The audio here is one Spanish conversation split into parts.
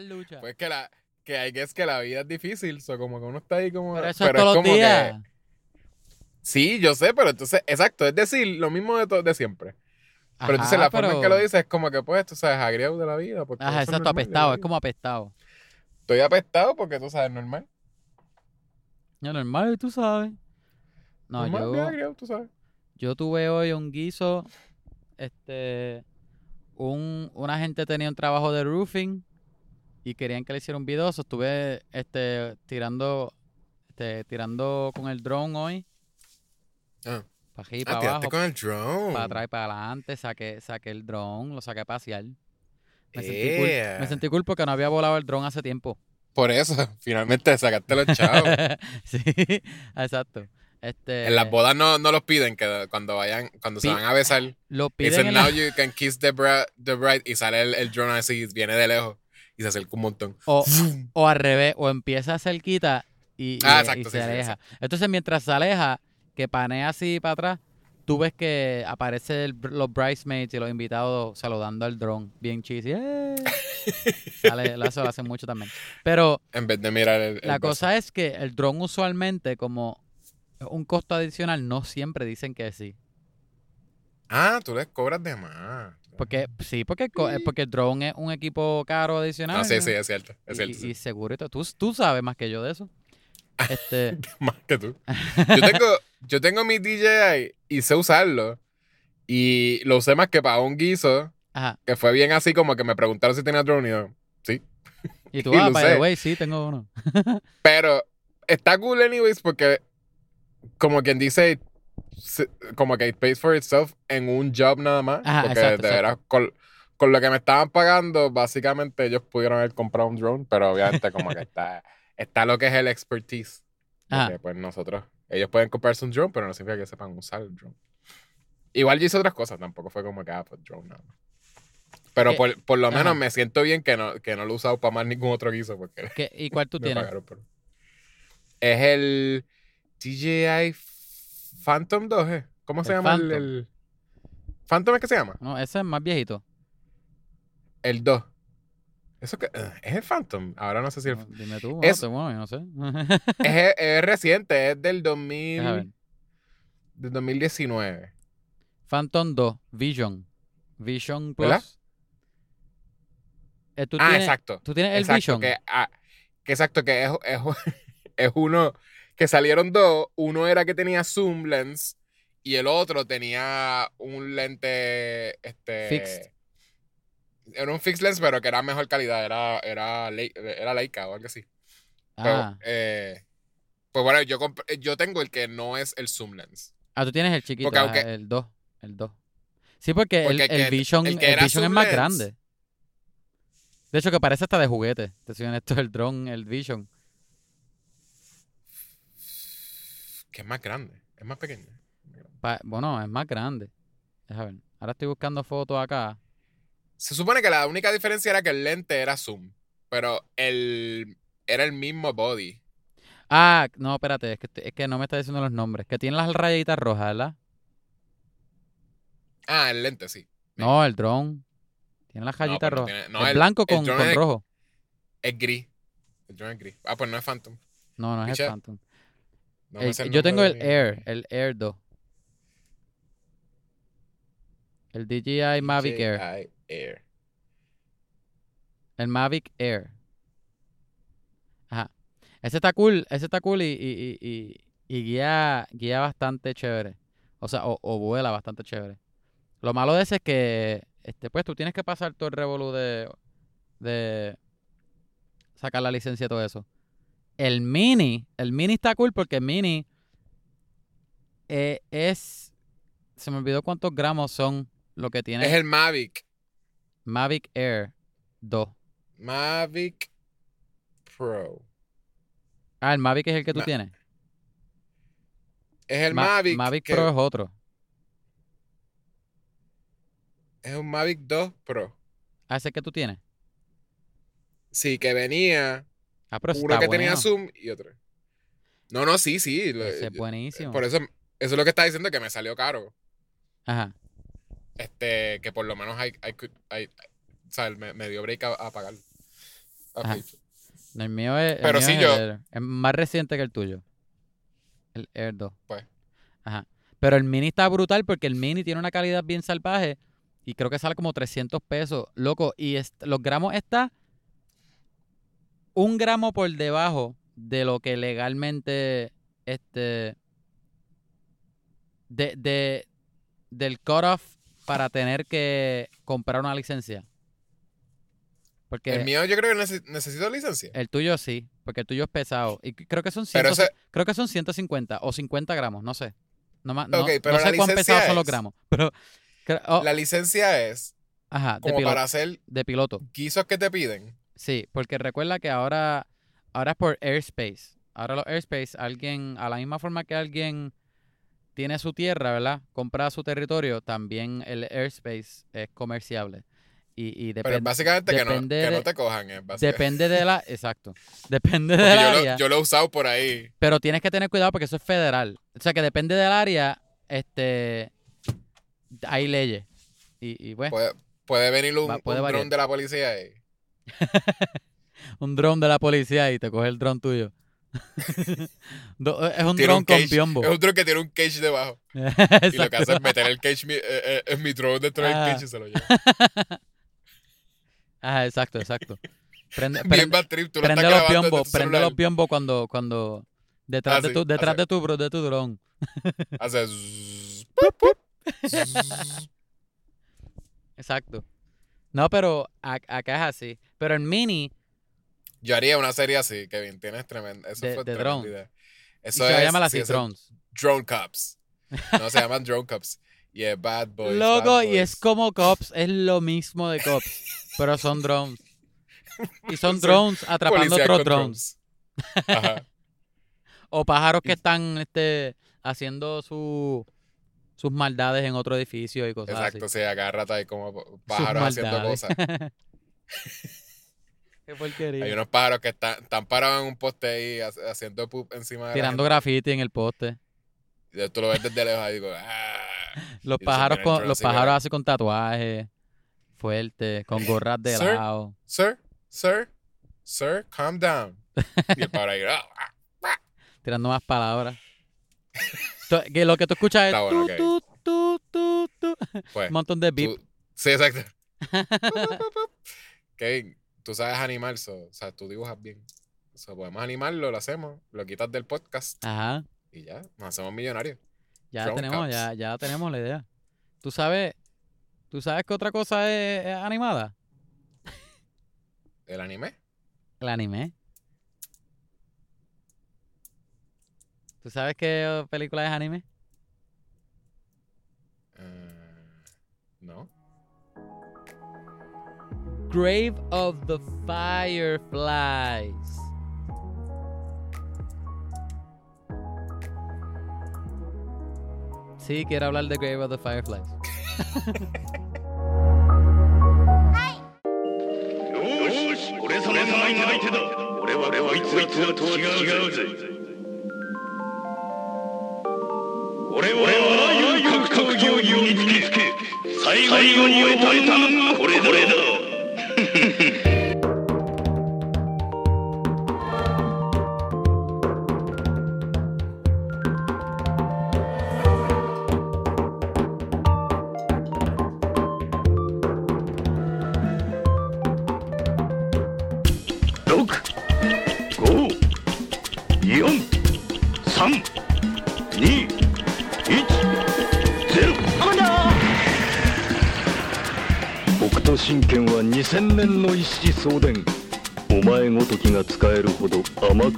más lucha. Pues que la, que hay que es que la vida es difícil, so como que uno está ahí como. pero eso es todos como que- días. sí, yo sé, pero entonces, exacto, es decir, lo mismo de, to- de siempre. Pero entonces Ajá, la forma en que pero- lo dices es como que, pues, tú sabes, agriado de la vida. Porque Ajá, exacto, normal apestado. Es como apestado. Estoy apestado porque tú sabes, normal. Ya normal, tú sabes. No, normal, yo, agriado, tú sabes. yo tuve hoy un guiso. Este. Un, una gente tenía un trabajo de roofing y querían que le hiciera un video. so estuve este, tirando. Este, tirando con el drone hoy. Ah. Para aquí, Ah, para abajo. con el drone. Para atrás y para adelante. Saqué, saqué el drone, lo saqué a pasear. Me sentí, cool, me sentí cool porque no había volado el drone hace tiempo. Por eso, finalmente sacaste los chavos. sí, exacto. Este, en las bodas no, no los piden que cuando vayan, cuando se van a besar, lo piden dicen en now la- you can kiss the, bra- the bride y sale el, el drone así, viene de lejos y se acerca un montón. o, o al revés, o empieza cerquita y, Ah, y exacto, se sí, aleja. Entonces, mientras se aleja, que panea así para atrás, tú ves que aparece el- los bridesmaids y los invitados saludando al drone. Bien cheesy. ¡eh! Sale, eso lo hacen mucho también. Pero En vez de mirar el, el la cosa es que el drone usualmente, como un costo adicional, no siempre dicen que sí. Ah, tú les cobras de más. Porque, sí, porque, eh, porque el drone es un equipo caro adicional. Ah, sí, sí, es cierto. Es Y- cierto. y, sí. y seguro y todo. Tú, tú sabes más que yo de eso. Este, Más que tú. Yo tengo, yo tengo mi DJI y sé usarlo. Y lo usé más que para un guiso, ajá. que fue bien así como que me preguntaron si tenía drone y yo, sí. Y tú, Y ah, lo by the way, sí, tengo uno. Pero está cool anyways porque como quien dice como que it pays for itself en un job nada más. Ajá, porque exacto, de veras, con, con lo que me estaban pagando, básicamente ellos pudieron haber comprado un drone, pero obviamente como que está, está lo que es el expertise. Porque pues nosotros, ellos pueden comprarse un drone, pero no significa que sepan usar el drone. Igual yo hice otras cosas, tampoco fue como que, ah, pues drone nada más. Pero por, por lo menos Ajá. me siento bien que no, que no lo he usado para más ningún otro guiso, porque ¿Qué- ¿Y cuál tú tienes? pagaron por- Es el DJI Phantom 2, ¿eh? ¿Cómo se El llama el, Phantom. el- Phantom es que se llama? No, ese es más viejito. El 2. Eso que eh, es el Phantom. Ahora no sé si el- No, dime tú, Es- bueno, yo no sé. es, es reciente, es del Deja 2000 ver. del 2019. Phantom 2, Vision. Vision Plus. ¿Verdad? Eh, ¿tú ah, tienes, exacto. ¿Tú tienes el exacto, Vision? Que, ah, que exacto, que es, es, es uno que salieron dos. Uno era que tenía zoom lens y el otro tenía un lente este Fixed. Era un fixed lens, pero que era mejor calidad, era era era Leica o algo así. Pero, ah. eh, pues bueno, yo yo tengo el que no es el zoom lens. Ah, tú tienes el chiquito, Porque ah, aunque- el 2. El 2. Sí, porque, Porque el, el el que- Vision, el Vision es más lens- grande. De hecho, que parece hasta de juguete. Te soy honesto, el drone, el Vision. Que es más grande, es más pequeño. Pa- bueno, es más grande. Deja ver. Ahora estoy buscando fotos acá. Se supone que la única diferencia era que el lente era zoom, pero el era el mismo body. Ah, no, espérate, es que, es que no me está diciendo los nombres. Que tiene las rayitas rojas, ¿verdad? Ah, el lente sí. No, el drone. Tiene las No, rayitas no rojas. tiene- no, el, el- blanco con, con es- rojo. Es gris. El drone es gris. Ah, pues no es Phantom. No, no es el. Phantom. No El- el yo tengo el Air, el Air 2. El DJI Mavic Air. DJI Air. El Mavic Air. Ajá. Ese está cool, ese está cool y, y, y, y- y guía, guía bastante chévere. O sea, o, o vuela bastante chévere. Lo malo de ese es que, este, pues tú tienes que pasar todo el revolú de, de sacar la licencia y todo eso. El Mini, el Mini está cool porque el Mini eh, es, se me olvidó cuántos gramos son lo que tiene Es el Mavic. Mavic Air 2. Mavic Pro. Ah, el Mavic es el que tú Ma- tienes. Es el Ma- Mavic. Mavic que- Pro es otro. Es un Mavic 2 Pro. Ah, ese que tú tienes. Sí, que venía Ah, pero uno que tenía zoom y otro. No, no, sí, sí. Ese es buenísimo. Por eso, eso es lo que está diciendo que me salió caro. Ajá. Este, que por lo menos hay, hay, hay- o sea, me, me dio break a. No, el mío es, el Pero mío sí, es, yo- el más reciente que el tuyo. El Air 2. Pues. Ajá. Pero el Mini está brutal porque el Mini tiene una calidad bien salvaje y creo que sale como 300 pesos, loco. Y los gramos está un gramo por debajo de lo que legalmente este de, de del cutoff para tener que comprar una licencia. Porque El mío yo creo que nece- necesito licencia. el tuyo sí, porque el tuyo es pesado. Y creo que son, 100 ese- creo que son 150 o 50 gramos, no sé. No, no, no pero sé cuán pesados son los gramos. Pero, oh, La licencia es ajá, de como piloto, para hacer de piloto. guisos que te piden. Sí, porque recuerda que ahora, ahora es por airspace. Ahora los airspace, alguien, a la misma forma que alguien tiene su tierra, ¿verdad? Compra su territorio, también el airspace es comerciable. Y, y Pero depen- básicamente que, no, depende que no de- te cojan. Básicamente. depende de la... Exacto. Depende del yo, área. lo, yo lo he usado por ahí. Pero tienes que tener cuidado porque eso es federal. O sea que depende del área, este hay leyes. Y, y bueno, Puede, puede venir un, Va- puede un dron de la policía y un dron de la policía y te coge el dron tuyo. Es un dron con piombo. es un dron que tiene un cage debajo. Y lo que hace es meter el cage mi- eh, eh, en mi drone dentro del Ah. cage y se lo lleva. Ajá, exacto, exacto. Prende, trip, tú los piombos, prende los piombos cuando, cuando detrás Ah, de tu, detrás hace- de tu, de tu dron. Hace pup, pup. Exacto. No, pero ac- acá es así. Pero el mini, Yo haría una serie así, Kevin. Tienes tremenda. Eso De- fue de drone. idea. Eso se llama sí, así, es drones. Drone Cops. No, se llaman Drone Cops. Y es Bad Boys. Loco, Bad y es como cops, es lo mismo de cops, pero son drones. Y son drones atrapando Policía otros drones. Ajá. O pájaros que están este, haciendo su, sus maldades en otro edificio y cosas Exacto, así. sí, acá rato hay como pájaros haciendo cosas. Qué porquería. Hay unos pájaros que están, están parados en un poste ahí ha- haciendo poop encima de Tirando graffiti en el poste. Y Tú lo ves desde lejos y digo, ah. Los Y pájaros con, los pájaros así con tatuajes fuertes, con gorras de Sir. lado. Sir, sir, sir, calm down. Y el pájaro ahí, ah, ah. tirando más palabras. Que lo que tú escuchas es Está bueno, tu, ok. tu, tu, tu, tu. Pues, un montón de beep. tú- sí, exacto. Kevin, tú sabes animar, so, o sea, tú dibujas bien. So, podemos animarlo, lo hacemos, lo quitas del podcast Ajá. y ya, nos hacemos millonarios. Ya Drone tenemos, cops. ya, ya tenemos la idea. ¿Tú sabes, tú sabes qué otra cosa es, es animada? ¿El anime? El anime. ¿Tú sabes qué película es anime? Eh, no. Grave of the Fireflies. Sí, quiero hablar de Grave of the Fireflies. 俺はあらゆる格闘技を身につけ最後に終えたのがこれだ。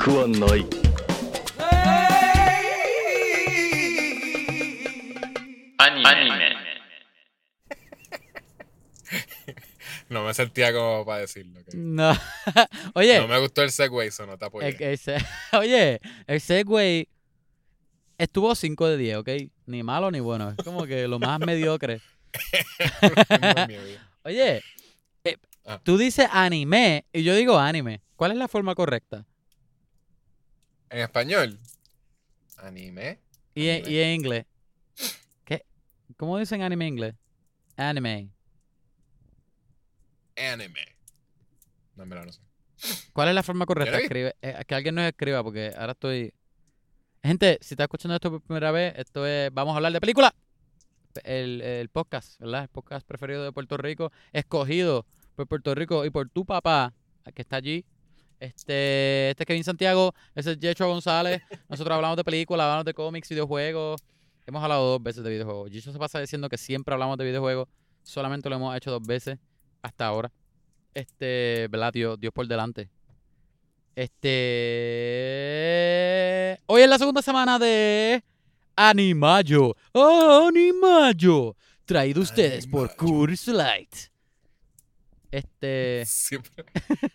くはない Anime. No me sentía como para decirlo. Kevin. No. Oye, No me gustó el segue, eso no te apoyé. el, el se- oye, el Segway estuvo 5 de 10, ¿ok? Ni malo ni bueno. Es como que lo más mediocre. En mi vida. Oye, eh, Ah. tú dices anime y yo digo anime. ¿Cuál es la forma correcta? En español, anime. Y en, Anime. y en inglés. ¿Qué? ¿Cómo dicen anime en inglés? Anime. Anime. No, en verdad no sé. ¿Cuál es la forma correcta? Escribe, eh, que alguien nos escriba, porque ahora estoy. Gente, si estás escuchando esto por primera vez, esto es. Vamos a hablar de película. El, el podcast, ¿verdad? El podcast preferido de Puerto Rico, escogido por Puerto Rico y por tu papá, que está allí. Este, este es Kevin Santiago, ese es Yecho González. Nosotros hablamos de películas, hablamos de cómics, videojuegos. Hemos hablado dos veces de videojuegos. Yecho se pasa diciendo que siempre hablamos de videojuegos. Solamente lo hemos hecho dos veces hasta ahora. Este, ¿verdad? Dios, Dios por delante. Este. Hoy es la segunda semana de Animayo. ¡Oh, Animayo! Traído ustedes por. Curse Light. Este. Siempre.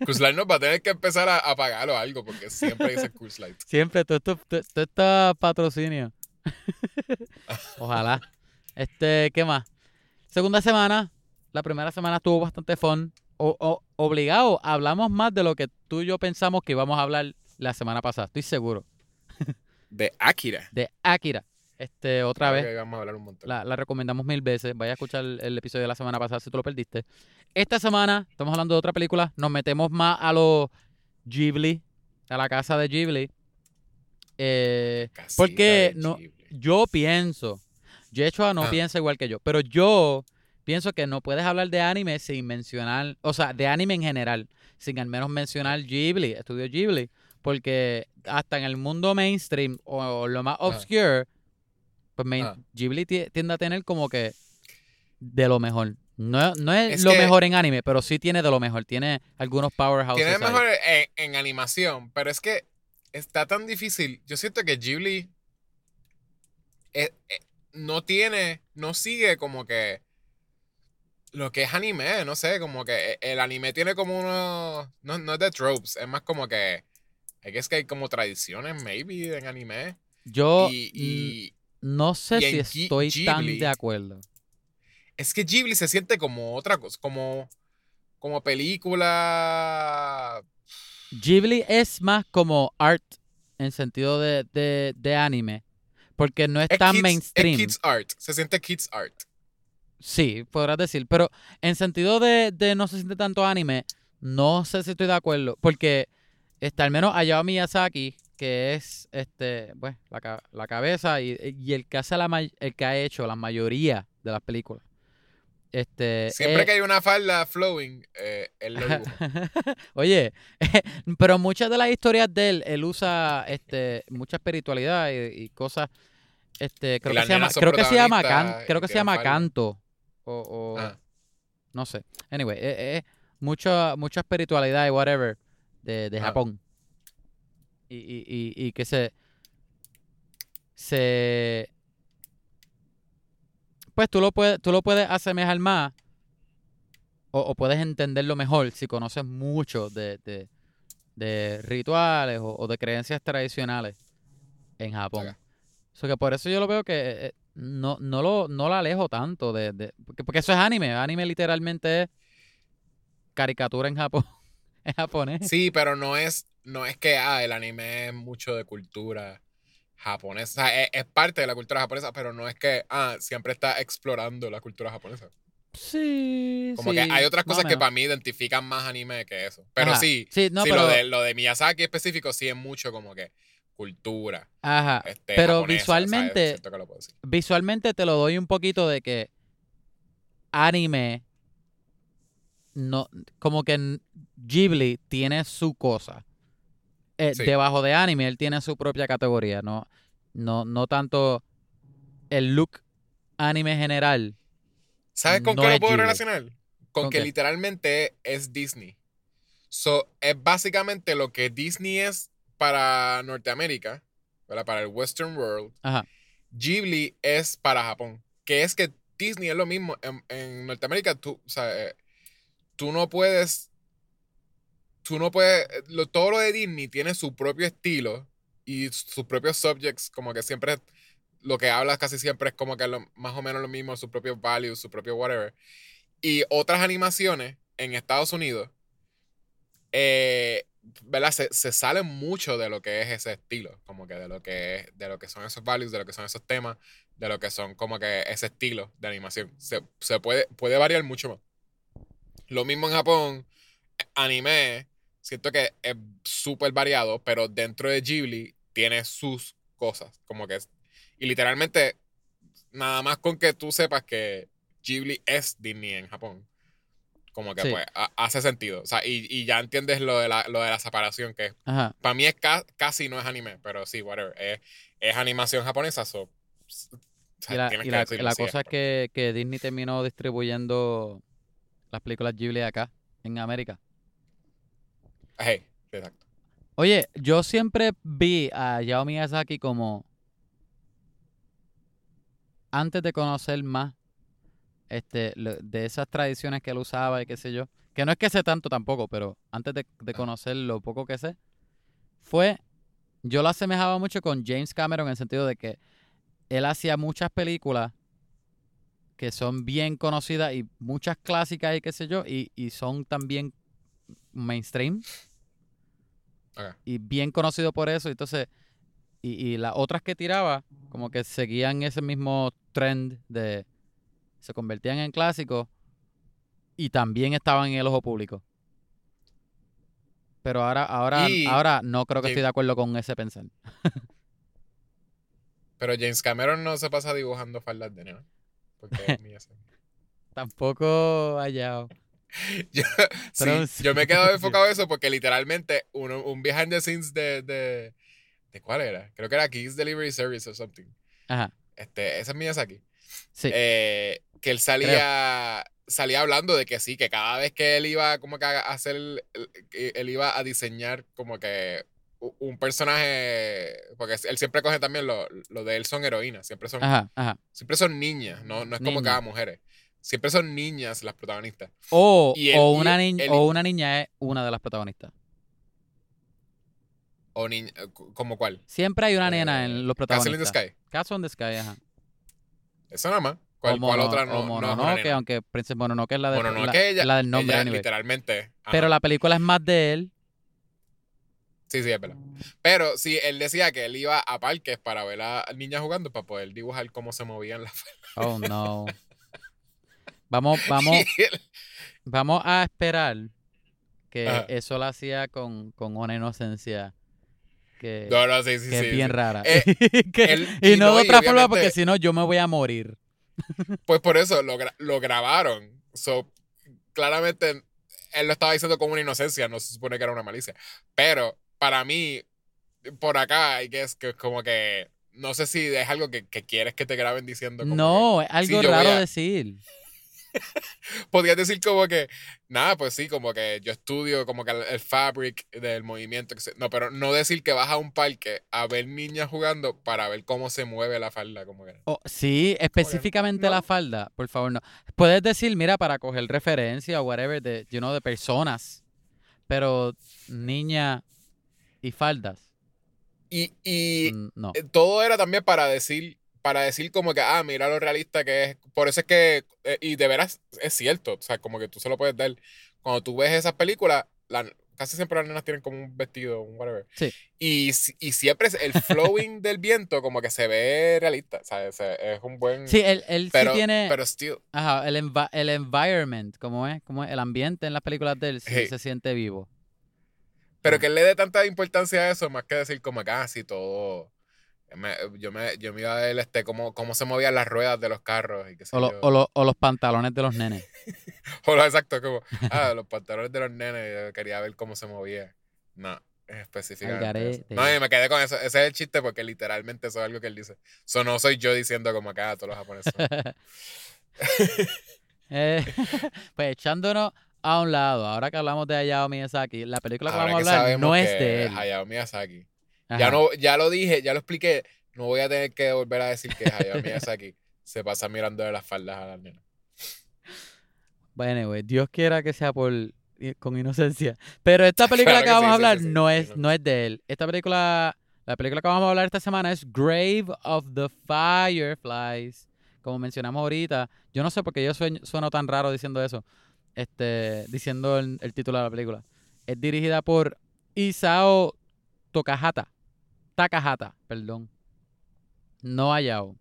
Kuzlight nos va a tener que empezar a, a pagar o algo, porque siempre dice Kuzlight. Siempre, todo esto, todo está patrocinio. Ojalá. Este, ¿qué más? Segunda semana. La primera semana estuvo bastante fun. O, o- obligado, hablamos más de lo que tú y yo pensamos que íbamos a hablar la semana pasada. Estoy seguro. De Akira. De Akira. Este, otra Creo vez. vamos a hablar un montón. La, la recomendamos mil veces. Vaya a escuchar el, el episodio de la semana pasada si tú lo perdiste. Esta semana estamos hablando de otra película. Nos metemos más a los Ghibli, a la casa de Ghibli. Eh, porque de no- Ghibli. yo pienso, Yechua no Ah. piensa igual que yo, pero yo pienso que no puedes hablar de anime sin mencionar, o sea, de anime en general, sin al menos mencionar Ghibli, estudio Ghibli, porque hasta en el mundo mainstream o lo más Ah. Pues Ah. Ghibli ti- tiende a tener como que de lo mejor. No, no es, Es lo mejor en anime, pero sí tiene de lo mejor. Tiene algunos powerhouses. Tiene mejor en, en animación, pero es que está tan difícil. Yo siento que Ghibli eh, eh, no tiene, no sigue como que lo que es anime, no sé, como que eh, el anime tiene como unos, no, no es de tropes, es más como que, es que hay como tradiciones, maybe, en anime. Yo y, mm, y no sé si estoy tan de acuerdo. es que Ghibli se siente como otra cosa, como, como película... Ghibli es más como art en sentido de, de, de anime. Porque no es, Es tan kids- mainstream. Es kids art, se siente kids art. Sí, podrás decir. Pero en sentido de, de no se siente tanto anime, no sé si estoy de acuerdo. Porque está al menos Hayao Miyazaki, que es este, pues, la, la cabeza y, y el que hace la el que ha hecho la mayoría de las películas. Este, Siempre es- que hay una falda flowing, eh, él lo dibuja. Oye, pero muchas de las historias de él, él usa este, mucha espiritualidad y, y cosas. Este, creo que se llama, creo que se llama can- creo que se llama falda. canto. O, o Ah. no sé. Anyway, es, es mucha, mucha espiritualidad y whatever de, de Ah. Japón. Y, y, y, y que se. Se. Pues tú lo puedes, tú lo puedes asemejar más. O, o puedes entenderlo mejor si conoces mucho de, de, de rituales o, o de creencias tradicionales en Japón. Ok. So que por eso yo lo veo que eh, no, no lo no la alejo tanto de, de- porque, porque eso es anime. Anime literalmente es caricatura en Japón. en japonés. Sí, pero no es, no es que ah, el anime es mucho de cultura japonesa. O sea, es, es parte de la cultura japonesa, pero no es que ah, siempre está explorando la cultura japonesa. Sí, Como sí, que hay otras cosas que para mí identifican más anime que eso. Pero Ajá. sí, Sí, no, sí, pero, lo, de, lo de Miyazaki específico sí es mucho como que cultura. ajá, este, pero japonesa, visualmente- visualmente te lo doy un poquito de que anime no como que Ghibli tiene su cosa. Eh, Sí. Debajo de anime él tiene su propia categoría, no no no tanto el look anime general. ¿Sabes con No qué lo puedo relacionar? Con, ¿Con que qué? literalmente es Disney. So, es básicamente lo que Disney es para Norteamérica, ¿verdad? para el Western World. Ajá. Ghibli es para Japón. Que es que Disney es lo mismo. En, en Norteamérica, tú, o sea, eh, tú no puedes. Tú no puedes. Lo, todo lo de Disney tiene su propio estilo y sus propios subjects. Como que siempre. Lo que hablas casi siempre es como que lo- más o menos lo mismo, sus propios values, su propio whatever. Y otras animaciones en Estados Unidos. eh, ¿verdad? Se, se salen mucho de lo que es ese estilo, como que de lo que es, de lo que son esos values, de lo que son esos temas, de lo que son como que ese estilo de animación. Se, se puede, puede variar mucho más. Lo mismo en Japón, anime siento que es súper variado, pero dentro de Ghibli tiene sus cosas. Como que es. Y literalmente, nada más con que tú sepas que Ghibli es Disney en Japón. Como que Sí. pues ha- hace sentido. O sea, y, y ya entiendes lo de la, lo de la separación, que Ajá. para mí es ca- casi no es anime, pero sí, whatever. Es, es animación japonesa, so, o sea, Y la, y la- cosa es que, que Disney terminó distribuyendo las películas Ghibli acá, en América. Hey, exacto. Oye, yo siempre vi a Hayao Miyazaki como antes de conocer más este, de esas tradiciones que él usaba y qué sé yo, que no es que sé tanto tampoco, pero antes de, de Ah. conocer lo poco que sé, fue, yo lo asemejaba mucho con James Cameron en el sentido de que él hacía muchas películas que son bien conocidas y muchas clásicas y qué sé yo, y, y son también mainstream y bien conocido por eso. Entonces, y, y las otras que tiraba, como que seguían ese mismo trend de se convertían en clásicos y también estaban en el ojo público. Pero ahora, ahora, Y ahora no creo que James- estoy de acuerdo con ese pensar. Pero James Cameron no se pasa dibujando faldas de neo. Porque es Miyazaki. Tampoco allá. Yo, sí, yo me he quedado enfocado en eso porque literalmente uno, un behind the scenes de, de, de cuál era? Creo que era Keys Delivery Service o something. Ajá. Este, ese es Miyazaki. Sí. Eh, que él salía salía hablando de que sí, que cada vez que él iba como que a hacer, él iba a diseñar como que un personaje, porque él siempre coge también lo, lo de él son heroínas, siempre son, Ajá, ajá. siempre son niñas, no, no es como cada mujeres, siempre son niñas las protagonistas. O, Y o, una él- o una niña es una de las protagonistas. O niña, ¿como cuál? Siempre hay una Eh, nena en los Castle in the protagonistas. Sky. Castle in the Sky, ajá. Eso nada más. ¿Cuál, o otra o no? no una Mononoke, nena? aunque Princess Mononoke es la, de, la, ella- la del nombre, ella anyway. literalmente. ajá. Pero la película es más de él. Sí, sí, es verdad. Pero sí, él decía que él iba a parques para ver a niñas jugando para poder dibujar cómo se movían las Oh, no. Vamos, vamos, vamos a esperar que Ajá. eso lo hacía con, con una inocencia que, No, no, sí, sí, que sí. es bien rara. Eh, y, y no de otra forma, porque si no yo me voy a morir. Pues por eso lo, gra- lo grabaron. So, claramente él lo estaba diciendo con una inocencia, no se supone que era una malicia. Pero para mí, por acá, hay que es que es como que. No sé si es algo que, que quieres que te graben diciendo. como No, es algo sí, raro a- decir. podías decir como que. Nada, pues sí, como que yo estudio como que el, el fabric del movimiento. que se- no, pero no decir que vas a un parque a ver niñas jugando para ver cómo se mueve la falda. Como que. Oh, sí, específicamente no. la falda, por favor, no. Puedes decir, mira, para coger referencia o whatever, de, you know, de personas, pero niña y faldas, Y, y mm, no. todo era también para decir, para decir como que, ah, mira lo realista que es. Por eso es que, eh, y de veras es cierto, o sea, como que tú se lo puedes dar. Cuando tú ves esas películas, la- casi siempre las nenas tienen como un vestido, un whatever. Sí. Y, y siempre el flowing del viento como que se ve realista, ¿sabes? O sea, es un buen... Sí, él, él pero, sí tiene pero still, ajá, el, envi- el environment, como es, como es, el ambiente en las películas de él sí Hey. se siente vivo. pero Ah. que él le dé tanta importancia a eso, más que decir como que, ah, sí, todo... me- yo, me, yo me iba a ver este, cómo, cómo se movían las ruedas de los carros y qué sé O, lo- yo. o lo- o los pantalones de los nenes. O lo exacto, como, ah, los pantalones de los nenes, yo quería ver cómo se movía. No, específicamente. No, y me quedé con eso. Ese es el chiste porque literalmente eso es algo que él dice. Eso no soy yo diciendo como acá todos los japoneses. son". Eh, pues echándonos a un lado, ahora que hablamos de Hayao Miyazaki, la película que Ahora vamos que a hablar no es de él. Hayao Miyazaki. Ajá. Ya, no, ya lo dije, ya lo expliqué. No voy a tener que volver a decir que Hayao Miyazaki se pasa mirando de las faldas a las nenas. Bueno, güey, Dios quiera que sea por con inocencia. Pero esta película Claro que que vamos sí, a hablar sí, sí, no es no. es de él. Esta película, la película que vamos a hablar esta semana es Grave of the Fireflies. Como mencionamos ahorita, yo no sé por qué yo sueño- sueno tan raro diciendo eso, este, diciendo el, el título de la película. Es dirigida por Isao Tokahata, Takahata, perdón. No Hayao.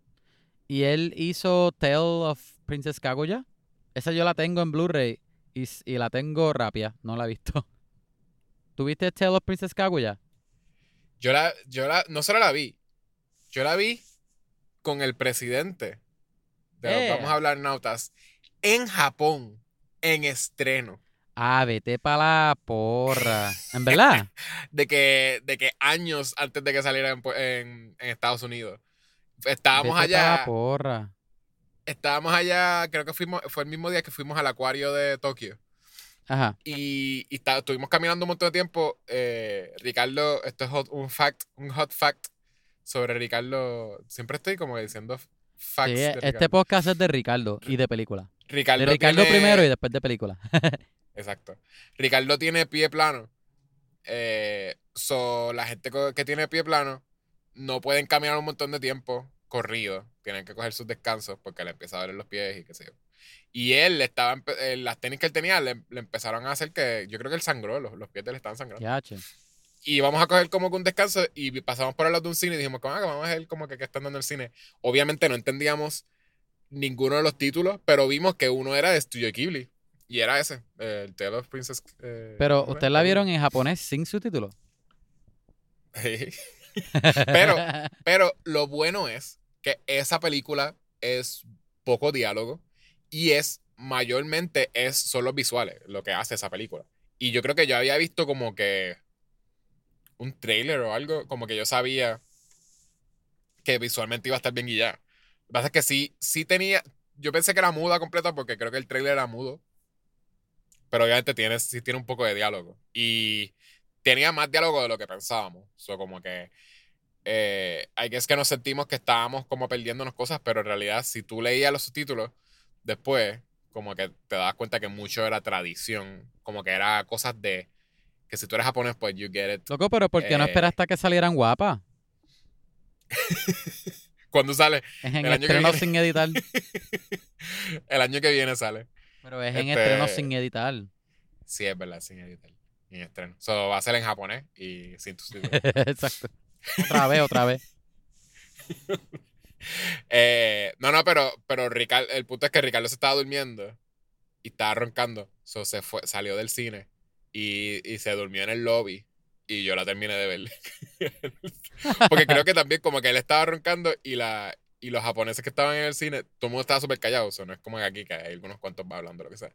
Y él hizo Tale of Princess Kaguya. Esa yo la tengo en Blu-ray y, y la tengo rápida, no la he visto. ¿Tuviste Tale of Princess Kaguya? Yo la, yo la, no solo la vi, yo la vi con el presidente de los Eh. Vamos a hablar nautas en Japón, en estreno. Ah, vete para la porra. ¿En verdad? De que, de que años antes de que saliera en, en- en Estados Unidos. Estábamos Vete pa' la allá, porra. estábamos allá, creo que fuimos, fue el mismo día que fuimos al acuario de Tokio. Ajá. Y, y está- estuvimos caminando un montón de tiempo. eh, Ricardo, esto es hot- un fact, un hot fact sobre Ricardo. Siempre estoy como diciendo facts. Sí, de este podcast es de Ricardo y de película. Ricardo De Ricardo tiene- primero y después de película. Exacto. Ricardo tiene pie plano. Eh, so, la gente que tiene pie plano no pueden caminar un montón de tiempo corrido. Tienen que coger sus descansos porque le empieza a doler los pies y qué sé yo. Y él estaba, eh, las tenis que él tenía le, le empezaron a hacer que, yo creo que él sangró, los, los pies de él estaban sangrando. Y vamos a coger como que un descanso y pasamos por el lado de un cine y dijimos, como, ah, vamos a ver como que qué están dando el cine. Obviamente no entendíamos ninguno de los títulos, pero vimos que uno era de Studio Ghibli. Y era ese, eh, el Tale of Princess. eh, Pero, ¿cómo ¿ustedes es? la vieron en japonés sin subtítulos? Pero- Pero lo bueno es que esa película es poco diálogo y es mayormente es solo visuales lo que hace esa película. Y yo creo que yo había visto como que un trailer o algo, como que yo sabía que visualmente iba a estar bien guiada. Lo que pasa es que sí, sí tenía, yo pensé que era muda completa porque creo que el trailer era mudo. Pero obviamente tiene, sí tiene un poco de diálogo. Y tenía más diálogo de lo que pensábamos. So, como que eh, I guess que nos sentimos que estábamos como perdiéndonos cosas, pero en realidad si tú leías los subtítulos después, como que te das cuenta que mucho era tradición, como que era cosas de que si tú eres japonés, pues you get it. Loco, pero ¿por qué no Eh. esperaste a que salieran guapas? Cuando sale, Es en el año que viene. sin editar. el año que viene sale. Pero es en Este- estreno sin editar. Sí, es verdad, sin editar. En estreno. So, va a ser en japonés y sin subtítulos. Exacto. Otra vez, otra vez. Eh, no, no, pero, pero Ricardo, el punto es que Ricardo se estaba durmiendo y estaba roncando. So se fue, salió del cine y, y se durmió en el lobby. Y yo la terminé de ver. Porque creo que también como que él estaba roncando y la y los japoneses que estaban en el cine, todo el mundo estaba súper callado. So, no es como aquí que hay algunos cuantos hablando, lo que sea.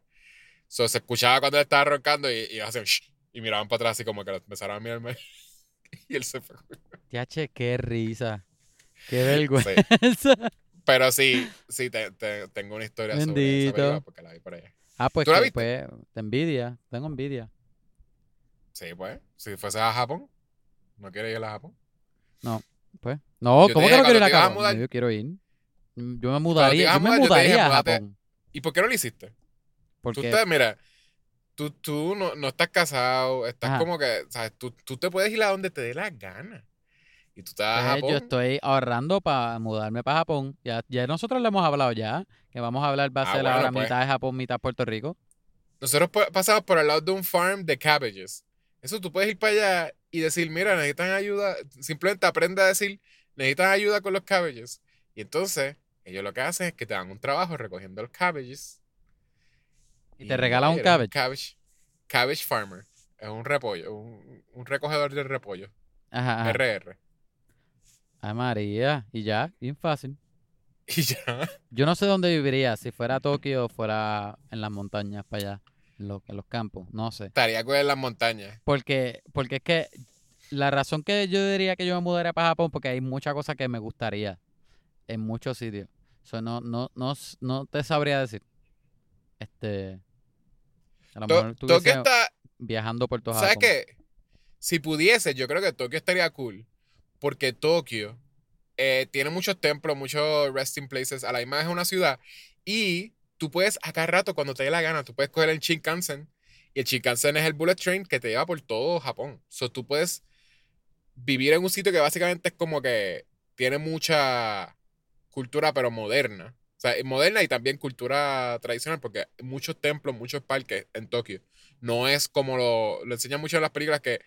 So, se escuchaba cuando él estaba roncando y, y hacían "Shh", y miraban para atrás así como que lo empezaron a mirarme. y él se fue. Tiache, qué risa. Qué vergüenza. Pero sí, sí, te- te- tengo una historia sobre esa Bendito. película porque la vi por allá. Ah, pues, ¿Tú la viste? pues, te envidia. Tengo envidia. Sí, pues. Si fuese a Japón, ¿no quieres ir a Japón? Pues. No, Yo ¿cómo que no quiero ir a Japón? Yo quiero ir. Mm, Yo me mudaría. Yo me mudar, yo te dije, mudaría a. Japón. ¿Y por qué no lo hiciste? Tú Porque estás, mira, tú, tú no, no estás casado, estás Ajá. como que, ¿sabes? Tú, tú te puedes ir a donde te dé la gana. Y tú a pues, Japón. yo estoy ahorrando para mudarme para Japón. Ya, ya nosotros le hemos hablado ya. Que vamos a hablar, va a Ah, ser bueno, ahora pues. mitad de Japón, mitad Puerto Rico. Nosotros pa- pasamos por el lado de un farm de cabbages. Eso tú puedes ir para allá y decir, mira, necesitan ayuda. Simplemente aprende a decir, necesitan ayuda con los cabbages. Y entonces, ellos lo que hacen es que te dan un trabajo recogiendo los cabbages. Y te regalan un cabbage. cabbage. Cabbage farmer. Es un repollo, un, un recogedor de repollo. Ajá, ajá. RR. Ay, María. Y ya, bien fácil. Y ya. Yo no sé dónde viviría, si fuera Tokio o fuera en las montañas para allá, en, los- en los campos, no sé. Estaría con en las montañas. Porque, porque es que la razón que yo diría que yo me mudaría para Japón, porque hay muchas cosas que me gustaría en muchos sitios. So, no, no, no, no te sabría decir. Este. A lo mejor Tokio estuviese está, viajando por todo ¿Sabes qué? Si pudiese, yo creo que Tokio estaría cool. Porque Tokio eh, tiene muchos templos, muchos resting places. A la misma vez es una ciudad. Y tú puedes, a rato, cuando te dé la gana, tú puedes coger el Shinkansen. Y el Shinkansen es el bullet train que te lleva por todo Japón. So, tú puedes vivir en un sitio que básicamente es como que tiene mucha cultura, pero moderna. O sea, moderna y también cultura tradicional, porque muchos templos, muchos parques en Tokio. No es como lo, lo enseñan mucho en las películas que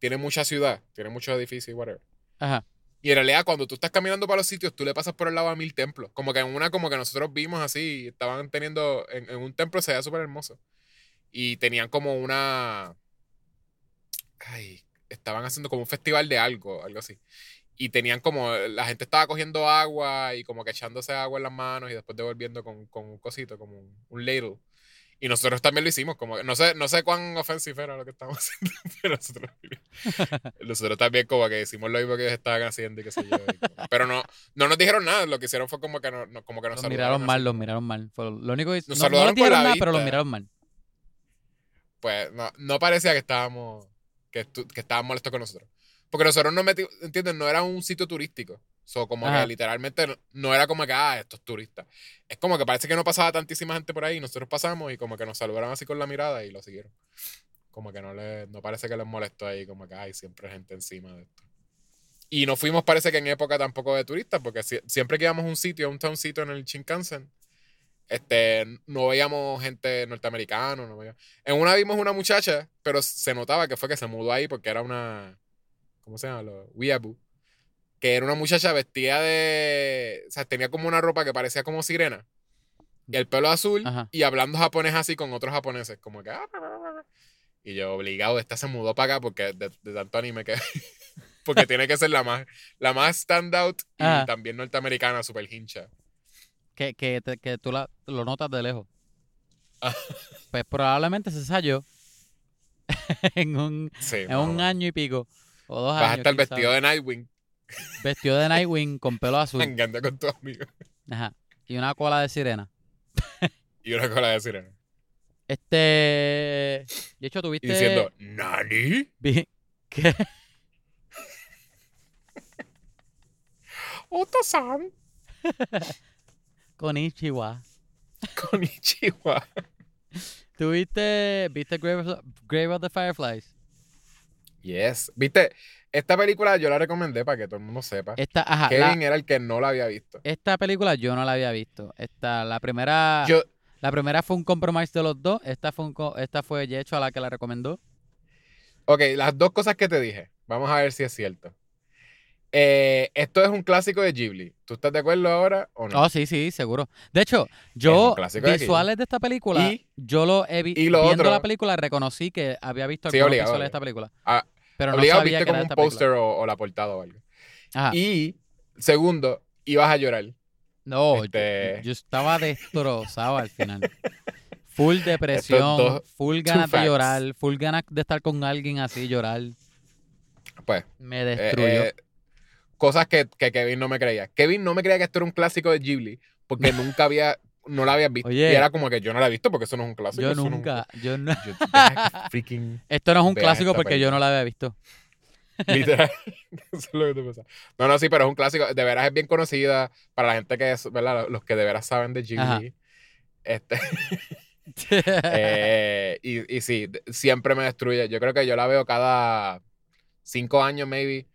tiene mucha ciudad, tiene muchos edificios y whatever. Ajá. Y en realidad, cuando tú estás caminando para los sitios, tú le pasas por el lado a mil templos. Como que en una, como que nosotros vimos así, estaban teniendo, en, en un templo se veía súper hermoso. Y tenían como una, ay, estaban haciendo como un festival de algo, algo así. Y tenían como, la gente estaba cogiendo agua y como que echándose agua en las manos y después devolviendo con, con un cosito, como un, un ladle. Y nosotros también lo hicimos, como, no sé, no sé cuán ofensivo era lo que estábamos haciendo, pero nosotros, nosotros también como que hicimos lo mismo que ellos estaban haciendo y qué sé yo. como- pero no, no nos dijeron nada, lo que hicieron fue como que, no, no- como que nos Los miraron saludaron mal, así. los miraron mal. Fue lo único que Nos no, no saludaron les con dijeron pero los miraron mal. Pues no, no parecía que estábamos, que, que estaban molestos con nosotros. Porque nosotros nos metimos, ¿entiendes? No era un sitio turístico. So, como Ajá. que literalmente no, era como que, ah, estos turistas. Es como que parece que no pasaba tantísima gente por ahí. y Nosotros pasamos y como que nos saludaron así con la mirada y lo siguieron. Como que no le, no parece que les molestó ahí, como que, ay, siempre hay gente encima de esto. Y no fuimos, parece que en época tampoco de turistas, porque si- siempre que íbamos a un sitio, a un towncito en el Shinkansen, este, no veíamos gente norteamericana. No veíamos- En una vimos una muchacha, pero se notaba que fue que se mudó ahí porque era una, ¿cómo se llama? Weeaboo. Que era una muchacha vestida de, o sea, tenía como una ropa que parecía como sirena. Y el pelo azul Ajá. y hablando japonés así con otros japoneses, como que... "Ah, Y yo obligado, esta se mudó para acá porque de, de tanto anime que... porque tiene que ser la más, la más standout y Ajá. también norteamericana, super hincha. Que, que, te- que tú la- lo notas de lejos. Pues probablemente se ensayó en un, Sí, en un año y pico. O dos Vas a años. estar quién sabe. vestido de Nightwing, Vestido de Nightwing con pelo azul. hangando con tus amigos. Ajá. Y una cola de sirena. Y una cola de sirena. Este. De hecho, Y tuviste. diciendo, ¿Nani? ¿Qué? Oto-san. Con Ichiwa. Con Ichiwa. ¿Tuviste. ¿Viste Grave of, Grave of the Fireflies? Yes. ¿Viste? Esta película yo la recomendé para que todo el mundo sepa. Esta, ajá. la- Kevin era el que no la había visto. esta película yo no la había visto. Esta, la primera. Yo, La primera fue un compromise de los dos. Esta fue, un esta fue Yecho a la que la recomendó. ok, las dos cosas que te dije. Vamos a ver si es cierto. Eh, esto es un clásico de Ghibli. ¿Tú estás de acuerdo ahora o no? Oh, sí, sí, seguro. De hecho, yo, de visuales de esta película, Y- yo lo he visto. y lo Viendo otro- la película, reconocí que había visto Sí, algunos obligado, visuales de esta película. Ah, Pero no Obligado sabía viste que como un esta película. póster o, o la portada o algo. Ajá. Y, segundo, ibas a llorar. No, yo- Este- yo, estaba destrozado al final. Full depresión, dos- full ganas de facts. llorar, full ganas de estar con alguien así, llorar. Pues, Me eh, destruyó. eh, cosas que, que Kevin no me creía. Kevin no me creía que esto era un clásico de Ghibli porque nunca había, no la había visto. Oye. y era como que yo no la he visto porque eso no es un clásico. yo eso no es un- nunca, yo no. yo- que freaking Esto no es un clásico porque yo no la había visto. Literal. Eso es lo que te pasa. No, no, sí, pero es un clásico. De veras es bien conocida para la gente que es, ¿verdad? Los que de veras saben de Ajá. Ghibli. Este, eh, y, y sí, siempre me destruye. Yo creo que yo la veo cada cinco años, maybe.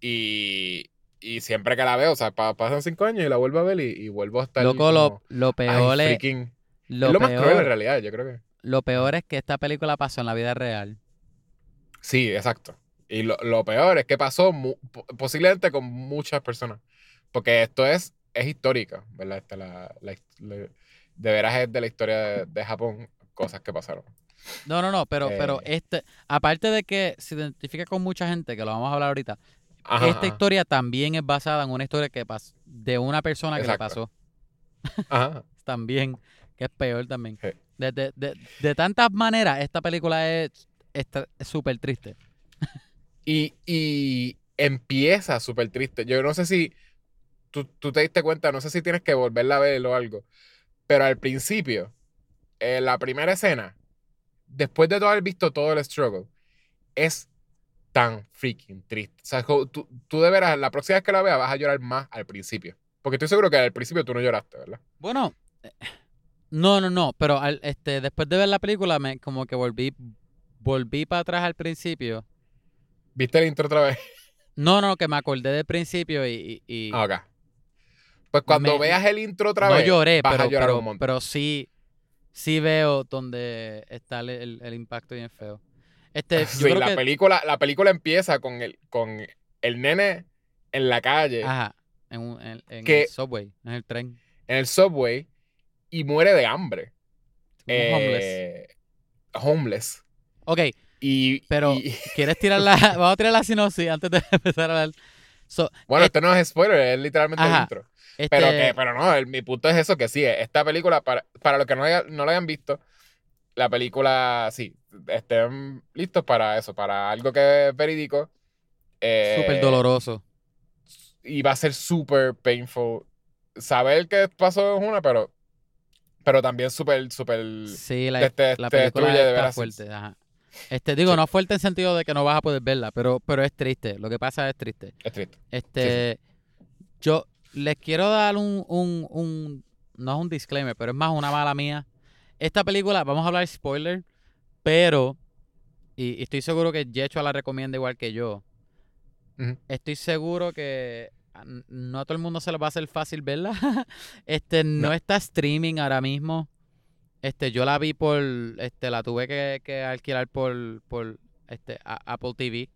Y, y siempre que la veo, o sea, pa- pasan cinco años y la vuelvo a ver y, y vuelvo a estar. Loco, lo, como, lo "Ay, peor es, freaking". lo, es lo más cruel en realidad, yo creo que. lo peor es que esta película pasó en la vida real. Sí, exacto. Y lo, lo peor es que pasó mu- posiblemente con muchas personas. Porque esto es, es histórica, ¿verdad? Esta la, la de veras es de la historia de, de Japón, cosas que pasaron. No, no, no, pero, pero Eh. este, aparte de que se identifica con mucha gente, que lo vamos a hablar ahorita, Ajá, esta ajá, historia también es basada en una historia que pasó de una persona que le Exacto. pasó ajá. también, que es peor también. Sí. De, de, de, de tantas maneras, esta película es súper triste. Y, y empieza súper triste. Yo no sé si tú, tú te diste cuenta, no sé si tienes que volverla a ver o algo. Pero al principio, en la primera escena, después de todo haber visto todo el struggle, es tan freaking triste. O sea, tú, tú de veras, la próxima vez que la veas vas a llorar más al principio. Porque estoy seguro que al principio tú no lloraste, ¿verdad? Bueno, eh, no, no, no, pero al- este, después de ver la película, me como que volví, volví para atrás al principio. ¿Viste el intro otra vez? No, no, que me acordé del principio y, y- y Ah, ok. Pues cuando Me- veas el intro otra no vez, lloré, vas pero, a llorar pero, un montón. pero sí, sí veo donde está el, el- el impacto bien feo. Este, yo Sí, creo la que, película, la película empieza con el, con el nene en la calle, ajá, en, un- en- en que- el subway, en el tren, en el subway, y muere de hambre. como homeless. Eh, homeless. Ok, Y, Pero, y- ¿quieres tirar la... Vamos a tirar la sinopsis antes de empezar a hablar. So, bueno, eh, esto no es spoiler, es literalmente Ajá. intro. este, Pero, que, pero no, el- mi punto es eso, que sí, esta película, para, para los que no, haya- no la hayan visto, la película, sí, estén listos para eso, para algo que es verídico. eh, súper doloroso. Y va a ser súper painful. Saber qué pasó es una, pero, pero también súper, súper... Sí, la, te- la te película destruye de está fuerte. Ajá. Este, digo, Sí. no fuerte en sentido de que no vas a poder verla, pero, pero es triste. Lo que pasa es triste. Es triste. Este, yo les quiero dar un, un, un, no es un disclaimer, pero es más una mala mía. Esta película, vamos a hablar spoiler, pero, y, y estoy seguro que Yecho la recomienda igual que yo. Estoy seguro que a- n- no a todo el mundo se le va a hacer fácil verla. este, no, No. está streaming ahora mismo. Este, yo la vi por, este, la tuve que, que alquilar por, por, este, a- Apple TV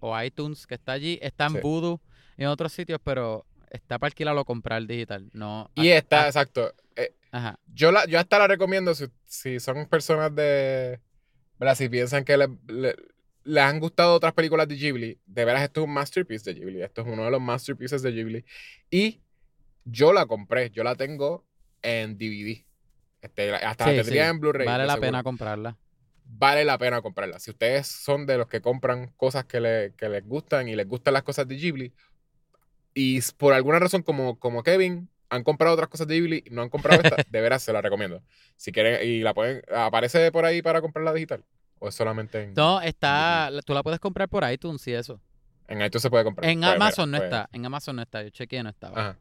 o iTunes, que está allí. Está en Sí. Voodoo y en otros sitios, pero está para alquilar o comprar digital. No. Y ah, está, ah, exacto. eh, Ajá. yo, la, yo hasta la recomiendo si, si son personas de... ¿verdad? Si piensan que le, le- les han gustado otras películas de Ghibli, de veras esto es un masterpiece de Ghibli. Esto es uno de los masterpieces de Ghibli. Y yo la compré, yo la tengo en DVD. Este, hasta Sí, la tendría sí. en Blu-ray. Vale la seguro. pena comprarla. Vale la pena comprarla. Si ustedes son de los que compran cosas que, le- que les gustan y les gustan las cosas de Ghibli, y por alguna razón, como, como Kevin, han comprado otras cosas de Ghibli y no han comprado esta, de veras se la recomiendo. Si quieren, y la pueden, aparece por ahí para comprarla digital. O es solamente en, No, está, la- tú la puedes comprar por iTunes y eso. en iTunes se puede comprar. En Pues, Amazon mira, no pues, está, en Amazon no está, yo chequeé no estaba. Ajá.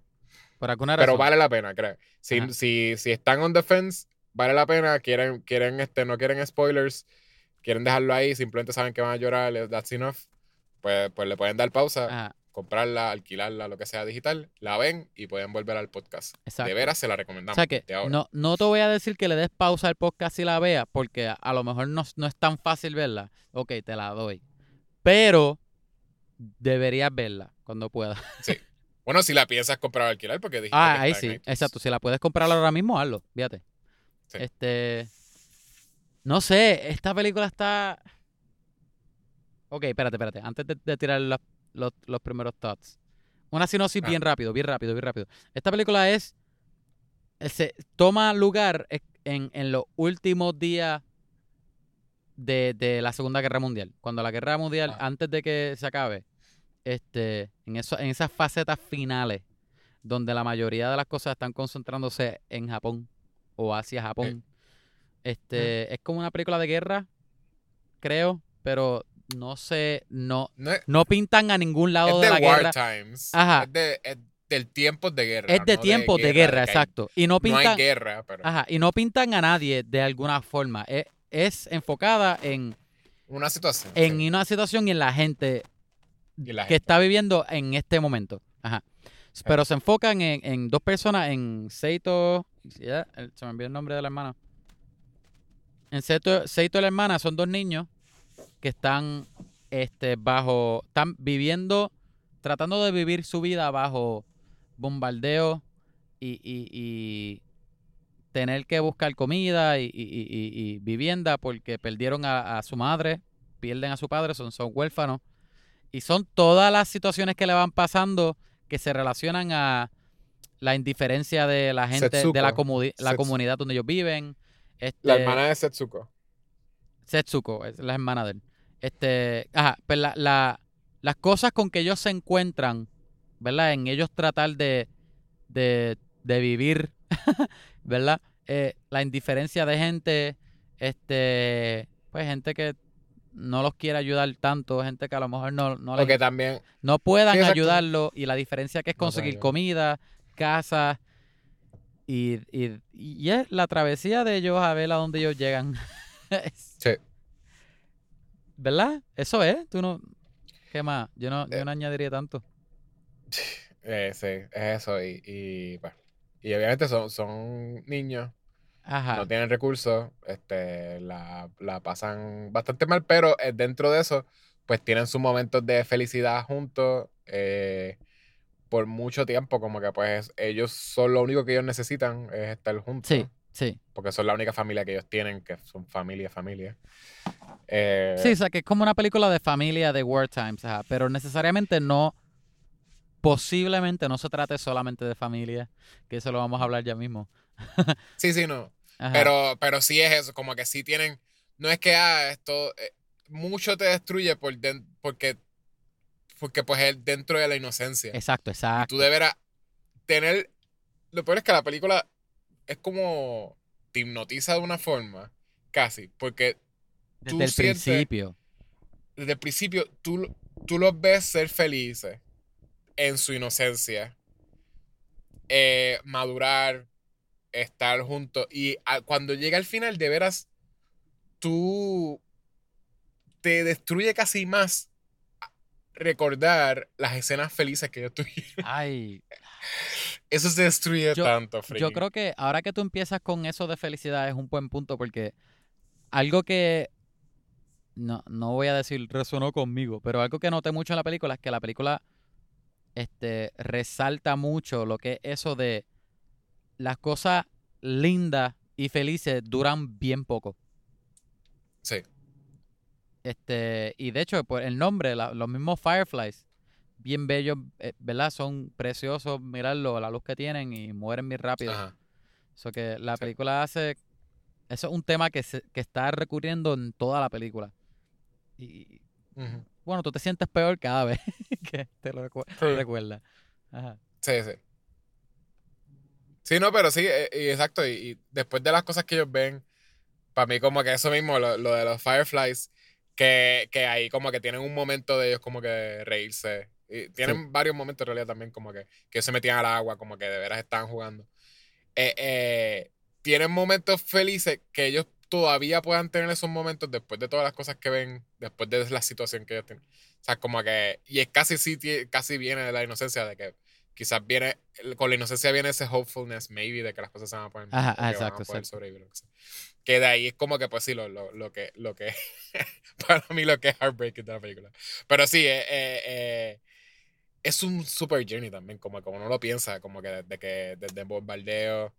Por alguna razón. Pero vale la pena, creo. Si, si, si están on the fence, vale la pena. Quieren, quieren, este, no quieren spoilers, quieren dejarlo ahí, simplemente saben que van a llorar, that's enough. Pues, pues le pueden dar pausa, Ajá, comprarla, alquilarla, lo que sea digital, la ven y pueden volver al podcast. exacto. De veras se la O recomendamos. sea que de ahora. no, no te voy a decir que le des pausa al podcast y la veas, porque a, lo mejor no, no es tan fácil verla. Ok, te la doy. Pero deberías verla cuando puedas. Bueno, si la piensas comprar o alquilar, porque dijiste Ah, que ahí en sí, exacto. Si la puedes comprar ahora mismo, hazlo. Fíjate. Sí. Este. No sé, esta película está. Ok, espérate, espérate. Antes de, de tirar los, los- los primeros thoughts. Una sinopsis Ah. bien rápido, bien rápido, bien rápido. Esta película es. eh, Se toma lugar e- en, en los últimos días de, de la Segunda Guerra Mundial. Cuando la Guerra Mundial, Ah. antes de que se acabe, este, en, eso, en esas facetas finales, donde la mayoría de las cosas están concentrándose en Japón o hacia Japón. Este, es como una película de guerra, creo, pero no sé, no, No es, no pintan a ningún lado es de, de la war guerra. times. Ajá. Es, de, es del tiempo de guerra. Es de no tiempos de guerra, hay- exacto. Y no No pintan, hay guerra, pero ajá, y no pintan a nadie de alguna forma. Es, es enfocada en, una situación. en sí. una situación y en la gente Y la que está viviendo en este momento. Ajá. Pero se enfocan en, en dos personas, en Seito, se me olvidó el nombre de la hermana. En Seito, Seito y la hermana son dos niños que están este, bajo, están viviendo, tratando de vivir su vida bajo bombardeo y, y- y tener que buscar comida y, y- vivienda porque perdieron a, a su madre, pierden a su padre, son, son huérfanos. Y son todas las situaciones que le van pasando que se relacionan a la indiferencia de la gente, de la, comuni- la comunidad donde ellos viven. Este, La hermana de Setsuko. Setsuko, es la hermana de él. Este, ajá, pues la, la- las cosas con que ellos se encuentran, ¿verdad? En ellos tratar de, de, de vivir, ¿verdad? Eh, la indiferencia de gente, este, pues gente que no los quiere ayudar tanto, gente que a lo mejor no, no, les- también. no puedan Sí, ayudarlo y la diferencia que es conseguir comida, casa y, y, y es la travesía de ellos a ver a dónde ellos llegan. Sí. ¿Verdad? Eso es. Tú no. ¿Qué más? Yo no, Eh. yo no añadiría tanto. Eh, sí, es eso. Y, y, pues, y obviamente son, son niños, Ajá. no tienen recursos, este, la, la pasan bastante mal, pero eh, dentro de eso, pues tienen sus momentos de felicidad juntos eh, por mucho tiempo, como que pues ellos son lo único que ellos necesitan es estar juntos. Sí, sí. porque son la única familia que ellos tienen, que son familia, familia. Eh, Sí, o sea, que es como una película de familia de War Times, ajá, pero necesariamente no, posiblemente no se trate solamente de familia, que eso lo vamos a hablar ya mismo. sí, sí, no. Ajá. Pero, pero sí es eso, como que sí tienen. No es que ah, esto. eh, mucho te destruye por den- porque. Porque pues es dentro de la inocencia. Exacto, Y exacto. tú deberás tener. Lo peor es que la película es como. Te hipnotiza de una forma. Casi. Porque tú Desde el sientes- principio. desde el principio tú, tú los ves ser felices en su inocencia, eh, madurar, estar juntos. Y a- cuando llega al final, de veras, tú te destruye casi más recordar las escenas felices que ellos tuvieron. Ay, Eso se destruye Yo- tanto, yo freaking. creo que ahora que tú empiezas con eso de felicidad es un buen punto porque algo que no, no voy a decir resonó conmigo, pero algo que noté mucho en la película es que la película este, resalta mucho lo que es eso de las cosas lindas y felices duran bien poco. Sí. Este, y de hecho, pues el nombre, la- los mismos Fireflies, bien bellos, eh, ¿verdad? Son preciosos, mirarlo, la luz que tienen y mueren bien rápido. Ajá. So que la Sí. película hace. Eso es un tema que, se- que está recurriendo en toda la película. Y bueno, tú te sientes peor cada vez que te lo recu- Sí. recuerdas. Ajá. Sí, sí. Sí, no, pero sí, eh, y exacto. Y, y después de las cosas que ellos ven, para mí como que eso mismo, lo, lo de los Fireflies, que, que ahí como que tienen un momento de ellos como que reírse. Y tienen varios momentos en realidad también como que, que se metían al agua, como que de veras estaban jugando. Eh, eh, tienen momentos felices que ellos todavía puedan tener esos momentos después de todas las cosas que ven, después de la situación que ellos tienen. O sea, como que, y es casi sí, casi viene de la inocencia de que quizás viene, con la inocencia viene ese hopefulness, maybe, de que las cosas se van a poder, Ajá, o ah, van exacto, a poder exacto. sobrevivir. que sea. Que de ahí es como que, pues sí, lo, lo, lo que, lo que, para mí lo que es heartbreaking de la película. Pero sí, eh, eh, eh, es un super journey también, como, como uno lo piensa, como que desde que, desde bombardeo.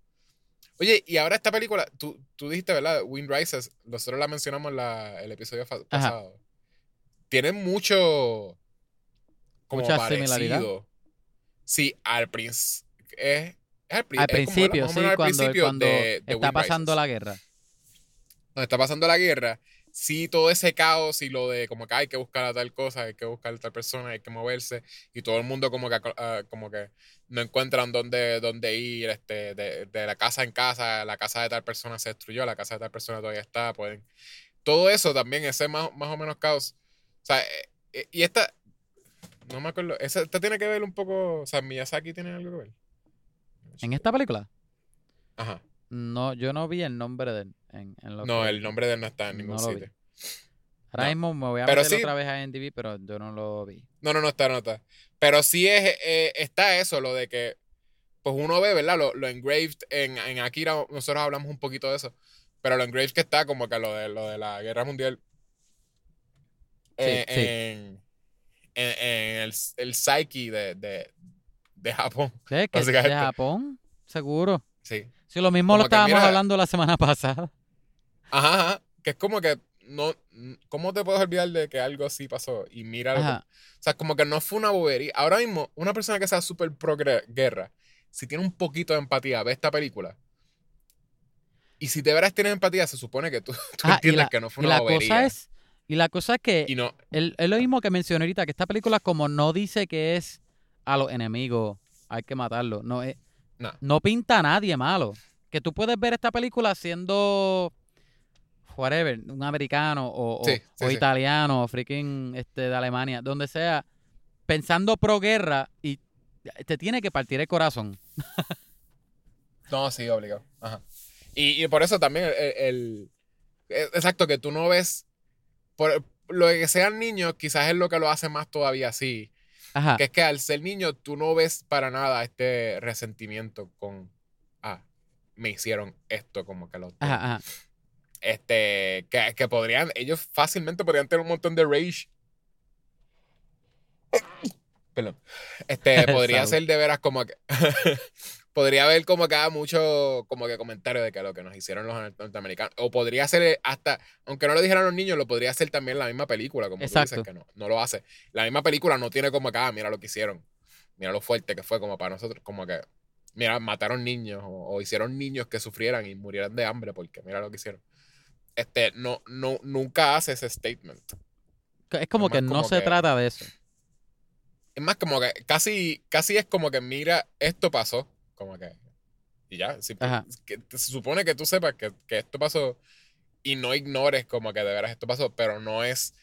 Oye, y ahora esta película, tú, tú dijiste, ¿verdad? Wind Rises, nosotros la mencionamos en la, el episodio fa- pasado. Tiene mucho. Como Mucha parecido. similaridad. Sí, al principio. Es, es al, Al es como principio, sí, al cuando, principio cuando de- de está Wind pasando Rises. la guerra. Donde está pasando la guerra. Sí, todo ese caos y lo de como que hay que buscar a tal cosa, hay que buscar a tal persona, hay que moverse. Y todo el mundo como que, ah, como que no encuentran dónde, dónde ir, este, de, de la casa en casa, la casa de tal persona se destruyó, la casa de tal persona todavía está, pueden. Todo eso también, ese más, más o menos caos. O sea, eh, y esta, no me acuerdo, esa, esta tiene que ver un poco, o sea, Miyazaki tiene algo que ver. En esta película, Ajá. No, yo no vi el nombre de él en, en lo No, que- el nombre de él no está en ningún no sitio. Ahora no. mismo me voy a Pero meter sí. otra vez a NDB, pero yo no lo vi. No, no, no está, no está. Pero sí es, eh, está eso, lo de que, pues uno ve, ¿verdad? Lo, lo engraved en, en Akira, nosotros hablamos un poquito de eso, pero lo engraved que está como que lo de, lo de la guerra mundial eh, Sí, sí. en, en, en el, el psyche de, de, de Japón. Sí, que de. Japón, seguro. Sí. Sí, lo mismo Como lo estábamos mira- hablando la semana pasada. Ajá, ajá, que es como que, no, ¿cómo te puedes olvidar de que algo así pasó? Y mira. O sea, como que no fue una bobería. Ahora mismo, una persona que sea súper pro guerra, si tiene un poquito de empatía, ve esta película. Y si de veras tienes empatía, se supone que tú, tú Ajá, y entiendes la, que no fue y una la bobería. cosa es, y la cosa es que Y no, el- es lo mismo que mencioné ahorita, que esta película como no dice que es a los enemigos, hay que matarlo. No, es, no. no pinta a nadie malo. Que tú puedes ver esta película siendo whatever, un americano o, o- Sí, sí. italiano o freaking este, de Alemania, donde sea, pensando pro guerra y te tiene que partir el corazón. No, sí, obligado. Ajá. Y, y por eso también el, el- el- es- Exacto, que tú no ves. Por lo que sean niños, quizás es lo que lo hace más todavía así. Ajá. Que es que al ser niño, tú no ves para nada este resentimiento con. Ah, me hicieron esto, como que lo. Ajá, ajá. este, que, que podrían, ellos fácilmente podrían tener un montón de rage. Perdón. Este, podría ser de veras como que, podría haber como que haga mucho como que comentario de que lo que nos hicieron los nor- norteamericanos. O podría ser eh, hasta, aunque no lo dijeran los niños, lo podría hacer también la misma película, como tú Exacto. dices que no, no lo hace. La misma película no tiene como que, ah, mira lo que hicieron. Mira lo fuerte que fue como para nosotros, como que, mira, mataron niños o, o hicieron niños que sufrieran y murieran de hambre porque mira lo que hicieron. Este, no, no, nunca hace ese statement. Es como que no como se que- trata de eso. Es más como que casi, casi es como que mira, esto pasó, como que y ya, que se supone que tú sepas que, que esto pasó y no ignores como que de veras esto pasó, pero no es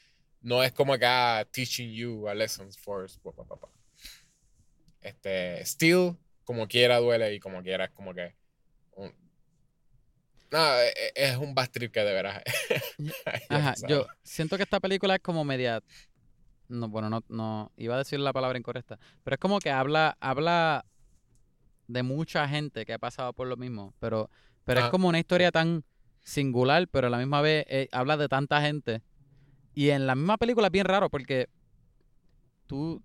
no es como que ah, teaching you a lessons for pa, pa, pa, pa. este still como quiera duele y como quiera es como que un- no, e- e- es un bad trip que de veras Ajá, yo siento que esta película es como media. No, bueno, no, no iba a decir la palabra incorrecta, pero es como que habla, habla de mucha gente que ha pasado por lo mismo, pero, pero es Ajá. como una historia tan singular, pero a la misma vez eh, habla de tanta gente. Y en la misma película es bien raro porque tú,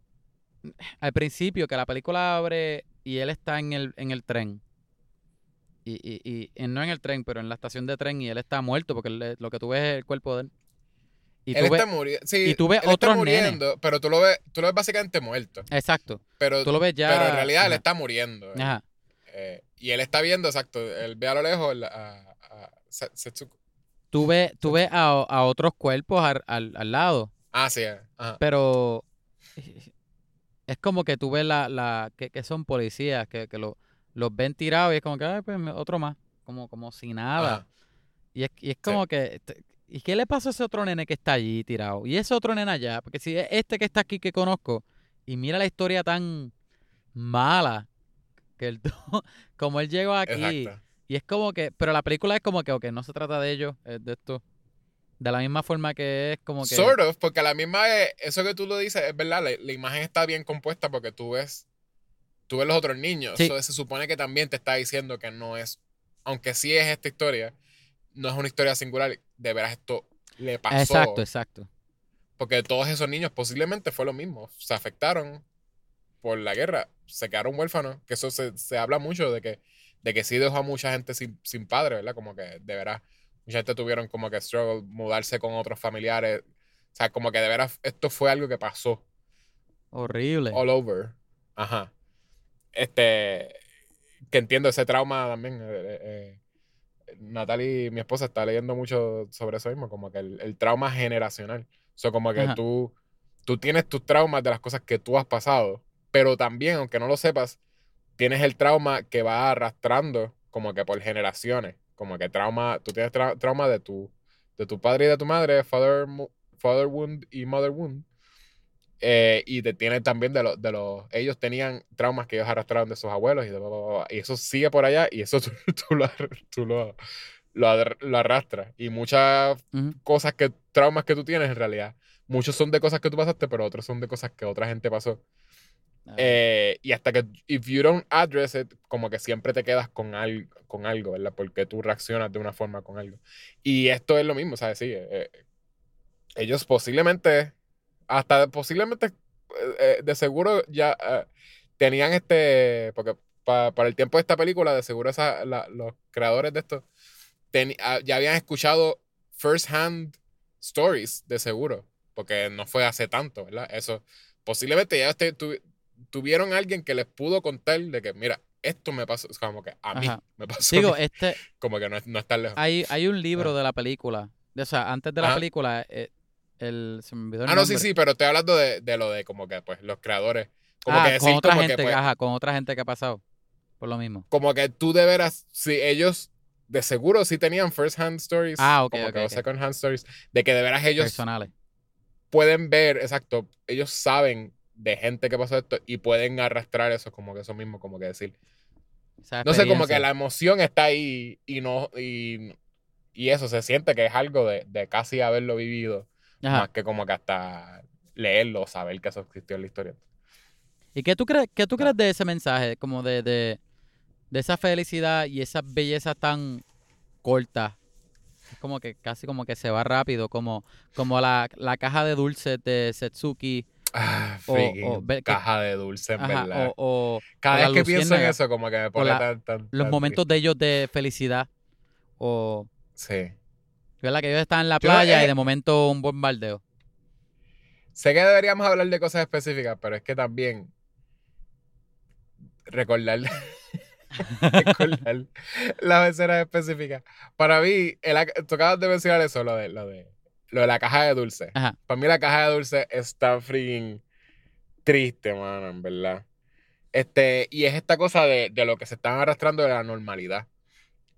al principio que la película abre y él está en el, en el tren, y, y, y, y no en el tren, pero en la estación de tren y él está muerto porque él- lo que tú ves es el cuerpo de él. Y él tú está ves, muriendo. Sí, y tú ves él está otros nenes. pero tú lo ves, tú lo ves básicamente muerto. exacto, Pero, tú lo ves ya. pero en realidad él ajá, está muriendo. eh. ajá. Eh, y él está viendo, exacto. Él ve a lo lejos a, a Se- Setsuko. Tú ves, tú ves a, a otros cuerpos al, al, al lado, Ah, sí. eh, Ajá. pero es como que tú ves la, la que, que son policías, que, que lo- los ven tirados y es como que, "Ay, pues otro más, como, como si nada. Ajá. Y es, y es como que, ¿y qué le pasó a ese otro nene que está allí tirado? Y ese otro nene allá, porque si es este que está aquí que conozco, y mira la historia tan mala, que el, como él llegó aquí, Exacto. y es como que, pero la película es como que, ok, no se trata de ellos, es de esto. De la misma forma que es como que... Sort of, porque a la misma vez, eso que tú lo dices es verdad, la, la imagen está bien compuesta porque tú ves, tú ves los otros niños. Sí. So, se supone que también te está diciendo que no es, aunque sí es esta historia, no es una historia singular, de veras esto le pasó. Exacto, exacto. Porque todos esos niños posiblemente fue lo mismo. Se afectaron por la guerra, se quedaron huérfanos, que eso se, se habla mucho de que, de que sí dejó a mucha gente sin, sin padre, ¿verdad? Como que de veras, mucha gente tuvieron como que struggle, mudarse con otros familiares. O sea, como que de veras esto fue algo que pasó Horrible. all over. Ajá. Este, que entiendo ese trauma también. eh, eh, eh, Natalie, mi esposa, está leyendo mucho sobre eso mismo, como que el, el trauma generacional. O sea, como que Ajá. tú, tú tienes tus traumas de las cosas que tú has pasado, pero también, aunque no lo sepas, tienes el trauma que va arrastrando como que por generaciones. Como que trauma, tú tienes tra- trauma de tu, de tu padre y de tu madre, father, father wound y mother wound. Eh, y te tiene también de los, de los, ellos tenían traumas que ellos arrastraron de sus abuelos y, de bla, bla, bla, bla, y eso sigue por allá y eso tú, tú lo, tú lo, lo, lo arrastras. Y muchas Ujú. cosas que, traumas que tú tienes en realidad, muchos son de cosas que tú pasaste, pero otros son de cosas que otra gente pasó. Ah, Eh, y hasta que, if you don't address it, como que siempre te quedas con, al, con algo, ¿verdad? Porque tú reaccionas de una forma con algo. Y esto es lo mismo, ¿sabes? Sí, eh, eh, ellos posiblemente, hasta posiblemente, eh, eh, de seguro ya eh, tenían este, porque pa- para el tiempo de esta película, de seguro esa- la- los creadores de esto teni- ah, ya habían escuchado first hand stories, de seguro, porque no fue hace tanto, ¿verdad? Eso, posiblemente ya este, tu- tuvieron alguien que les pudo contar de que, mira, esto me pasó, es como que a mí Ajá. me pasó, Digo, este, como que no, no es tan lejos. hay, hay un libro Ajá. de la película. O sea, antes de la película, eh, el, se me olvidó el Ah, no, sí, nombre. sí, pero estoy hablando de, de lo de como que, pues, los creadores. Como ah, que con decir otra como gente, que, pues, ajá, con otra gente que ha pasado. Por lo mismo. como que tú de veras, si ellos de seguro sí tenían first hand stories, Ah, ok, como ok, que o ok. second hand stories, de que de veras ellos Personales. pueden ver, exacto, ellos saben de gente que pasó esto y pueden arrastrar eso como que eso mismo, como que decir. No sé, como que la emoción está ahí y no, y, y eso se siente que es algo de, de casi haberlo vivido, Ajá. más que como que hasta leerlo, saber que eso existió en la historia. ¿Y qué tú crees, qué tú crees de ese mensaje? Como de, de, de esa felicidad y esa belleza tan corta. Es como que casi como que se va rápido, como, como la, la caja de dulces de Setsuki Ah, O- o que- caja de dulce, en Ajá, verdad. o, o Cada o vez que pienso en eso, como que me pone la- tan, tan, los tan momentos de ellos de felicidad. O. Sí. ¿Verdad? Que ellos están en la Yo, playa eh, y de momento un bombardeo. Sé que deberíamos hablar de cosas específicas, pero es que también recordar, recordar las escenas específicas. Para mí, el, tú acabas de mencionar eso, lo de, lo de, lo de la caja de dulce. Ajá. Para mí la caja de dulce está freaking triste, mano, en verdad. Este, y es esta cosa de, de lo que se están arrastrando de la normalidad.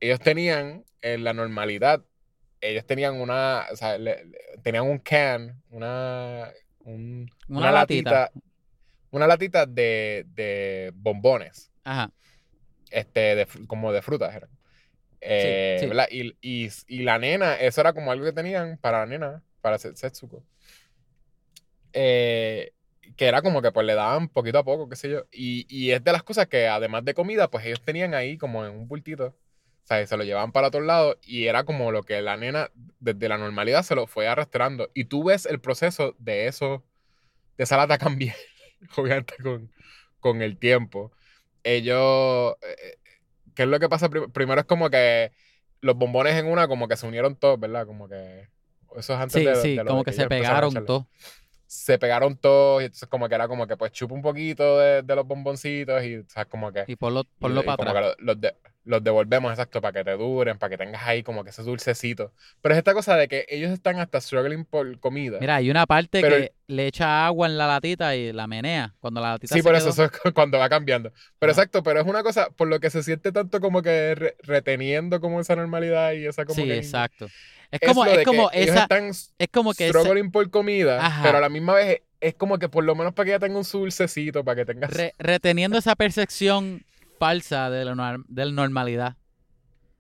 Ellos tenían, en la normalidad, ellos tenían una, o sea, le- le- tenían un can, una, un- Una latita. una latita de, de bombones, Ajá. este, de, como de frutas eran. Eh, sí. ¿verdad? Y, y, y la nena, eso era como algo que tenían para la nena, para Se- Setsuko. Eh, que era como que pues le daban poquito a poco, qué sé yo. Y, y es de las cosas que además de comida, pues ellos tenían ahí como en un bultito. O sea, se lo llevaban para otro lado y era como lo que la nena desde la normalidad se lo fue arrastrando. Y tú ves el proceso de eso, de esa lata cambiar, obviamente con, con el tiempo. Ellos, eh, ¿qué es lo que pasa? Prim- Primero es como que los bombones en una como que se unieron todos, ¿verdad? Como que eso es antes Sí, de, sí, de como de que, ellos se pegaron todos. Se pegaron todos y entonces como que era como que pues chupa un poquito de, de los bomboncitos y o sea, como que Y ponlo, y- ponlo y para como atrás. que lo- los, de- los devolvemos exacto para que te duren, para que tengas ahí como que ese dulcecito. Pero es esta cosa de que ellos están hasta struggling por comida. Mira, hay una parte que le echa agua en la latita y la menea. Cuando la latita sí, se por eso, quedó- eso es cu- cuando va cambiando. Pero exacto, pero es una cosa por lo que se siente tanto como que re- reteniendo como esa normalidad y esa como Sí, que exacto. Es es como, es que como esa, están es como que struggling por comida, Ajá. pero a la misma vez es, es como que por lo menos para que ella tenga un dulcecito, para que tenga re- reteniendo esa percepción falsa de la, nor- de la normalidad.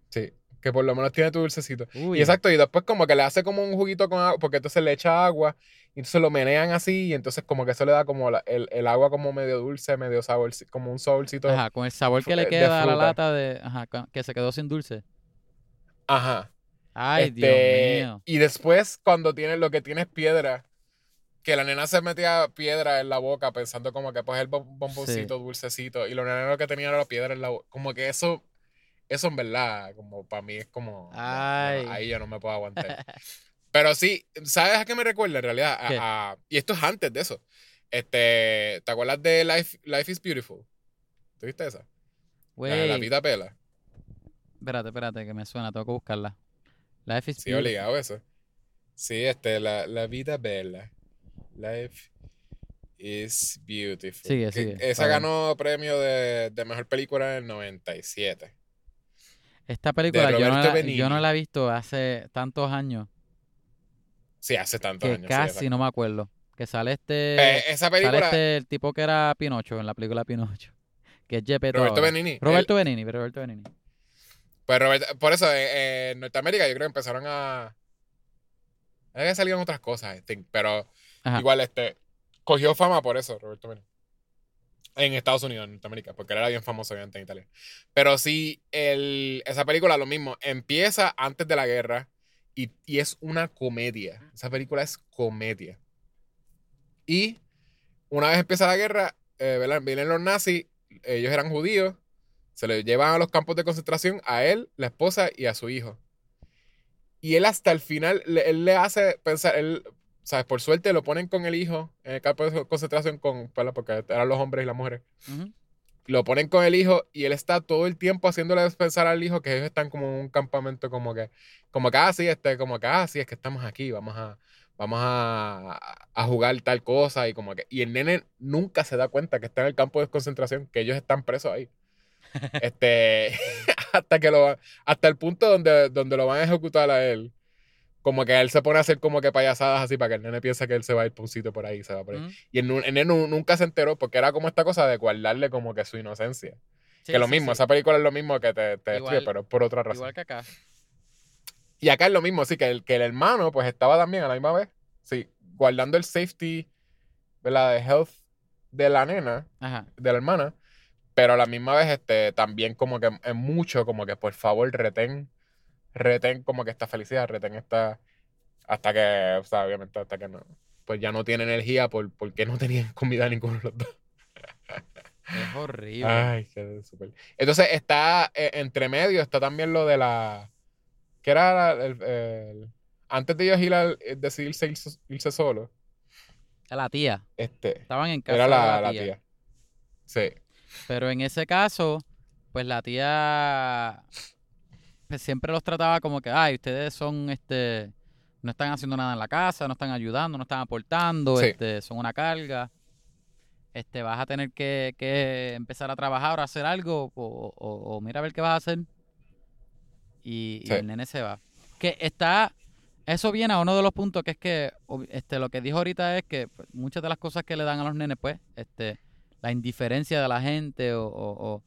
Sí, que por lo menos tiene tu dulcecito. Uy. Y exacto, y después como que le hace como un juguito con agua, porque entonces le echa agua, y entonces lo menean así, y entonces como que eso le da como la- el, el agua como medio dulce, medio sabor, como un saborcito. Ajá. Ajá, con el sabor que le de queda a la lata de, ajá, que se quedó sin dulce. Ay, Este, Dios mío. Y después cuando tienes lo que tienes piedra, que la nena se metía piedra en la boca pensando como que pues el bom- bomboncito dulcecito, y lo nena lo que tenía era la piedra en la boca. Como que eso, eso en verdad, como para mí es como, no, no, Ay. ahí yo no me puedo aguantar. Pero sí, ¿sabes a qué me recuerda en realidad? A- ¿Qué? a- y esto es antes de eso. Este, ¿te acuerdas de Life, Life is Beautiful? ¿Tuviste esa? La, la vida pela. espérate, espérate, que me suena, tengo que buscarla. Life is Sí, beautiful. obligado eso. Sí, este, la, la vida bella. Life is beautiful. Sigue, Que sigue, Esa ganó premio de, de mejor película en el 97. Esta película yo no, la, yo no la he visto hace tantos años Sí, hace tantos que años. casi no me acuerdo. Que sale este, Eh, esa sale película, este el tipo que era Pinocho en la película Pinocho, que es Gepetto Roberto ahora. Benigni. Roberto Benini, Roberto Benini. Pues Roberto- por eso, eh, eh, en Norteamérica yo creo que empezaron a... Había salido otras cosas, I think, pero Ajá. igual este cogió fama por eso, Roberto Benigni. En Estados Unidos, en Norteamérica, porque él era bien famoso obviamente en Italia. Pero sí, el, esa película lo mismo, empieza antes de la guerra y, y es una comedia. Esa película es comedia. Y una vez empieza la guerra, eh, vienen los nazis, ellos eran judíos, se los llevan a los campos de concentración a él, la esposa y a su hijo. Y él hasta el final, le- él le hace pensar, él, ¿sabes? Por suerte lo ponen con el hijo en el campo de concentración con, porque eran los hombres y las mujeres. Lo ponen con el hijo y él está todo el tiempo haciéndole pensar al hijo que ellos están como en un campamento como que, como que, ah, sí, este, como que, ah, sí, es que estamos aquí, vamos a, vamos a, a jugar tal cosa y como que, y el nene nunca se da cuenta que está en el campo de concentración, que ellos están presos ahí. Este, hasta que lo, hasta el punto donde, donde lo van a ejecutar a él. Como que él se pone a hacer como que payasadas así para que el nene piense que él se va a ir por un sitio por ahí, se va por ahí. Ujú. Y el, el nene nu- nunca se enteró porque era como esta cosa de guardarle como que su inocencia. Sí, que lo sí, mismo, sí. esa película es lo mismo que te, te Igual- destruye, pero es por otra razón. Igual que acá. Y acá es lo mismo, sí, que el, que el hermano pues estaba también a la misma vez, sí, guardando el safety, ¿verdad? De health de la nena, Ajá. de la hermana, pero a la misma vez este, también como que es mucho, como que por favor retén, retén como que esta felicidad, retén esta, hasta que, o sea, obviamente hasta que no, pues ya no tiene energía por, porque no tenían comida ninguno de los dos. Es horrible. Ay, qué súper. Entonces está eh, entre medio, está también lo de la. ¿Qué era la- el- el- antes de ellos ir al, eh, decidirse irse, irse solo? La tía. Este. Estaban en casa Era de la, la tía. Sí. Pero en ese caso, pues la tía pues, siempre los trataba como que, ay, ustedes son, este, no están haciendo nada en la casa, no están ayudando, no están aportando, Sí. este, son una carga. Este, vas a tener que, que empezar a trabajar o a hacer algo, o, o- o mira a ver qué vas a hacer. Y, y el nene se va. Que está, eso viene a uno de los puntos que es que, este, lo que dijo ahorita es que pues, muchas de las cosas que le dan a los nenes, pues, este, la indiferencia de la gente o, o, o-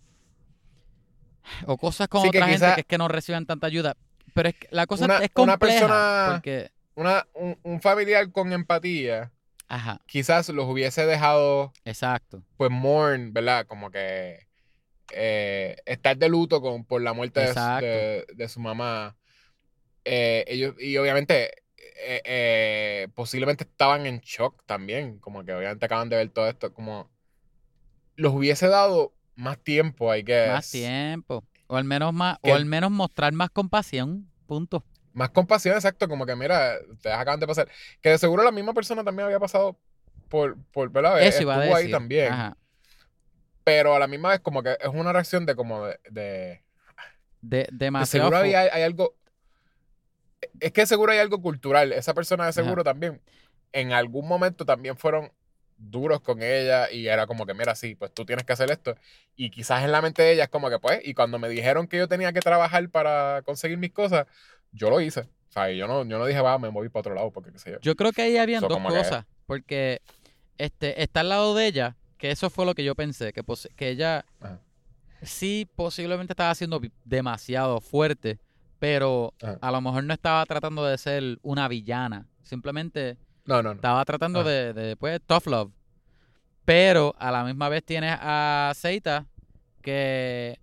o cosas con Sí, que otra gente que es que no reciben tanta ayuda. Pero es que la cosa Una- es una compleja persona- porque, Una, un, un familiar con empatía ajá, quizás los hubiese dejado, exacto, pues, mourn, ¿verdad? Como que eh, estar de luto con, por la muerte de su mamá. Eh, ellos, y obviamente, eh, eh, posiblemente estaban en shock también, como que obviamente acaban de ver todo esto, como los hubiese dado más tiempo, hay que más tiempo o al menos más Que- o al menos mostrar más compasión, punto. Más compasión, exacto, como que mira, ustedes acaban de pasar. Que de seguro la misma persona también había pasado por, por ¿verdad? Eso iba a Estuvo decir. ahí también. Ajá. Pero a la misma vez, como que es una reacción de como de. de, De, seguro había, hay algo. Es que seguro hay algo cultural. Esa persona de seguro también. En algún momento también fueron duros con ella y era como que, mira, sí, pues tú tienes que hacer esto. Y quizás en la mente de ella es como que, pues, y cuando me dijeron que yo tenía que trabajar para conseguir mis cosas, yo lo hice. O sea, y yo no, yo no dije, va, me voy para otro lado, porque qué sé yo. Yo creo que ahí habían So, dos que- cosas. Porque este, está al lado de ella, que eso fue lo que yo pensé, que, que ella Ajá. sí posiblemente estaba siendo demasiado fuerte, pero Ajá. a lo mejor no estaba tratando de ser una villana. Simplemente No, no, no. estaba tratando Ajá. de, de, pues, tough love. Pero a la misma vez tienes a Seita que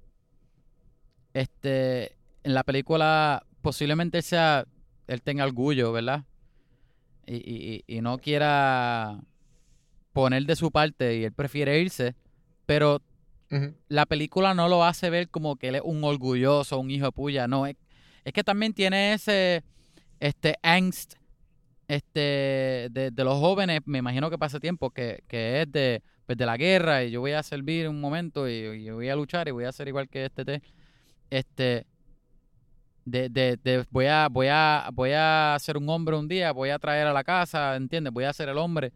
este en la película posiblemente sea él tenga orgullo, ¿verdad? Y, y- y- no quiera poner de su parte y él prefiere irse, pero la película no lo hace ver como que él es un orgulloso, un hijo de puya, no, es, es que también tiene ese este angst este de, de los jóvenes, me imagino que pasa tiempo, que, que es de, pues, de la guerra y yo voy a servir un momento y, y voy a luchar y voy a ser igual que este te- este de, de, de voy a voy a voy a ser un hombre un día, voy a traer a la casa, ¿entiendes? Voy a ser el hombre.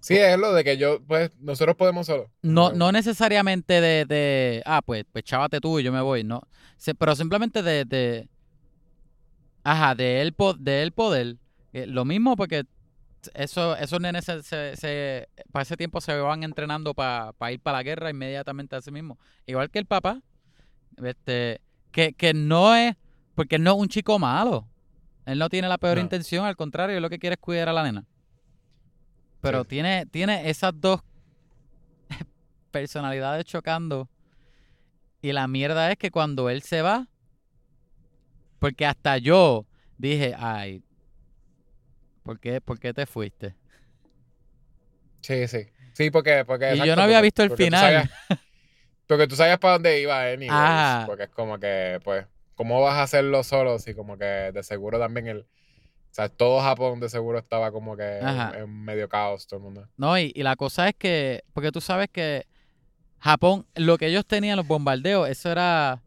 Sí, es lo de que yo, pues, nosotros podemos solo. No, no necesariamente de, de, ah, pues, pues chávate tú y yo me voy, no. Se- pero simplemente de, de, ajá, de él, de él poder. Eh, lo mismo porque eso, esos nenes se, se, se- para ese tiempo se van entrenando para ir para la guerra inmediatamente a sí mismo. Igual que el papá, este, que, que no es, porque él no es un chico malo. Él no tiene la peor No. intención, al contrario, él lo que quiere es cuidar a la nena. Pero Sí. tiene, tiene esas dos personalidades chocando. Y la mierda es que cuando él se va, porque hasta yo dije, ay, ¿por qué, por qué te fuiste? Sí, sí. Sí, porque. porque Y yo no había porque- visto el tú final. sabías- porque tú sabías para dónde iba, anyways. Ah. Porque es como que, pues, ¿cómo vas a hacerlo solo? Si como que de seguro también el. O sea, todo Japón de seguro estaba como que en, en medio caos, todo el mundo. No, y, y la cosa es que, porque tú sabes que Japón, lo que ellos tenían, los bombardeos, eso era,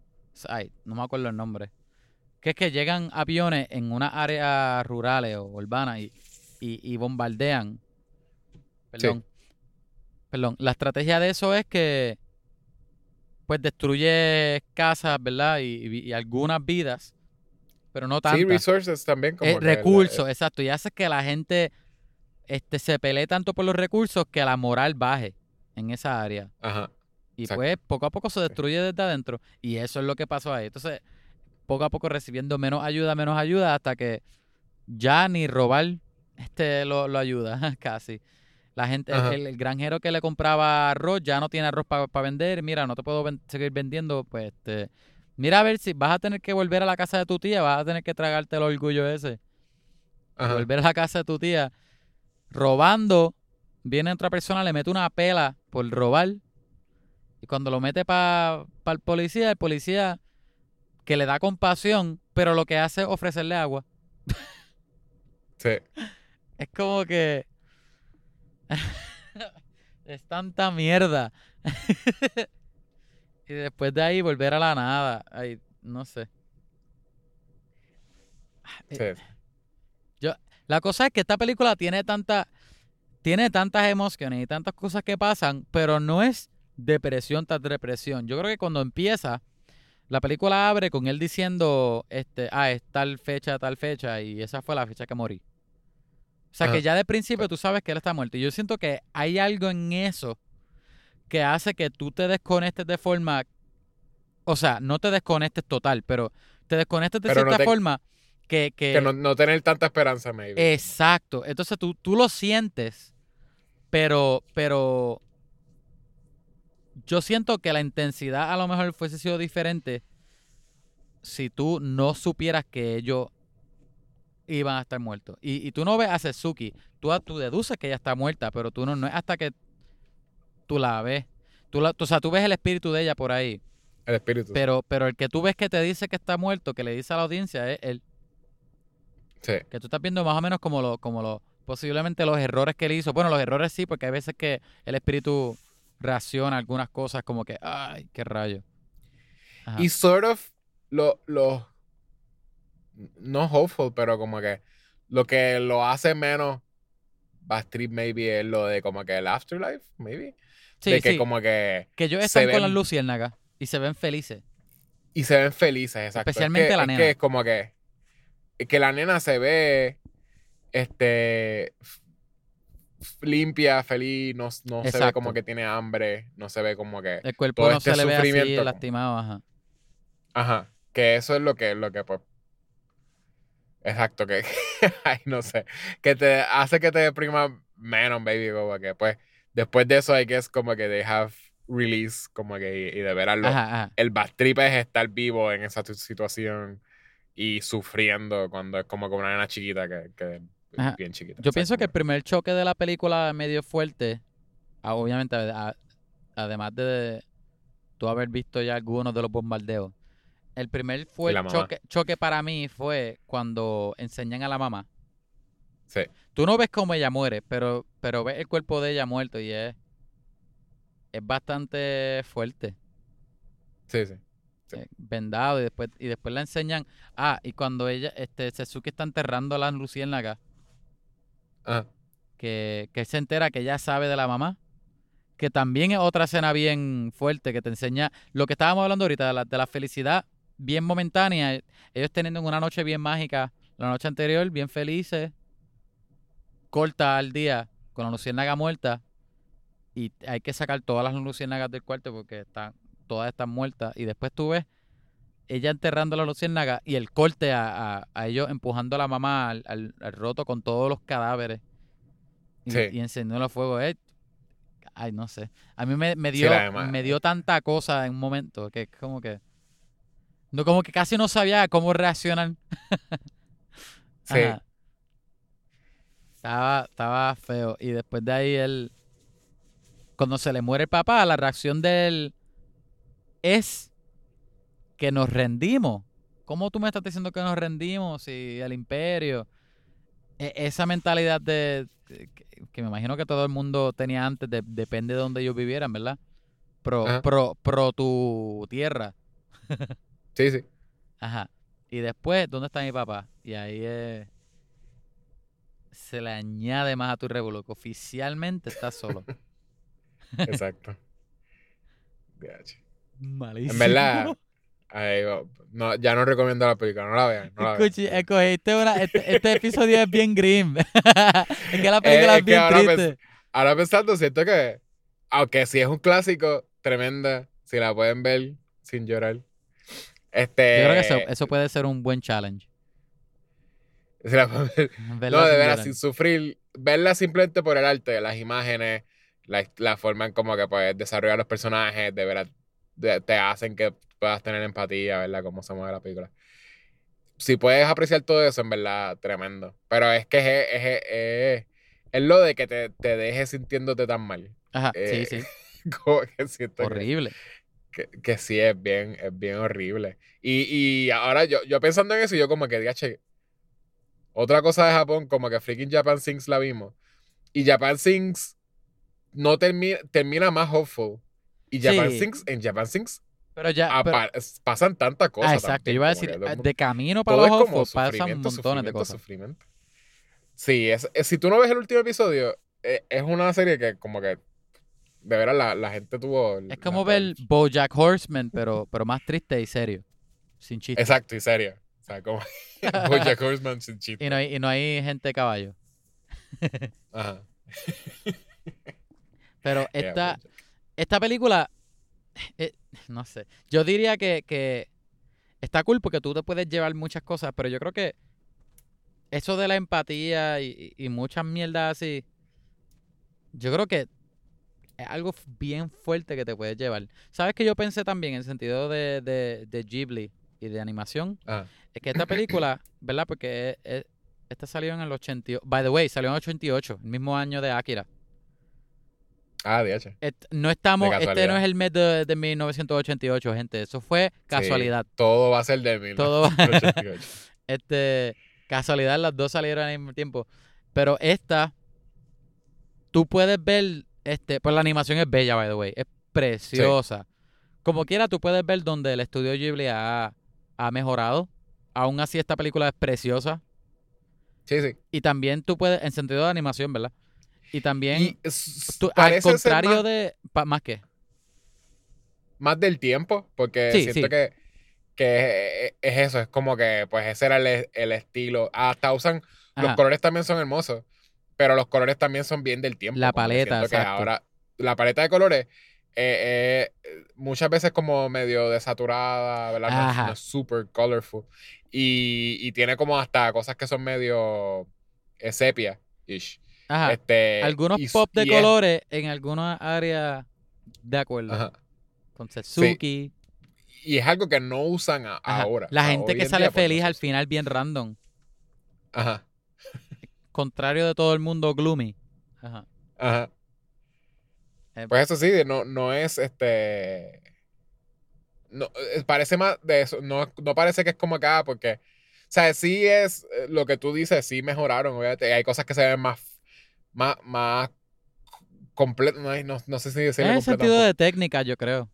ay, no me acuerdo el nombre, que es que llegan aviones en unas áreas rurales o urbanas y, y, y bombardean. Perdón. Perdón. La estrategia de eso es que, pues, destruye casas, ¿verdad? Y, algunas vidas, pero no tantas. Sí, resources también. Como Eh, recursos, exacto. Y hace que la gente este, se pelee tanto por los recursos que la moral baje en esa área. Ajá. Y Exacto. pues poco a poco se destruye desde adentro. Y eso es lo que pasó ahí. Entonces, poco a poco recibiendo menos ayuda, menos ayuda, hasta que ya ni robar este lo, lo ayuda, casi. La gente, el, el granjero que le compraba arroz ya no tiene arroz para vender. Mira, no te puedo ven- seguir vendiendo. Pues, este, mira a ver si vas a tener que volver a la casa de tu tía, vas a tener que tragarte el orgullo ese Ajá. volver a la casa de tu tía, robando, viene otra persona, le mete una pela por robar. Y cuando lo mete para el policía, el policía que le da compasión, pero lo que hace es ofrecerle agua. Sí. Es como que. es tanta mierda. y después de ahí volver a la nada. Ay, no sé. Eh, sí. Yo, la cosa es que esta película tiene tanta, tiene tantas emociones y tantas cosas que pasan, pero no es depresión tras depresión. Yo creo que cuando empieza, la película abre con él diciendo, este, ah, es tal fecha, tal fecha, y esa fue la fecha que morí. O sea, Ajá. que ya de principio tú sabes que él está muerto. Y yo siento que hay algo en eso que hace que tú te desconectes de forma, o sea, no te desconectes total, pero te desconectes de Pero no cierta te- forma que... que, Que no, no tener tanta esperanza, maybe. Exacto. Entonces tú, tú lo sientes, pero, pero yo siento que la intensidad a lo mejor fuese sido diferente si tú no supieras que ellos iban a estar muertos. Y, y tú no ves a Setsuki, tú, tú deduces que ella está muerta, pero tú no, no es hasta que tú la ves. Tú la- o sea, tú ves el espíritu de ella por ahí, El espíritu. pero, pero el que tú ves que te dice que está muerto, que le dice a la audiencia, es él. Sí. Que tú estás viendo más o menos como lo, como lo, posiblemente los errores que él hizo. Bueno, los errores sí, porque hay veces que el espíritu reacciona a algunas cosas como que, ay, qué rayo. Ajá. Y sort of lo, lo no hopeful, pero como que lo que lo hace menos bad trip maybe es lo de como que el afterlife, maybe. sí, de que sí, como que que ellos están con las ven- luciérnagas y se ven felices. y se ven felices, exacto. Es Especialmente que- la es nena. que es como que es que la nena se ve este limpia, feliz, no, no se ve como que tiene hambre, no se ve como que El cuerpo todo no este se le ve así lastimado, ajá. Ajá, que eso es lo que, lo que pues, exacto, que, ay, no sé, que te hace que te deprima menos, baby, como que pues, después de eso hay que es como que they have release, como que, y, y de verlo, Ajá, ajá. el bad trip es estar vivo en esa tu- situación y sufriendo cuando es como con una nena chiquita que, que Ajá. bien chiquita. Yo pienso que el primer choque de la película medio fuerte, ah, obviamente, a- además de tú haber visto ya algunos de los bombardeos. El primer fue la el choque, choque para mí fue cuando enseñan a la mamá. Sí, Tú no ves cómo ella muere, pero, pero ves el cuerpo de ella muerto y es, es bastante fuerte. sí, sí. Eh, vendado y después, y después la enseñan. Ah, y cuando ella, este, Setsuki está enterrando a las luciérnagas, Ajá. que, que se entera que ella sabe de la mamá. Que también es otra escena bien fuerte que te enseña lo que estábamos hablando ahorita, de la, de la felicidad bien momentánea. Ellos teniendo una noche bien mágica, la noche anterior, bien felices, corta al día con la luciérnaga muerta. Y hay que sacar todas las luciérnagas del cuarto porque están, todas están muertas. Y después tú ves ella enterrando a la luciérnaga y el corte a, a- a ellos empujando a la mamá al, al- al roto con todos los cadáveres y, Sí. y encendiendo el fuego. Eh, ay, no sé. A mí me, me dio, me dio tanta cosa en un momento que es como que. No, como que casi no sabía cómo reaccionar. Sí. Ajá. Estaba, estaba feo. Y después de ahí él. Cuando se le muere el papá, la reacción de él es que nos rendimos. ¿Cómo tú me estás diciendo que nos rendimos? Si el imperio. E- esa mentalidad de. que, me imagino que todo el mundo tenía antes, de- depende de donde ellos vivieran, ¿verdad? Pro, Ajá. pro, pro tu tierra. Sí, sí. Ajá. Y después, ¿dónde está mi papá? Y ahí es- se le añade más a tu revuelo, que oficialmente estás solo. Exacto. Malísimo. En verdad, ay, no, ya no recomiendo la película, no la vean. No la vean. Escuchi, escogiste una- este, este episodio es bien grim. es que la película Eh, es, es bien ahora pens-. Ahora pensando, siento que, aunque sí es un clásico, tremenda, si la pueden ver sin llorar. Este, Yo creo que eso, eso puede ser un buen challenge. si la pueden ver- verla no, de veras, sin sufrir, verla simplemente por el arte, las imágenes, la, la forma en como que puedes desarrollar los personajes, de veras, te hacen que puedas tener empatía, ¿verdad? Cómo se mueve la película. Si puedes apreciar todo eso, en verdad, tremendo. Pero es que es, es- es- es lo de que te, te dejes sintiéndote tan mal. Ajá, Eh, sí, sí. Como que siento que- Horrible. Que, que sí, es bien, es bien horrible. Y, y ahora yo, yo pensando en eso, yo como que, diache, otra cosa de Japón, como que freaking Japan Sings la vimos. Y Japan Sings no termina, termina más hopeful. Y Japan Sí. Sings, en Japan Sings Pero ya. pero- apa- pasan tantas cosas. ah, exacto. también, Yo iba a decir, ah, de camino para los ojos pasan montones de cosas. sufrimiento. Sí, es, es- si tú no ves el último episodio, eh, es una serie que como que de veras la, la gente tuvo... Es como ver Bojack Horseman, pero, pero más triste y serio. Sin chiste. Exacto, y serio. O sea, como Bojack Horseman sin chiste. Y no hay, y no hay gente de caballo. Ajá. Pero esta, esta película, eh, no sé, yo diría que, que está cool porque tú te puedes llevar muchas cosas, pero yo creo que eso de la empatía y, y- muchas mierdas así, yo creo que es algo bien fuerte que te puedes llevar. ¿Sabes que yo pensé también en el sentido de, de, de Ghibli y de animación? Ajá. Es que esta película, ¿verdad? Porque es- es- esta salió en el 88. By the way, salió en el 88, el mismo año de Akira. Ah, DH. Et- no estamos, De este no es el mes de, de 1988, gente. Eso fue casualidad. Todo va a ser de Todo va- 1988. Este, casualidad, las dos salieron al mismo tiempo. Pero esta, tú puedes ver, este, pues la animación es bella, by the way. Es preciosa. Como quiera, tú puedes ver donde el estudio Ghibli ha, ha mejorado. Aún así, esta película es preciosa. Sí, sí. Y también tú puedes, en sentido de animación, ¿verdad? Y también, Y tú- al contrario más, de, pa- más que, más del tiempo, porque Sí, siento sí. que, que es- es eso, es como que pues ese era el, el estilo. Hasta usan, los colores también son hermosos, pero los colores también son bien del tiempo. La paleta, que exacto. ahora, la paleta de colores eh, eh, muchas veces como medio desaturada, ¿verdad? No. No es super colorful. Y, y tiene como hasta cosas que son medio eh, sepia-ish. Ajá. Este, algunos y pop de es- colores en algunas áreas de acuerdo. ajá. Con Setsuki. Y es algo que no usan a- ahora. La gente que sale día, feliz al final bien random. Ajá, Contrario de todo el mundo gloomy. Ajá. ajá. Eh, Pues eso sí, no, no es este. No, eh, parece más de eso. No, no parece que es como acá, porque. O sea, sí es eh, lo que tú dices, sí mejoraron, obviamente. Hay cosas que se ven más. Más. más completo. No, no, no sé si decirlo el completo sentido de técnica, yo creo.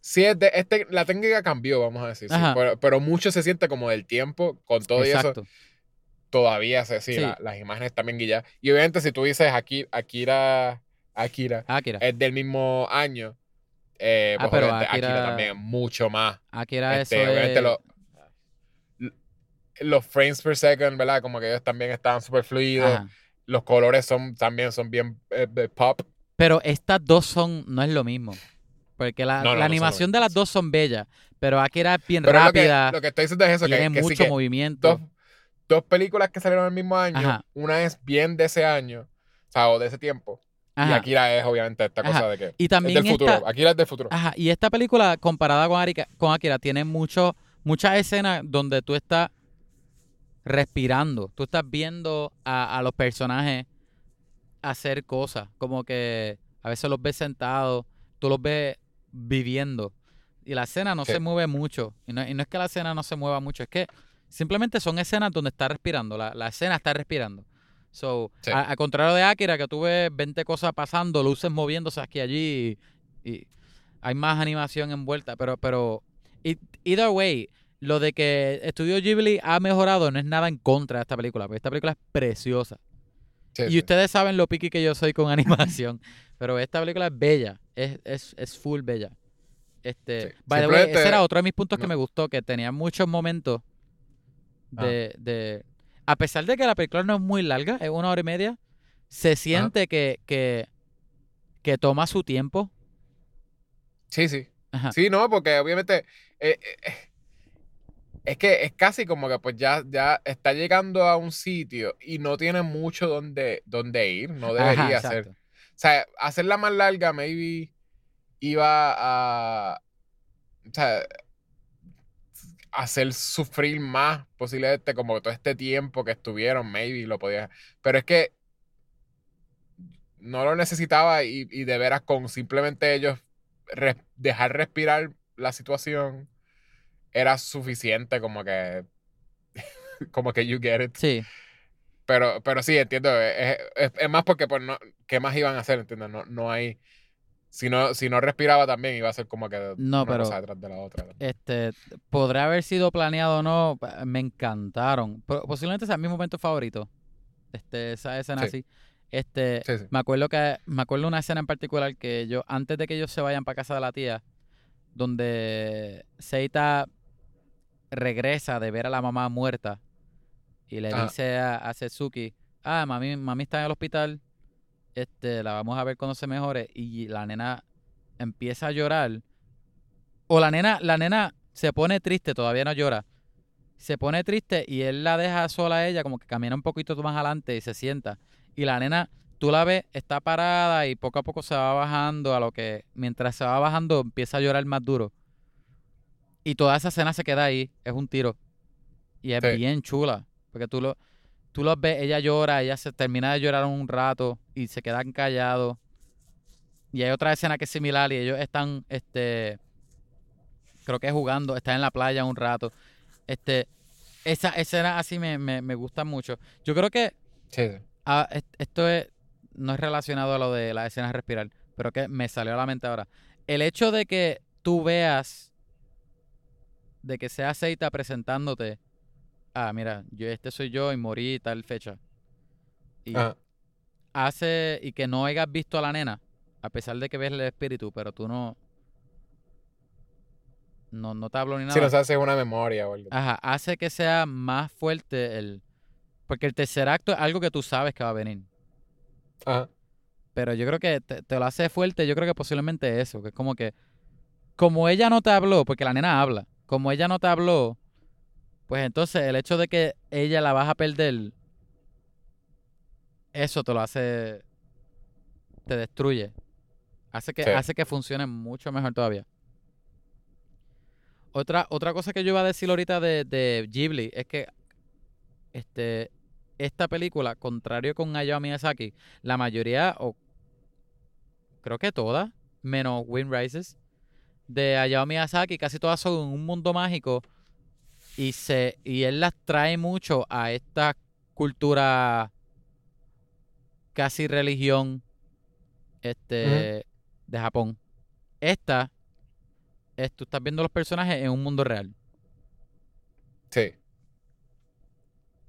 Sí, es de, este, la técnica cambió, vamos a decir. sí, pero, pero mucho se siente como del tiempo, con todo y eso. Exacto. Todavía se, sí, Sí. la- las imágenes bien guilladas. Y obviamente, si tú dices Aki- Akira. Akira. Akira. es del mismo año. eh, Ah, pues pero obviamente Akira, Akira- también es mucho más. Akira Este, eso obviamente es... lo- los frames per second, ¿verdad? Como que ellos también estaban súper fluidos. Ajá. Los colores son también son bien eh, pop. Pero estas dos son, no es lo mismo. Porque la, No, no, la no son lo animación de las dos son bellas. Pero Akira es bien Pero lo que, rápida. lo que estoy diciendo es eso, que, tiene que mucho que movimiento. dos, dos películas que salieron el mismo año, Ajá. una es bien de ese año, o sea, o de ese tiempo. Y. Akira es obviamente esta cosa Ajá. de que Y es también del futuro. Akira es del futuro. Ajá, y esta película comparada con, Arika- con Akira tiene mucho, muchas escenas donde tú estás respirando, tú estás viendo a, a los personajes hacer cosas, como que a veces los ves sentados, tú los ves viviendo y la escena no Sí. se mueve mucho, y no, y no es que la escena no se mueva mucho, es que simplemente son escenas donde está respirando, la, la escena está respirando. So, Sí. a- al contrario de Akira, que tú ves 20 cosas pasando, luces moviéndose aquí y allí, y, y hay más animación envuelta, pero, pero, it- either way, lo de que Estudio Ghibli ha mejorado no es nada en contra de esta película, porque esta película es preciosa. Sí, y sí. ustedes saben lo piqui que yo soy con animación, pero esta película es bella, es, es, es full bella. Este, Sí. by the way, ese era otro de mis puntos que me gustó, que tenía muchos momentos de, de- a pesar de que la película no es muy larga, es una hora y media, se siente que, que, que toma su tiempo. Sí, sí. Ajá. Sí, no, porque obviamente eh, eh, eh, es que es casi como que pues ya, ya está llegando a un sitio y no tiene mucho donde, donde ir, no Ajá, debería ser. exacto. O sea, hacerla más larga, maybe iba a. O sea, hacer sufrir más posiblemente como todo este tiempo que estuvieron, maybe lo podía. Pero es que no lo necesitaba y, y de veras con simplemente ellos res- dejar respirar la situación era suficiente como que como que you get it. Sí, Pero, pero sí, entiendo. Es, es- es más porque pues, no, ¿qué más iban a hacer? ¿Entiendes? No, no hay. Si no, si no respiraba también, iba a ser como que No, una pero- cosa detrás de la otra. este, podrá haber sido planeado o no, me encantaron. Po- Posiblemente sea mi momento favorito. Este, esa escena Sí. así. Este, Sí, sí. me acuerdo que, me acuerdo una escena en particular que yo, antes de que ellos se vayan para casa de la tía, donde Seita regresa de ver a la mamá muerta y le Ajá. dice a, a Setsuki, ah, mami, mami está en el hospital, este, la vamos a ver cuando se mejore, y la nena empieza a llorar. O la nena, la nena se pone triste, todavía no llora. Se pone triste y él la deja sola a ella, como que camina un poquito más adelante y se sienta. Y la nena, tú la ves, está parada y poco a poco se va bajando a lo que, mientras se va bajando, empieza a llorar más duro. Y toda esa escena se queda ahí, es un tiro. Y es Sí. bien chula, porque tú lo, tú los ves, ella llora, ella se termina de llorar un rato y se quedan callados. Y hay otra escena que es similar y ellos están, este, creo que jugando, están en la playa un rato. Este, esa escena así me, me, me gusta mucho. Yo creo que Sí, sí. es- esto es, no es relacionado a lo de las escenas de respirar, pero que me salió a la mente ahora. El hecho de que tú veas, de que sea Seita presentándote, ah, mira, yo este soy yo y morí tal fecha. Y Ajá. hace, y que no hayas visto a la nena, a pesar de que ves el espíritu, pero tú no, no, no te hablo ni nada. Si nos hace una memoria o algo. Ajá, hace que sea más fuerte el... Porque el tercer acto es algo que tú sabes que va a venir. Ajá. Pero yo creo que te, te lo hace fuerte, yo creo que posiblemente eso, que es como que... Como ella no te habló, porque la nena habla, como ella no te habló, pues entonces el hecho de que ella la vas a perder, eso te lo hace... Te destruye. Hace que, Sí. hace que funcione mucho mejor todavía. Otra, otra cosa que yo iba a decir ahorita de, de Ghibli es que este, esta película, contrario con Hayao Miyazaki, la mayoría, o creo que todas, menos Wind Rises, de Hayao Miyazaki, casi todas son en un mundo mágico y se y él las trae mucho a esta cultura casi religión este de Japón. Esta es, tú estás viendo los personajes en un mundo real, Sí.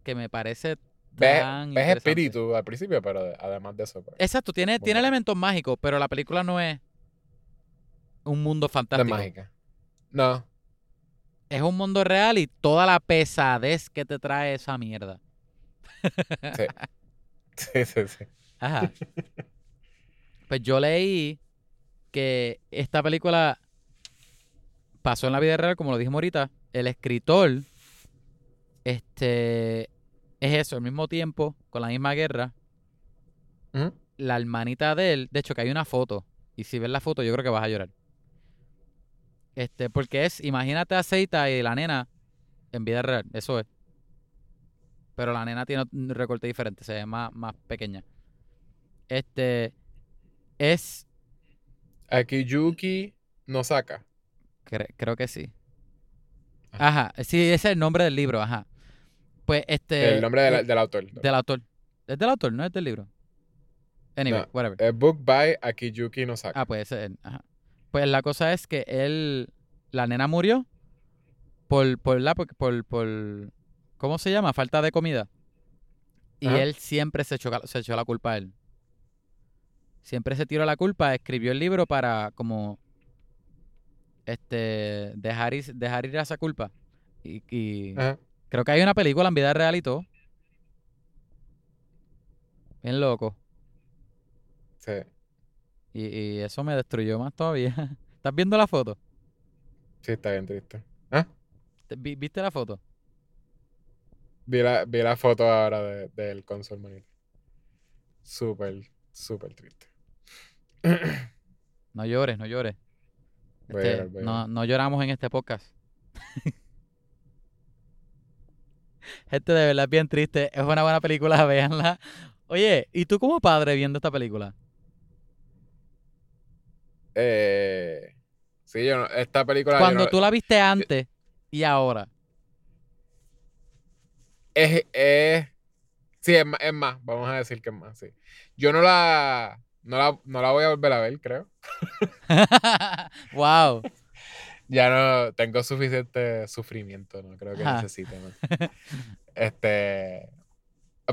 que me parece tan ves espíritu al principio, pero además de eso, pues, Exacto, tiene, tiene elementos mágicos, pero la película no es un mundo no es fantástico. mágica. No. es un mundo real y toda la pesadez que te trae esa mierda. Sí. Sí, sí, sí. Ajá. Pues yo leí que esta película pasó en la vida real, como lo dijimos ahorita. El escritor, este, es eso, al mismo tiempo, con la misma guerra. Ujú. La hermanita de él, de hecho, que hay una foto. Y si ves la foto, yo creo que vas a llorar. Este, porque es, imagínate a Seita y la nena en vida real, eso es. Pero la nena tiene un recorte diferente, se ve más, más pequeña. Este, es, Akiyuki Nosaka. cre- creo que sí. Ajá. Ajá, sí, ese es el nombre del libro, ajá. Pues este. el nombre del, eh, del autor. del autor. Es del autor, no es del libro. Anyway, No. whatever. A book by Akiyuki Nosaka. Ah, pues ese es. Ajá. Pues la cosa es que él, la nena murió por, por la, por, por, por- ¿cómo se llama? Falta de comida. Y Ajá. él siempre se echó, se echó la culpa a él. Siempre se tiró la culpa, escribió el libro para como este dejar ir, dejar ir esa culpa. Y, creo que hay una película en vida real y todo. Bien loco. Sí. Y, y eso me destruyó más todavía. ¿Estás viendo la foto? Sí, está bien triste. ¿Ah? ¿Te- vi- ¿Viste la foto? Vi la, vi la foto ahora de- del console monitor. Súper, súper triste. No llores, no llores. Voy a Este, llorar, voy a no, no lloramos en este podcast. Gente, de verdad es bien triste. Es una buena película, véanla. Oye, ¿y tú como padre viendo esta película? Eh, sí, yo no- esta película. Cuando no- tú la viste antes y ahora. Es, es- sí, es más, es más, vamos a decir que es más, sí. Yo no la, no la, no la voy a volver a ver, creo. wow. Ya no tengo suficiente sufrimiento, no creo que necesite más. Este,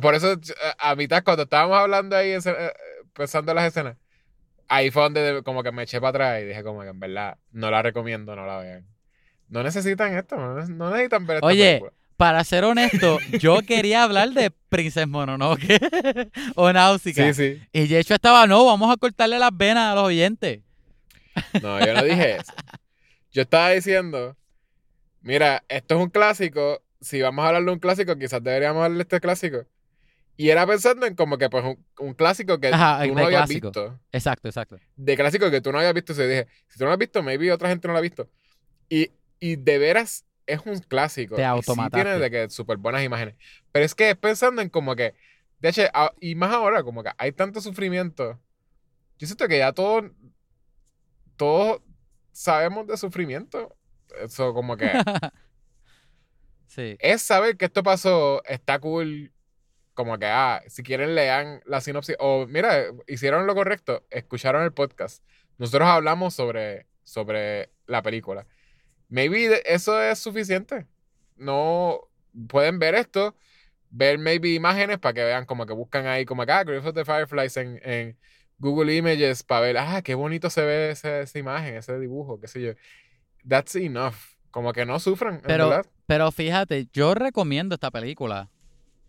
por eso, a mitad, cuando estábamos hablando ahí, eh, pensando en las escenas, ahí fue donde como que me eché para atrás y dije como que en verdad, no la recomiendo, no la vean. No necesitan esto, no, ne- no necesitan ver esta Oye, película. Para ser honesto, yo quería hablar de Princess Mononoke o Náusica. Sí, sí. Y de hecho estaba, no, vamos a cortarle las venas a los oyentes. No, yo no dije eso. Yo estaba diciendo, mira, esto es un clásico. Si vamos a hablar de un clásico, quizás deberíamos hablar de este clásico. Y era pensando en como que pues un, un clásico que Ajá, tú no habías clásico. visto. Exacto, exacto. De clásico que tú no habías visto. Y dije, si tú no lo has visto, maybe otra gente no lo ha visto. Y, y de veras es un clásico. Te y sí automataste. tiene de que súper buenas imágenes. Pero es que es pensando en como que, de hecho, a- y más ahora, como que hay tanto sufrimiento. Yo siento que ya todos, todos sabemos de sufrimiento. Eso como que sí. es saber que esto pasó, está cool. Como que, ah, si quieren lean la sinopsis. O mira, hicieron lo correcto, escucharon el podcast. Nosotros hablamos sobre, sobre la película. Maybe eso es suficiente. No pueden ver esto, ver maybe imágenes para que vean como que buscan ahí como que, ah, Grave of the Fireflies en, en Google Images para ver, ah, qué bonito se ve ese- esa imagen, ese dibujo, qué sé yo. That's enough. Como que no sufran, en Pero, verdad. pero fíjate, yo recomiendo esta película.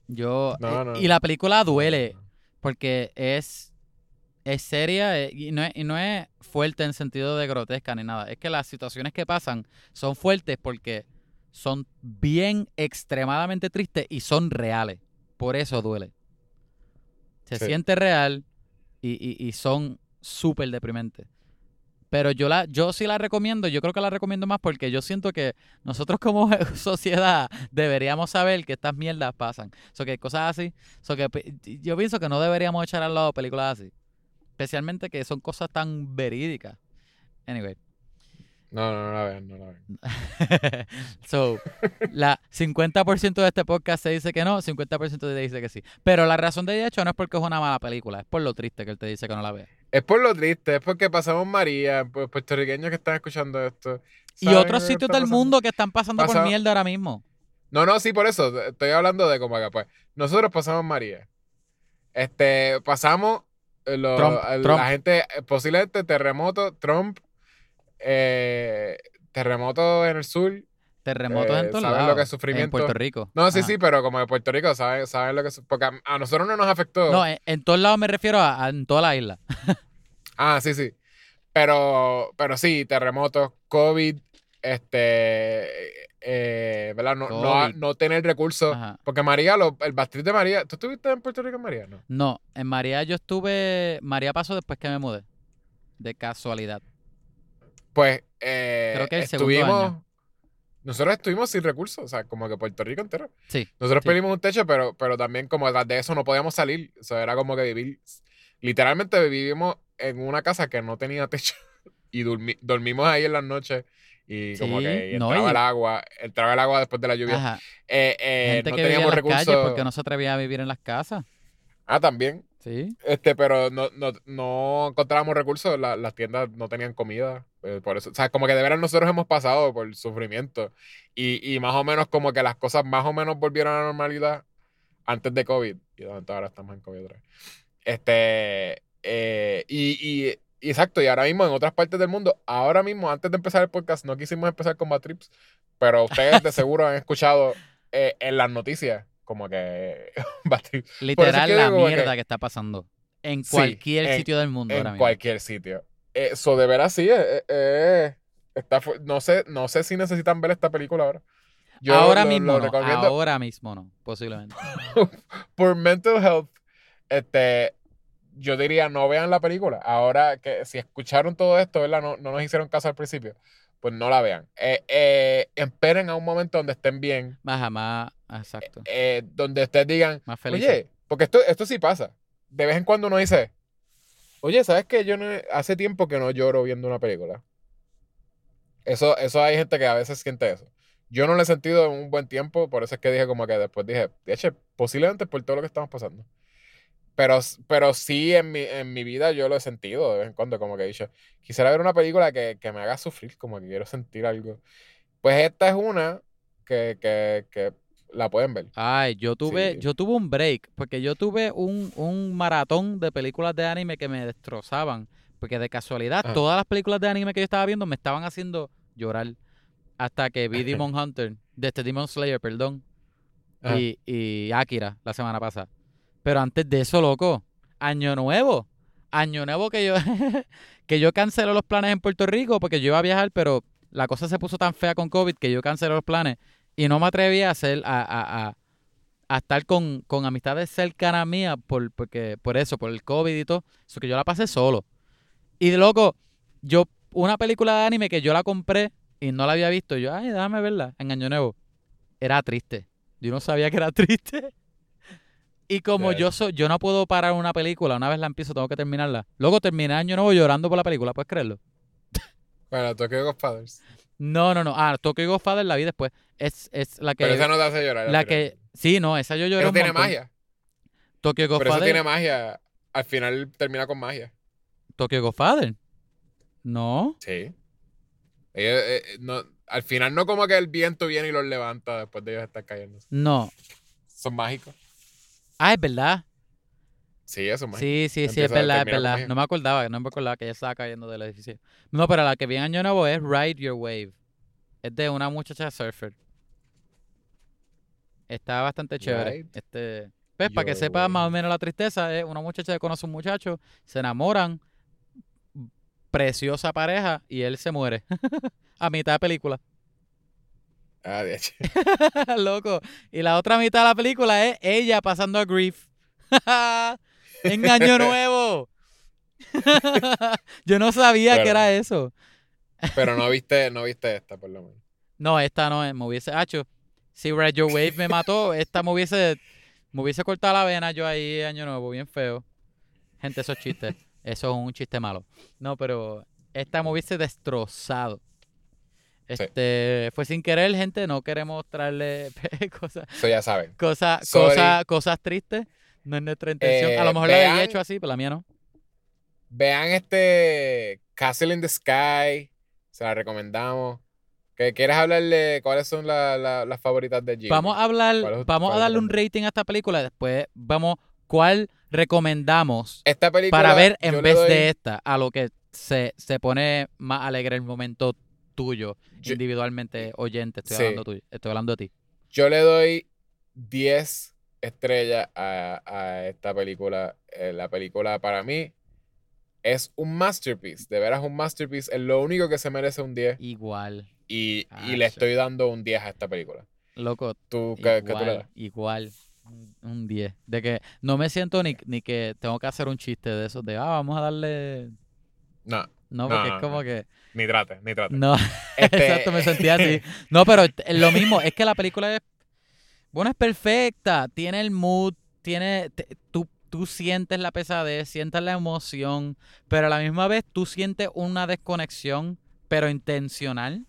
Yo. No, eh, no. Y la película duele porque es. Es seria eh, y no es, y no es fuerte en sentido de grotesca ni nada. Es que las situaciones que pasan son fuertes porque son bien extremadamente tristes y son reales. Por eso duele. Se Sí. siente real y, y- y son súper deprimentes. Pero yo la, yo sí la recomiendo, yo creo que la recomiendo más porque yo siento que nosotros como sociedad deberíamos saber que estas mierdas pasan. So que cosas así, so que yo pienso que no deberíamos echar al lado películas así. Especialmente que son cosas tan verídicas. Anyway. No, no, no la vean, no la vean. so, la 50% de este podcast se dice que no, 50% te dice que sí. Pero la razón de hecho no es porque es una mala película, es por lo triste que él te dice que no la ve. Es por lo triste, es porque pasamos María, pues puertorriqueños que están escuchando esto. Y otros sitios del mundo que están pasando por mierda ahora mismo. No, no, sí, por eso. Estoy hablando de como que, pues, nosotros pasamos María. Este, pasamos eh, lo- Trump, el- Trump. la gente, eh, posiblemente terremoto, Trump, eh, terremoto en el sur. Terremotos Eh, en todos ¿saben lados. lo que es En sufrimiento? Puerto Rico. No, sí, Ajá. sí, pero como de Puerto Rico, saben, saben lo que es. Porque a, a nosotros no nos afectó. No, en, en todos lados me refiero a, a- en toda la isla. Ah, sí, sí. Pero, pero sí, terremotos, COVID, este, eh, ¿verdad? No, no, COVID. no tener recursos. Ajá. Porque María, lo, el bastriz de María, ¿tú estuviste en Puerto Rico en María? No. No, en María yo estuve. María pasó después que me mudé. De casualidad. Pues, eh, Creo que el segundo estuvimos, año. Nosotros estuvimos sin recursos, o sea, como que Puerto Rico entero. Sí. Nosotros Sí. pedimos un techo, pero, pero también como detrás de eso no podíamos salir. O sea, era como que vivir, literalmente vivimos en una casa que no tenía techo y dormi- dormimos ahí en las noches y como Sí, que entraba y- el agua, entraba el agua después de la lluvia. Ajá. Eh, eh, Gente no que vivía en teníamos las recursos. calles porque no se atrevía a vivir en las casas. Ah, también. Sí. Este, pero no, no, no encontrábamos recursos, la- las tiendas no tenían comida, eh, por eso, o sea, como que de veras nosotros hemos pasado por sufrimiento y, y más o menos como que las cosas más o menos volvieron a la normalidad antes de COVID y ahora estamos en COVID otra vez. Este, eh, y, y, exacto, y ahora mismo en otras partes del mundo, ahora mismo antes de empezar el podcast, no quisimos empezar con Bad Trips, pero ustedes de seguro han escuchado eh, en las noticias como que Literal que la digo mierda que está pasando. En Sí, cualquier en- sitio del mundo ahora en mismo. cualquier sitio. Eso de veras sí, eh, eh, está fu- no sé, no sé si necesitan ver esta película ahora. Yo ahora lo- mismo lo no. Ahora mismo no, posiblemente. por mental health. Este, yo diría no vean la película. Ahora que si escucharon todo esto, ¿verdad? No, no nos hicieron caso al principio, pues no la vean. Eh, eh, esperen a un momento donde estén bien, Más jamás, exacto. eh, donde ustedes digan, Más feliz. oye, porque esto, esto sí pasa. De vez en cuando uno dice, Oye, ¿sabes qué? Yo no, hace tiempo que no lloro viendo una película. Eso, eso hay gente que a veces siente eso. Yo no lo he sentido en un buen tiempo, por eso es que dije como que después dije, de hecho, posiblemente por todo lo que estamos pasando. Pero, pero sí en mi, en mi vida yo lo he sentido de vez en cuando, como que he dicho, quisiera ver una película que, que me haga sufrir, como que quiero sentir algo. Pues esta es una que, que, que la pueden ver. Ay, yo tuve, Sí. yo tuve un break, porque yo tuve un, un maratón de películas de anime que me destrozaban. Porque de casualidad, Ajá. todas las películas de anime que yo estaba viendo me estaban haciendo llorar. Hasta que vi Demon Hunter, de este Demon Slayer, perdón. Ajá. Y, y Akira la semana pasada. Pero antes de eso, loco, Año Nuevo. Año Nuevo que yo, que yo cancelé los planes en Puerto Rico porque yo iba a viajar, pero la cosa se puso tan fea con COVID que yo cancelé los planes y no me atreví a hacer, a, a, a, a estar con, con amistades cercanas mías por, porque, por eso, por el COVID y todo. Eso que yo la pasé solo. Y de loco, yo, una película de anime que yo la compré y no la había visto, yo, ay, déjame verla en Año Nuevo. Era triste. Yo no sabía que era triste. Y como yo soy, yo no puedo parar una película, una vez la empiezo, tengo que terminarla. Luego terminé Año Nuevo llorando por la película, ¿puedes creerlo? Bueno, Tokyo Godfathers. No, no, no. Ah, Tokyo Godfather la vi después. Es, es la que. Pero esa no te hace llorar. la que. Sí, no, esa yo lloré Eso un tiene montón. magia. Tokyo Pero eso Godfather. tiene magia. Al final termina con magia. Tokyo Godfather. No. Sí. Ellos, eh, eh, no, al final no como que el viento viene y los levanta después de ellos estar cayendo. No. Son mágicos. Ah, es verdad. Sí, eso es mágico. Sí, sí, sí, es verdad, es verdad. No me acordaba, no me acordaba que ella estaba cayendo del edificio. No, pero la que vi en Año Nuevo es Ride Your Wave. Es de una muchacha surfer. Está bastante chévere. Este, pues para que sepa más o menos la tristeza, es una muchacha que conoce a un muchacho, se enamoran, preciosa pareja y él se muere a mitad de película. Ah, de hecho. Loco. Y la otra mitad de la película es ella pasando a grief. en Año Nuevo. Yo no sabía que era eso. Pero no viste, no viste esta, por lo menos. No, esta no es. Me hubiese hecho. Si Red Your Wave me mató, esta me hubiese, me hubiese cortado la vena yo ahí Año Nuevo, bien feo. Gente, esos chistes. Eso es un chiste malo. No, pero esta me hubiese destrozado. Este, fue sin querer, gente. No queremos traerle cosas. Eso ya saben. Cosas, cosas, cosas tristes. No es nuestra intención. a Eh, lo mejor la vean- había hecho así, pero la mía no. Vean este Castle in the Sky. Se la recomendamos. ¿Qué- ¿Quieres hablarle cuáles son la- la- las favoritas de Jimmy? Vamos a ¿Cuál hablar, vamos a darle la- un rating a esta película. Después vamos, ¿cuál recomendamos Esta película. para ver en vez doy- de esta? A lo que se, se pone más alegre el momento tuyo, Yo- individualmente, oyente. Estoy Sí. hablando tuyo, estoy hablando de ti. Yo le doy 10 estrellas a, a esta película. Eh, la película para mí es un masterpiece. De veras un masterpiece. Es lo único que se merece un 10. Igual, Y, y le estoy dando un 10 a esta película. loco, ¿Tú qué, qué tú le igual, das? igual. un- Un 10. De que no me siento ni, ni que tengo que hacer un chiste de eso, de, ah, vamos a darle... No, No, porque no, es como no. que... ni trate, ni trate. No, Este- exacto, me sentía así. No, pero lo mismo, es que la película es, bueno, es perfecta, tiene el mood, tiene, te- tú, tú sientes la pesadez, sientes la emoción, pero a la misma vez tú sientes una desconexión, pero intencional.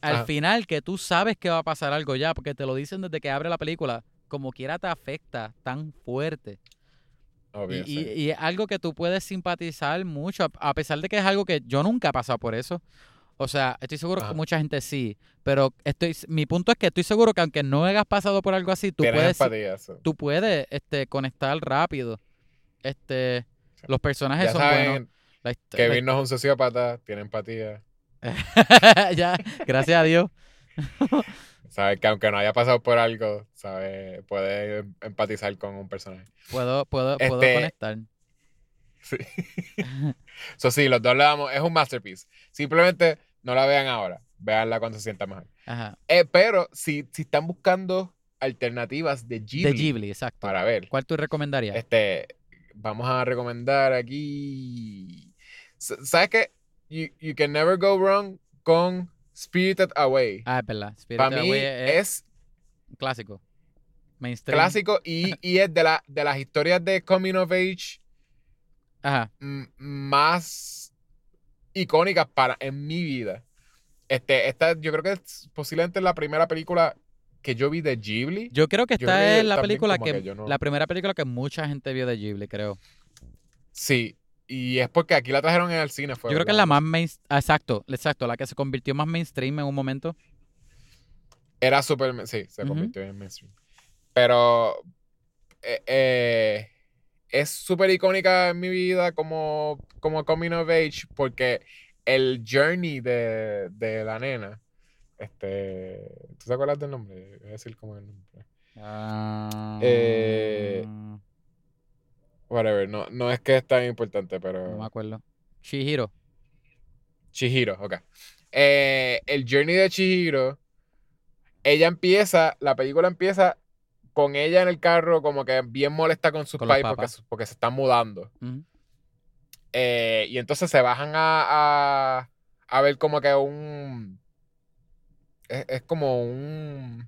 Al final, que tú sabes que va a pasar algo ya, porque te lo dicen desde que abre la película, como quiera te afecta tan fuerte. Y, Obvio, y- sí. y es algo que tú puedes simpatizar mucho, a- a pesar de que es algo que yo nunca he pasado por eso. O sea, estoy seguro Ajá. que mucha gente sí, pero estoy, mi punto es que estoy seguro que aunque no hayas pasado por algo así, tú Tienes puedes, tú puedes este, conectar rápido. Este, los personajes Ya son saben, buenos. La Kevin no es un sociópata, tiene empatía. ya, gracias a Dios. Sabe que aunque no haya pasado por algo, sabe, puede em- empatizar con un personaje. Puedo, puedo, puedo Este- conectar. Sí. Eso sí, los dos le damos. Es un masterpiece. Simplemente no la vean ahora. Veanla cuando se sienta mejor. Ajá. Eh, pero si, si están buscando alternativas de Ghibli, De Ghibli, exacto. para ver, ¿Cuál tú recomendarías? este, vamos a recomendar aquí. ¿Sabes qué? You, you can never go wrong con Spirited Away. Ah, es verdad. Spirited para mí Away es un clásico. Mainstream. clásico y, y es de, la, de las historias de Coming of Age Ajá. más icónicas para en mi vida. Este, esta, yo creo que es posiblemente la primera película que yo vi de Ghibli. Yo creo que esta creo que es la película que, que yo no- la primera película que mucha gente vio de Ghibli, creo. Sí, y es porque aquí la trajeron en el cine. Fue, Yo creo que es la más main, ah, exacto, exacto, la que se convirtió más mainstream en un momento. Era súper, sí, se convirtió en mainstream. Pero eh, eh, es súper icónica en mi vida como, como coming of age porque el journey de, de la nena, este, ¿tú te acuerdas del nombre? Voy a decir como el nombre. Ah, Eh, Whatever, no, no es que es tan importante, pero... no me acuerdo. Shihiro. Chihiro, ok. Eh, el journey de Chihiro, ella empieza, la película empieza con ella en el carro como que bien molesta con sus Con pais porque, se están mudando. Eh, y entonces se bajan a, a, a ver como que un... Es, es como un...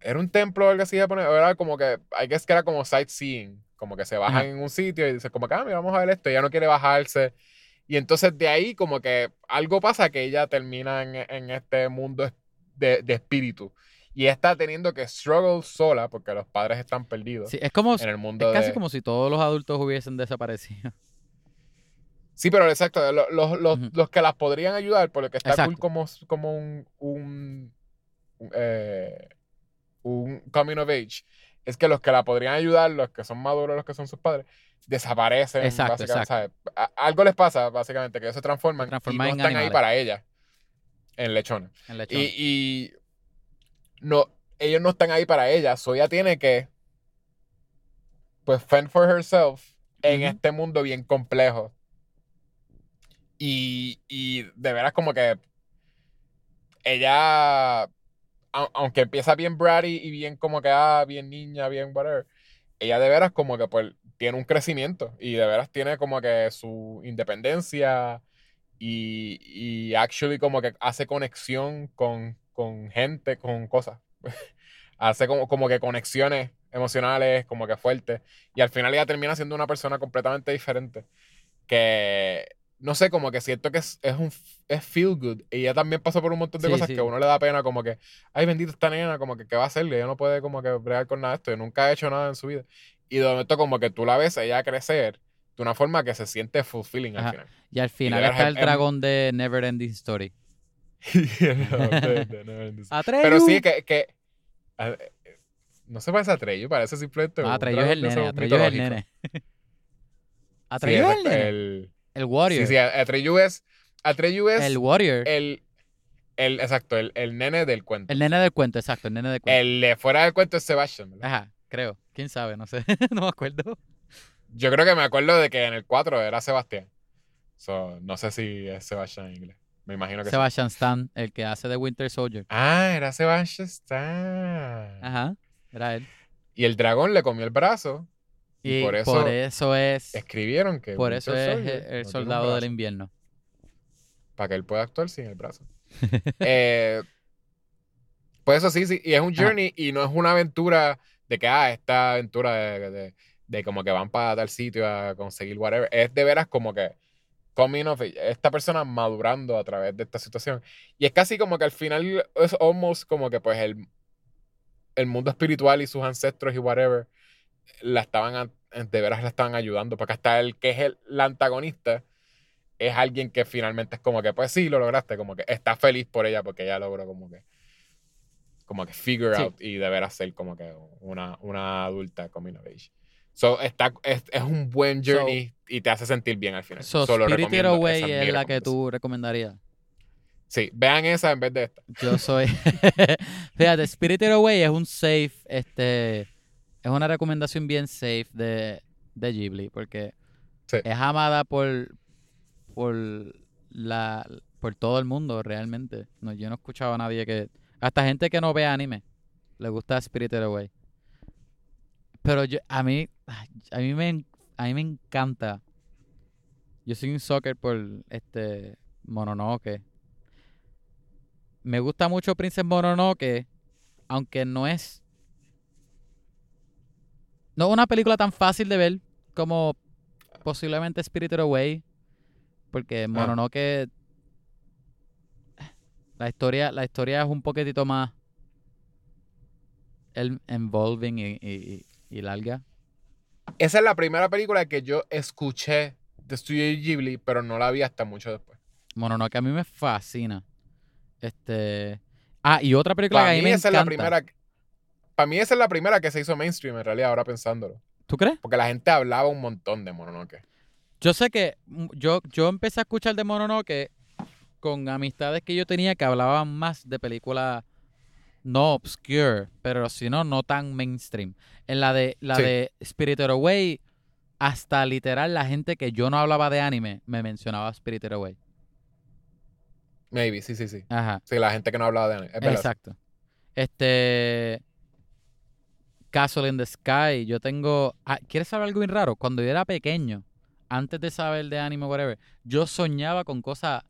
Era un templo o algo así japonés. Era como que, I guess que era como sightseeing. Como que se bajan Ajá. en un sitio y dicen como que, ah, mira, vamos a ver esto. Ella no quiere bajarse. Y entonces de ahí como que algo pasa que ella termina en, en este mundo de, de espíritu. Y está teniendo que struggle sola porque los padres están perdidos Sí, es como, en el es mundo casi de... como si todos los adultos hubiesen desaparecido. Sí, pero exacto, lo- los, los- Ujú. los que las podrían ayudar, por lo que está Exacto. cool como, como un, un, un, eh, un coming of age, es que los que la podrían ayudar, los que son maduros, los que son sus padres, desaparecen. Exacto, básicamente, ¿sabes? A- Algo les pasa, básicamente, que ellos se transforman, transforman y en no están ahí animales. para ella, en lechones. En lechón. Y, y no, ellos no están ahí para ella, so ella tiene que, pues, fend for herself en este mundo bien complejo. Y, y de veras como que ella, au- aunque empieza bien bratty y bien como que, ah, bien niña, bien whatever, ella de veras como que pues tiene un crecimiento y de veras tiene como que su independencia y, y actually como que hace conexión con, con gente, con cosas. hace como, como que conexiones emocionales, como que fuertes. Y al final ella termina siendo una persona completamente diferente. Que, no sé, como que siento que es, es un es feel good. Y ella también pasó por un montón de Sí, cosas sí. que a uno le da pena, como que, ay, bendito esta nena, como que, ¿qué va a hacerle? Ella no puede como que bregar con nada de esto. Y nunca ha hecho nada en su vida. Y de momento como que tú la ves a ella crecer de una forma que se siente fulfilling Ajá. al final. Y al final veras está es- el dragón de Never Ending Story. Pero sí que, que a- no se parece a Atreyu, parece simplemente un Atreyu es el nene. Atreyu es el nene. Sí, Atreyu es el nene. el- El Warrior. Sí, sí, Atreyu es Atreyu es el Warrior. El, el, el exacto, el, el nene del cuento. nene del cuento, exacto. El nene del cuento. El de fuera del cuento es Sebastian, ¿verdad? Ajá, creo. ¿Quién sabe? No sé. no me acuerdo. Yo creo que me acuerdo de que en el 4 era Sebastián. So, no sé si es Sebastián en inglés. Me imagino que sí. Sebastian Stan, el que hace de Winter Soldier. Ah, era Sebastian Stan. Ajá, era él. Y el dragón le comió el brazo. Y, por eso eso es, escribieron que por eso es Soldier el, soldado del invierno. Para que él pueda actuar sin el brazo. Eh, pues eso sí, sí. Y es un Ajá. journey y no es una aventura de que, ah, esta aventura de, de- de como que van para tal sitio a conseguir whatever. Es de veras como que coming of age, esta persona madurando a través de esta situación. Y es casi como que al final es almost como que pues el, el mundo espiritual y sus ancestros y whatever la estaban, de veras la estaban ayudando. Porque hasta el que es el, la antagonista es alguien que finalmente es como que, pues sí, lo lograste, como que está feliz por ella porque ella logró como que como que figure Sí. out y de veras ser como que una, una adulta coming of age. So, está, es, es un buen So- journey y te hace sentir bien al final. So, So, recomiendo, Away es la que tú recomendarías. Sí, vean esa en vez de esta. Yo soy. Fíjate, Spirited Away es un safe, este. Es una recomendación bien safe de, de Ghibli, porque Sí. es amada por. por la. por todo el mundo, realmente. No, yo no he escuchado a nadie que. Hasta gente que no ve anime le gusta Spirited Away. Pero yo, a mí. A mí me, a mí me encanta. Yo soy un soccer por este. Mononoke. Me gusta mucho Princess Mononoke, aunque no es. No es una película tan fácil de ver como posiblemente Spirited Away. Porque Mononoke. La historia, la historia es un poquitito más. El, involving y, y, y larga. Esa es la primera película que yo escuché de Studio Ghibli, pero no la vi hasta mucho después. Mononoke a mí me fascina. Este. Ah, y otra película Para que a mí mí me esa encanta. es la primera. Para mí esa es la primera que se hizo mainstream en realidad, ahora pensándolo. ¿Tú crees? Porque la gente hablaba un montón de Mononoke. Yo sé que mm, yo, yo empecé a escuchar de Mononoke con amistades que yo tenía que hablaban más de películas no obscure, pero si no, no tan mainstream. En la de la Sí. de Spirited Away, hasta literal la gente que yo no hablaba de anime me mencionaba Spirited Away. Maybe, sí, sí, sí. Ajá. Sí, la gente que no hablaba de anime. Es. Exacto. Este. Castle in the Sky. Yo tengo. ah, ¿Quieres saber algo bien raro? Cuando yo era pequeño, antes de saber de anime, whatever, yo soñaba con cosas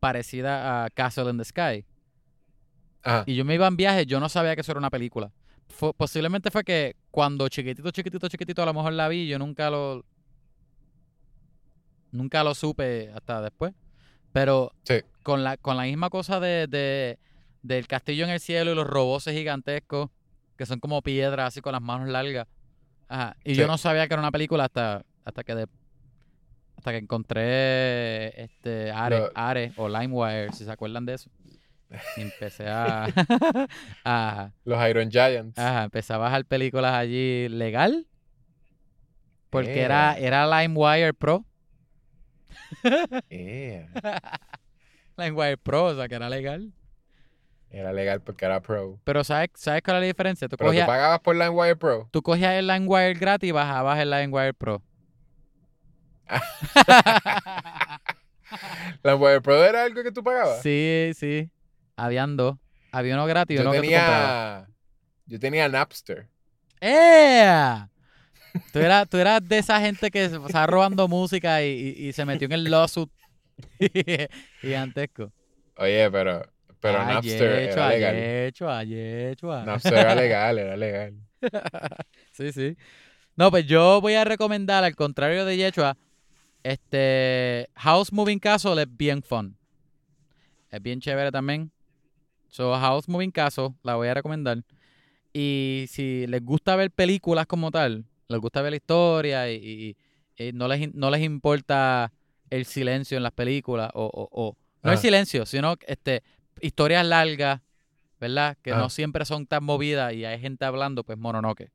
parecidas a Castle in the Sky. Ajá. Y yo me iba en viaje, yo no sabía que eso era una película. Fue- posiblemente fue que cuando chiquitito, chiquitito, chiquitito, a lo mejor la vi, yo nunca lo. Nunca lo supe hasta después. Pero Sí. con la, con la misma cosa de, de- del castillo en el cielo y los roboces gigantescos, que son como piedras así con las manos largas. Ajá. Y yo no sabía que era una película hasta, hasta que de- hasta que encontré este Are, Lo- Are o LimeWire, si se acuerdan de eso. Y empecé a, a- Los Iron Giants. ajá, empecé a bajar películas allí legal. Porque Eh. era, era LimeWire Pro. Yeah. LimeWire Pro, o sea que era legal. Era legal porque era pro. Pero ¿sabes, ¿sabes cuál es la diferencia? Tú Pero tú cogías, pagabas por LimeWire Pro. tú cogías el LimeWire gratis y bajabas el LimeWire Pro. LimeWire Pro era algo que tú pagabas. sí, sí. Habían dos. Había uno gratis y yo uno que tú comprabas. tenía. Yo tenía Napster. ¡Eh! Tú eras, tú eras de esa gente que se estaba robando música y, y- y se metió en el lawsuit gigantesco. Oye, pero. Pero Ay, Napster hecho, era legal. hecho, hecho. Napster era legal, era legal. Sí, sí. No, pues yo voy a recomendar, al contrario de Yechua, este House Moving Castle es bien fun. Es bien chévere también. So, House Moving Castle la voy a recomendar. Y si les gusta ver películas como tal, les gusta ver la historia y, y- y no, les, no les importa el silencio en las películas, o, o- o- no el Ah. silencio, sino este, historias largas, ¿verdad? Que Ah. no siempre son tan movidas y hay gente hablando, pues Mononoke.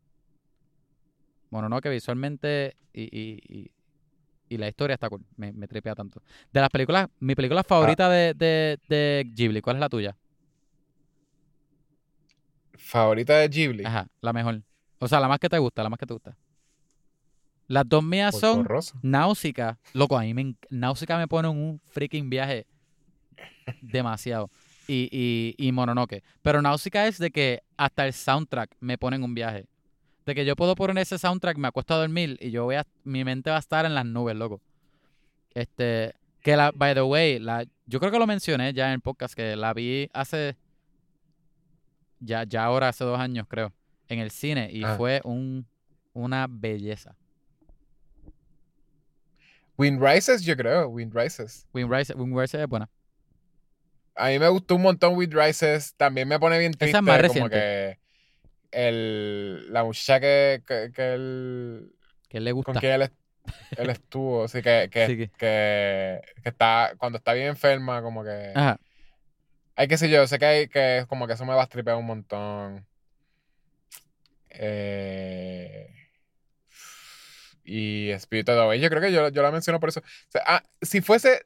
Mononoke visualmente y, y- y- y la historia está cool. Me, me tripea tanto. De las películas, mi película favorita de, de, de Ghibli, ¿cuál es la tuya? Favorita de Ghibli. Ajá, la mejor. O sea, la más que te gusta, la más que te gusta. Las dos mías son. Náusica. Loco, a mí me, Náusica me pone en un freaking viaje demasiado. Y, y, y Mononoke. Pero Náusica es de que hasta el soundtrack me pone en un viaje. De que yo puedo poner ese soundtrack, me acuesto a dormir y yo voy a, mi mente va a estar en las nubes, loco. Este, que la, by the way, la, yo creo que lo mencioné ya en el podcast, que la vi hace, ya, ya ahora hace dos años creo, en el cine y Ah. fue un, una belleza. Wind Rises, yo creo. Wind Rises. Wind Rises, Wind Rises es buena. A mí me gustó un montón Wind Rises. También me pone bien Esa triste. es más como reciente. que el, la muchacha que, que, que él, Que le gusta. con quien él, él estuvo. Así que, que, Sí, que- que, que está, cuando está bien enferma, como que. Ajá. Hay que sé yo, sé que hay que como que eso me va a tripear un montón. Eh, y of the Way, yo creo que yo, yo la menciono por eso. O sea, ah, si fuese,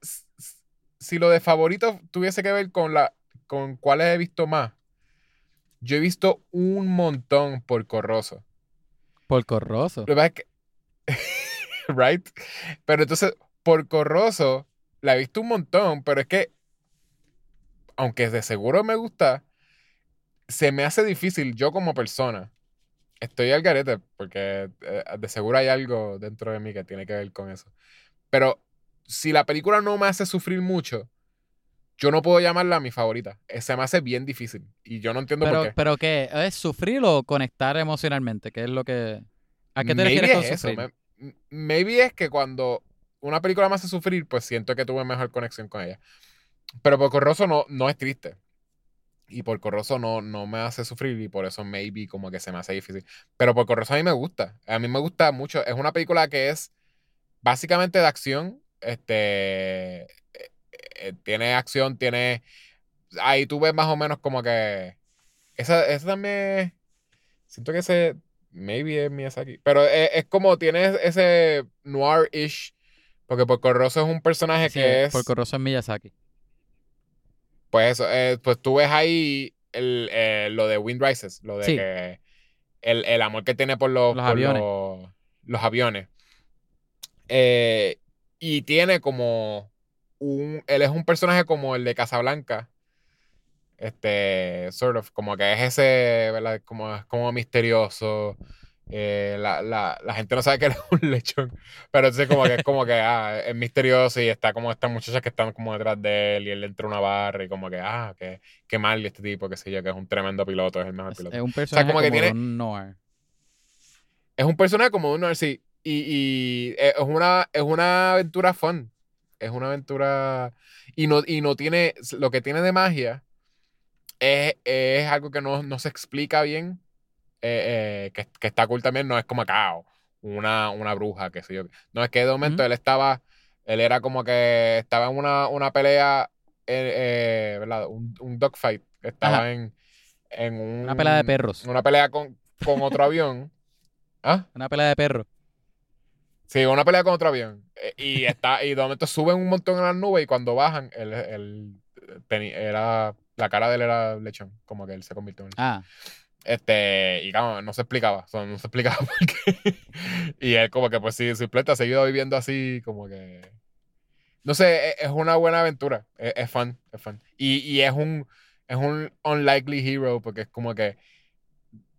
si lo de favorito tuviese que ver con la, con cuáles he visto más, yo he visto un montón por Corroso. Por Corroso. Lo que pasa es que, right? Pero entonces, por Corroso, la he visto un montón, pero es que, aunque de seguro me gusta, se me hace difícil yo como persona. Estoy al garete porque eh, de seguro hay algo dentro de mí que tiene que ver con eso. Pero si la película no me hace sufrir mucho, yo no puedo llamarla mi favorita. Eh, Se me hace bien difícil. Y yo no entiendo Pero, por qué. pero ¿qué? ¿Es sufrir o conectar emocionalmente? ¿Qué es lo que... ¿A qué te Maybe refieres con es eso, me- maybe es que cuando una película me hace sufrir, pues siento que tuve mejor conexión con ella. Pero Porco Rosso no, no es triste. Y Porco Rosso no, no me hace sufrir y por eso maybe como que se me hace difícil. Pero Porco Rosso a mí me gusta. A mí me gusta mucho. Es una película que es básicamente de acción. Este... eh, eh, tiene acción, tiene... Ahí tú ves más o menos como que... Esa, esa también... Siento que ese... Maybe es Miyazaki. Pero es, es como tiene ese noir-ish. Porque Porco Rosso es un personaje Sí, que es... Porco Rosso es Miyazaki. Pues eso, eh, pues tú ves ahí el, eh, lo de Wind Rises, lo de Sí. que el, el amor que tiene por los, Los por aviones. los, los aviones. Eh, y tiene como un, él es un personaje como el de Casablanca. Este, sort of, como que es ese, ¿verdad? Como, es como misterioso. Eh, la, la, la gente no sabe que es un lechón. Pero entonces como que es como que, ah, es misterioso y está como estas muchachas que están como detrás de él y él entra a una barra y como que, ah, qué, qué mal este tipo, qué sé yo, que es un tremendo piloto, es el mejor piloto. es un personaje como como, que tiene- un noir. Es un personaje como uno así. Y, y es una, es una aventura fun. Es una aventura. Y no, y no tiene. Lo que tiene de magia es, es algo que no, no se explica bien. Eh, eh, que, que está cool también. No es como cao. Una, una bruja, qué sé yo. No, es que de momento él estaba. Él era como que estaba en una, una pelea. eh, eh, ¿Verdad? Un, un dogfight. Estaba Ajá. en, en un. Una pelea de perros. Una pelea con, con otro avión. ¿Ah? Una pelea de perros. Sí, una pelea con otro avión. Eh, Y está, y de momento suben un montón en las nubes y cuando bajan, él, él era, la cara de él era lechón, como que él se convirtió en Ah, Este, y claro, no se explicaba, o sea, no se explicaba por qué. Y él como que pues sí, simplemente ha seguido viviendo así, como que... No sé, e- es, una buena aventura, es, es fun, es fun. Y, y es un, es un unlikely hero porque es como que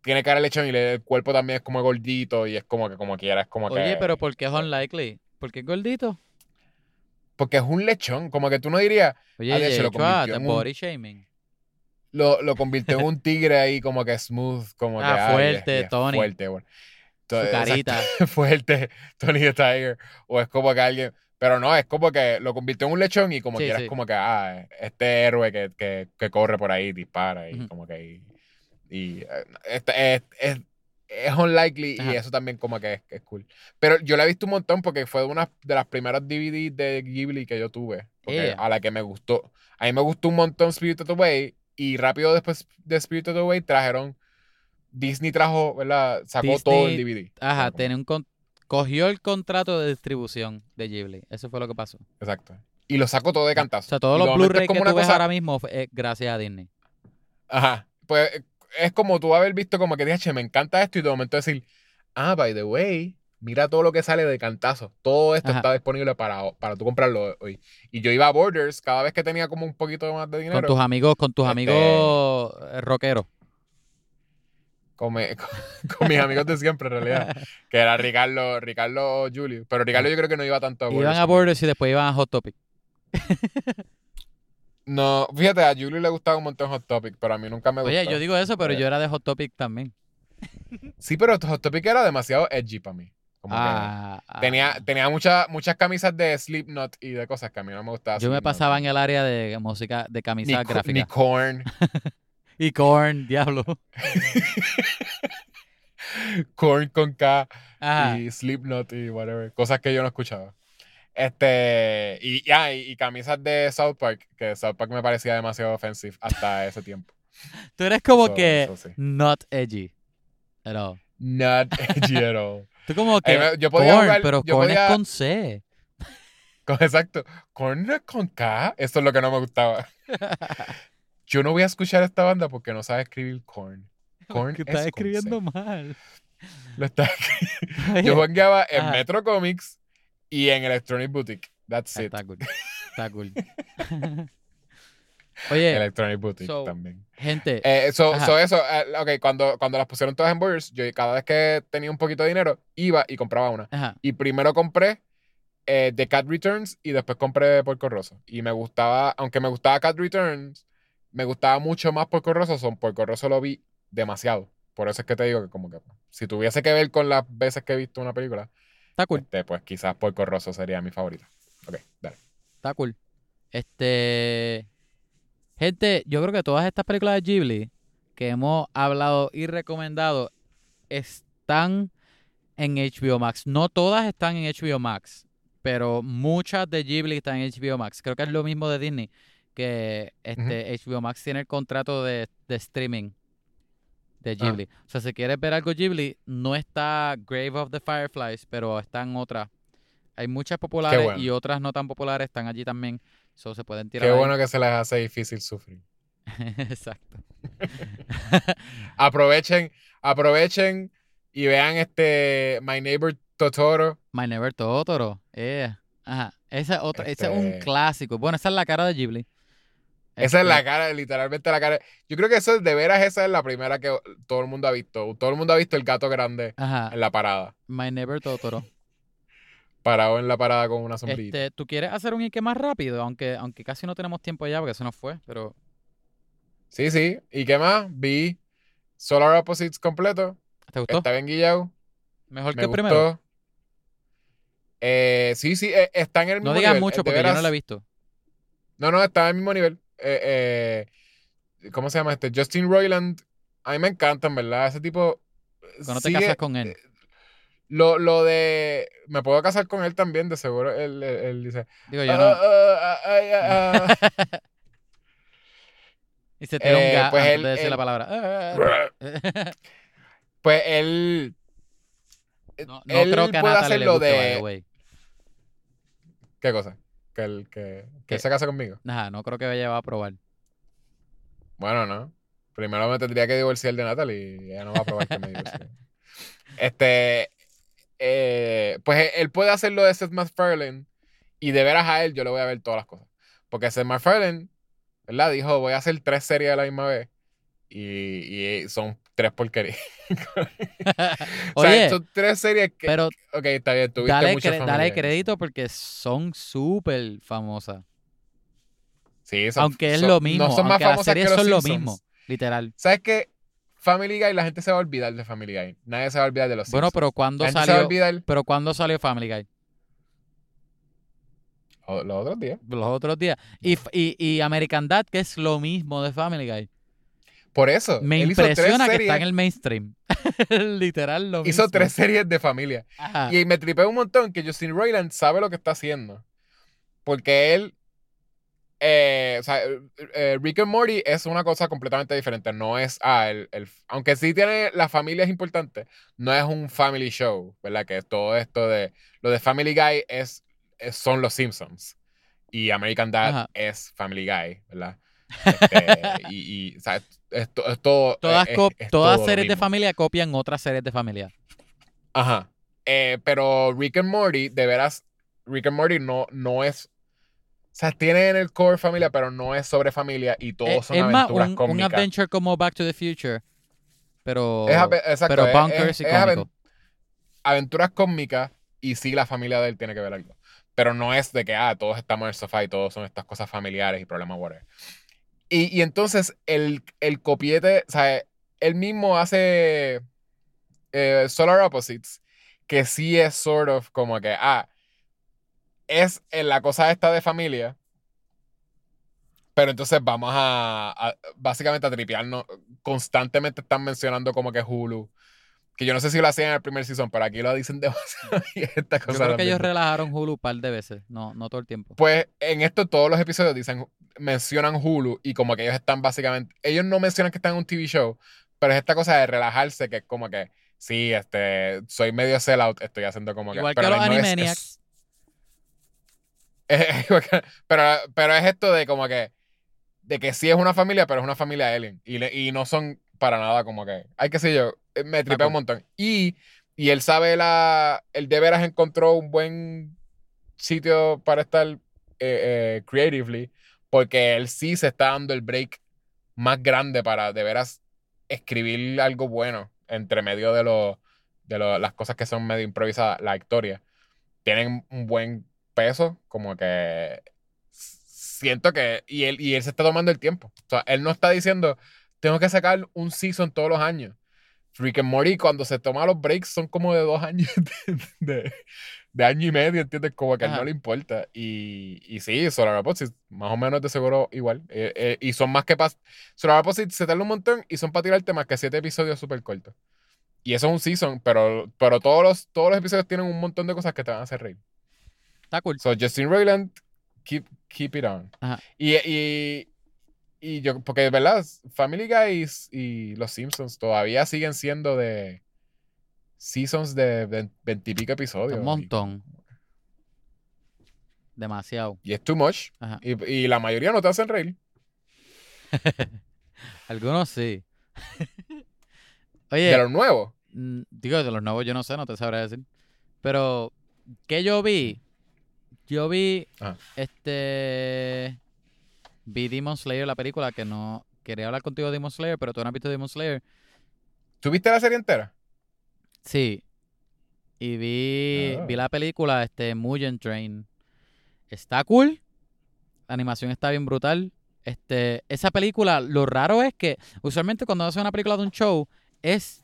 tiene cara de lechón y le- el cuerpo también es como gordito y es como que como quiera, es como que... oye, pero ¿por qué es unlikely? ¿Por qué es gordito? Porque es un lechón, como que tú no dirías, Oye, Ah, de hecho, lo convirtió en un- body shaming. Lo, lo convirtió en un tigre ahí como que smooth, como que... Ah, fuerte, y es Tony. Fuerte, bueno. Su To- exacto, carita. fuerte, Tony the Tiger. O es como que alguien... Pero no, es como que lo convirtió en un lechón y como Sí, quieras sí. como que, ah, este héroe que, que, que corre por ahí, dispara y Ujú. como que... Y, y, eh, este- es, es, es unlikely Ajá. y eso también como que es, es cool. Pero yo la he visto un montón porque fue una de las primeras DVDs de Ghibli que yo tuve. Ea. a la que me gustó. A mí me gustó un montón Spirited Away y rápido después de Spirited Away trajeron... Disney trajo, ¿verdad? Sacó todo el DVD. Ajá, Como- tenía un con- cogió el contrato de distribución de Ghibli. Eso fue lo que pasó. Exacto. Y lo sacó todo de O cantazo. sea, todos Y los Blu-ray que tú ves cosa- ahora mismo es gracias a Disney. Ajá. Pues eh, es como tú haber visto como que dije, me encanta esto y de momento decir, ah, by the way, mira todo lo que sale de cantazo. Todo esto Ajá. está disponible para, para tú comprarlo hoy. Y yo iba a Borders cada vez que tenía como un poquito más de dinero. Con tus amigos, con tus Este- amigos eh, rockeros. con, mi- con- con mis amigos de siempre, en realidad. Que era Ricardo, Ricardo Julio. Pero Ricardo yo creo que no iba tanto a Borders. Iban a. Borders y después iban a Hot Topic. No, fíjate, a Julio le gustaba un montón Hot Topic, pero a mí nunca me gustó. Oye, yo digo eso, pero yo era de Hot Topic también. Sí, pero Hot Topic era demasiado edgy para mí. Como que Ah, tenía, ah. tenía mucha- muchas camisas de Slipknot y de cosas que a mí no me gustaban. Yo me pasaba en el área de música, de ni, camisas co- gráficas. ni Korn. Y Korn, diablo. Korn con K Ajá. y Slipknot y whatever. Cosas que yo no escuchaba. Este, y, ya, y, y camisas de South Park, que South Park me parecía demasiado offensive hasta ese tiempo. Tú eres como So- que so sí. not edgy. At all. Not edgy at all. Tú como que yo podía jugar- pero yo podía- es con C. Con- Exacto. Korn no es con K. Eso es lo que no me gustaba. Yo no voy a escuchar esta banda porque no sabe escribir. Korn que es estás con escribiendo C. mal. Lo está Yo jugueaba en Ajá. Metro Comics y en Electronic Boutique. That's it. Está cool. Está cool. Oye, Electronic Boutique so- también. gente, Eh, so, eso, eh, ok, cuando, cuando las pusieron todas en Borders, yo cada vez que tenía un poquito de dinero, iba y compraba una. ajá. Y primero compré eh, The Cat Returns y después compré Porco Rosso. Y me gustaba, aunque me gustaba Cat Returns, me gustaba mucho más Porco Rosso. Son Porco Rosso lo vi demasiado. Por eso es que te digo que como que si tuviese que ver con las veces que he visto una película, Está cool. Este, pues quizás Porco Rosso sería mi favorito. Ok, dale. Está cool. Este. Gente, yo creo que todas estas películas de Ghibli que hemos hablado y recomendado están en HBO Max. No todas están en HBO Max, pero muchas de Ghibli están en HBO Max. Creo que es lo mismo de Disney, que este HBO Max tiene el contrato de, de streaming de Ghibli. O sea, si quieres ver algo Ghibli, no está Grave of the Fireflies, pero están otras. Hay muchas populares bueno. y otras no tan populares están allí también. So, se pueden tirar. Qué ahí. bueno que se les hace difícil sufrir. Exacto. Aprovechen, aprovechen y vean este My Neighbor Totoro. My Never Totoro. eh. Ajá. Esa es otra, ese es un Este- clásico. Bueno, esa es la cara de Ghibli. Esa es la Este, cara, literalmente la cara. Yo creo que eso de veras esa es la primera que todo el mundo ha visto. Todo el mundo ha visto el gato grande Ajá. en la parada. My Never Totoro. Parado en la parada con una sombrilla. Este, ¿tú quieres hacer un Ike más rápido? Aunque, aunque casi no tenemos tiempo ya porque se nos fue, pero Sí, sí. ¿Y qué más? Vi Solar Opposites completo. ¿te gustó? Está bien guillado. Mejor Me que el gustó. primero. Eh, sí, sí, eh, está en el mismo No digas nivel. mucho porque yo no veras- lo he visto. No, no, está en el mismo nivel. Eh, eh, ¿Cómo se llama este? Justin Roiland. A mí me encanta, en verdad. Ese tipo. Cuando te casas con él. Lo, lo de. Me puedo casar con él también, de seguro. Él, él- él dice. Digo, yo "Ah, no. ah, ah, ay, ah, ah". Y se un eh, gas pues él- de decir la él- palabra. Pues él. no, no él creo que a puede hacer lo de- way. ¿Qué cosa? Que él, que, que él se casa conmigo. Ajá, no creo que ella va a probar. Bueno, no. Primero me tendría que divorciar de Natalie y ella no va a probar que me divorcie. Este. Eh, pues él puede hacer lo de Seth MacFarlane y de veras a él yo le voy a ver todas las cosas. Porque Seth MacFarlane, ¿verdad? Dijo, voy a hacer tres series a la misma vez. Y, y son tres porquerías. o sea, Oye, son tres series que. pero ok, está bien, tuviste dale, cre- Family dale crédito porque son súper famosas. Sí, son- Aunque es son- lo mismo, No son más aunque las famosas series que los son lo Simpsons. mismo, literal. ¿Sabes qué? Family Guy, la gente se va a olvidar de Family Guy. Nadie se va a olvidar de los Bueno, Simpsons. pero ¿cuándo La salió? olvidar Pero ¿cuándo salió Family Guy? o- los otros días. Los otros días. Y, y, y American Dad, que es lo mismo de Family Guy. Por eso. Me él impresiona que series- está en el mainstream. Literal lo Hizo mismo. tres series de familia. Ajá. Y me tripé un montón que Justin Roiland sabe lo que está haciendo. Porque él. Eh, o sea, eh, eh, Rick and Morty es una cosa completamente diferente. No es. Ah, el, el- aunque sí tiene. La familia es importante. No es un family show, ¿verdad? Que todo esto de. Lo de Family Guy es, es- son los Simpsons. Y American Dad Ajá. es Family Guy, ¿verdad? Este, y, y, o sea, es, es to- es todo. Todas, todas todo series de familia copian otras series de familia. Ajá. Eh, pero Rick and Morty, de veras, Rick and Morty no, no es. O sea, tiene en el core familia, pero no es sobre familia y todos Eh, son es más aventuras un, un cómicas. adventure como Back to the Future. Pero, Es exacto, pero bunkers y cómico. aventuras cómicas y sí la familia de él tiene que ver algo. Pero no es de que, ah, todos estamos en el sofá y todos son estas cosas familiares y problemas, whatever. Y, y entonces el, el copiete, o sea, él mismo hace eh, Solar Opposites, que sí es sort of como que, ah, es en la cosa esta de familia, pero entonces vamos a, a- básicamente a tripearnos. Constantemente están mencionando como que Hulu. Que yo no sé si lo hacían en el primer season, pero aquí lo dicen demasiado. y esta Yo creo que ellos relajaron Hulu un par de veces. No, no todo el tiempo. Pues en esto todos los episodios dicen, mencionan Hulu y como que ellos están básicamente, ellos no mencionan que están en un TV show, pero es esta cosa de relajarse que es como que, sí, este, soy medio sellout, estoy haciendo como que... Igual que pero los Animaniacs. es- es que- pero, pero es esto de como que, de que sí es una familia, pero es una familia alien y, le- y no son para nada como que, ay, qué sé yo, eh, me tripea un montón. Y, y él sabe la, él de veras encontró un buen sitio para estar eh, eh, creatively, porque él sí se está dando el break más grande para de veras escribir algo bueno entre medio de, lo- de lo- las cosas que son medio improvisadas, la historia. Tienen un buen peso, como que siento que, y él, y él se está tomando el tiempo. O sea, él no está diciendo, tengo que sacar un season todos los años. Rick and Morty cuando se toma los breaks son como de dos años de, de- de año y medio, ¿entiendes? Como que a él no le importa. Y, y sí, Solar Opposites, más o menos de seguro igual. Eh, eh, y son más que Solar Opposites se tarda un montón y son para tirarte más que siete episodios súper cortos. Y eso es un season, pero, pero todos, los, todos los episodios tienen un montón de cosas que te van a hacer reír. Está cool. So, Justin Roiland, keep, keep it on. Ajá. Y, y, y yo, porque de verdad, Family Guy y, Los Simpsons todavía siguen siendo de seasons de veintipico episodios. Un montón. Demasiado. Y, es too much. Ajá. Y, y la mayoría no te hacen reír. Algunos sí. De Oye, los nuevos. mm, digo, de los nuevos yo no sé, no te sabré decir. Pero, ¿qué yo vi? Yo vi, Ajá. este, vi Demon Slayer, la película, que no, quería hablar contigo de Demon Slayer, pero tú no has visto Demon Slayer. ¿Tú viste la serie entera? Sí. Y vi, Ah. vi la película, este, Mugen Train. Está cool. La animación está bien brutal. Este, esa película, lo raro es que usualmente cuando hace una película de un show es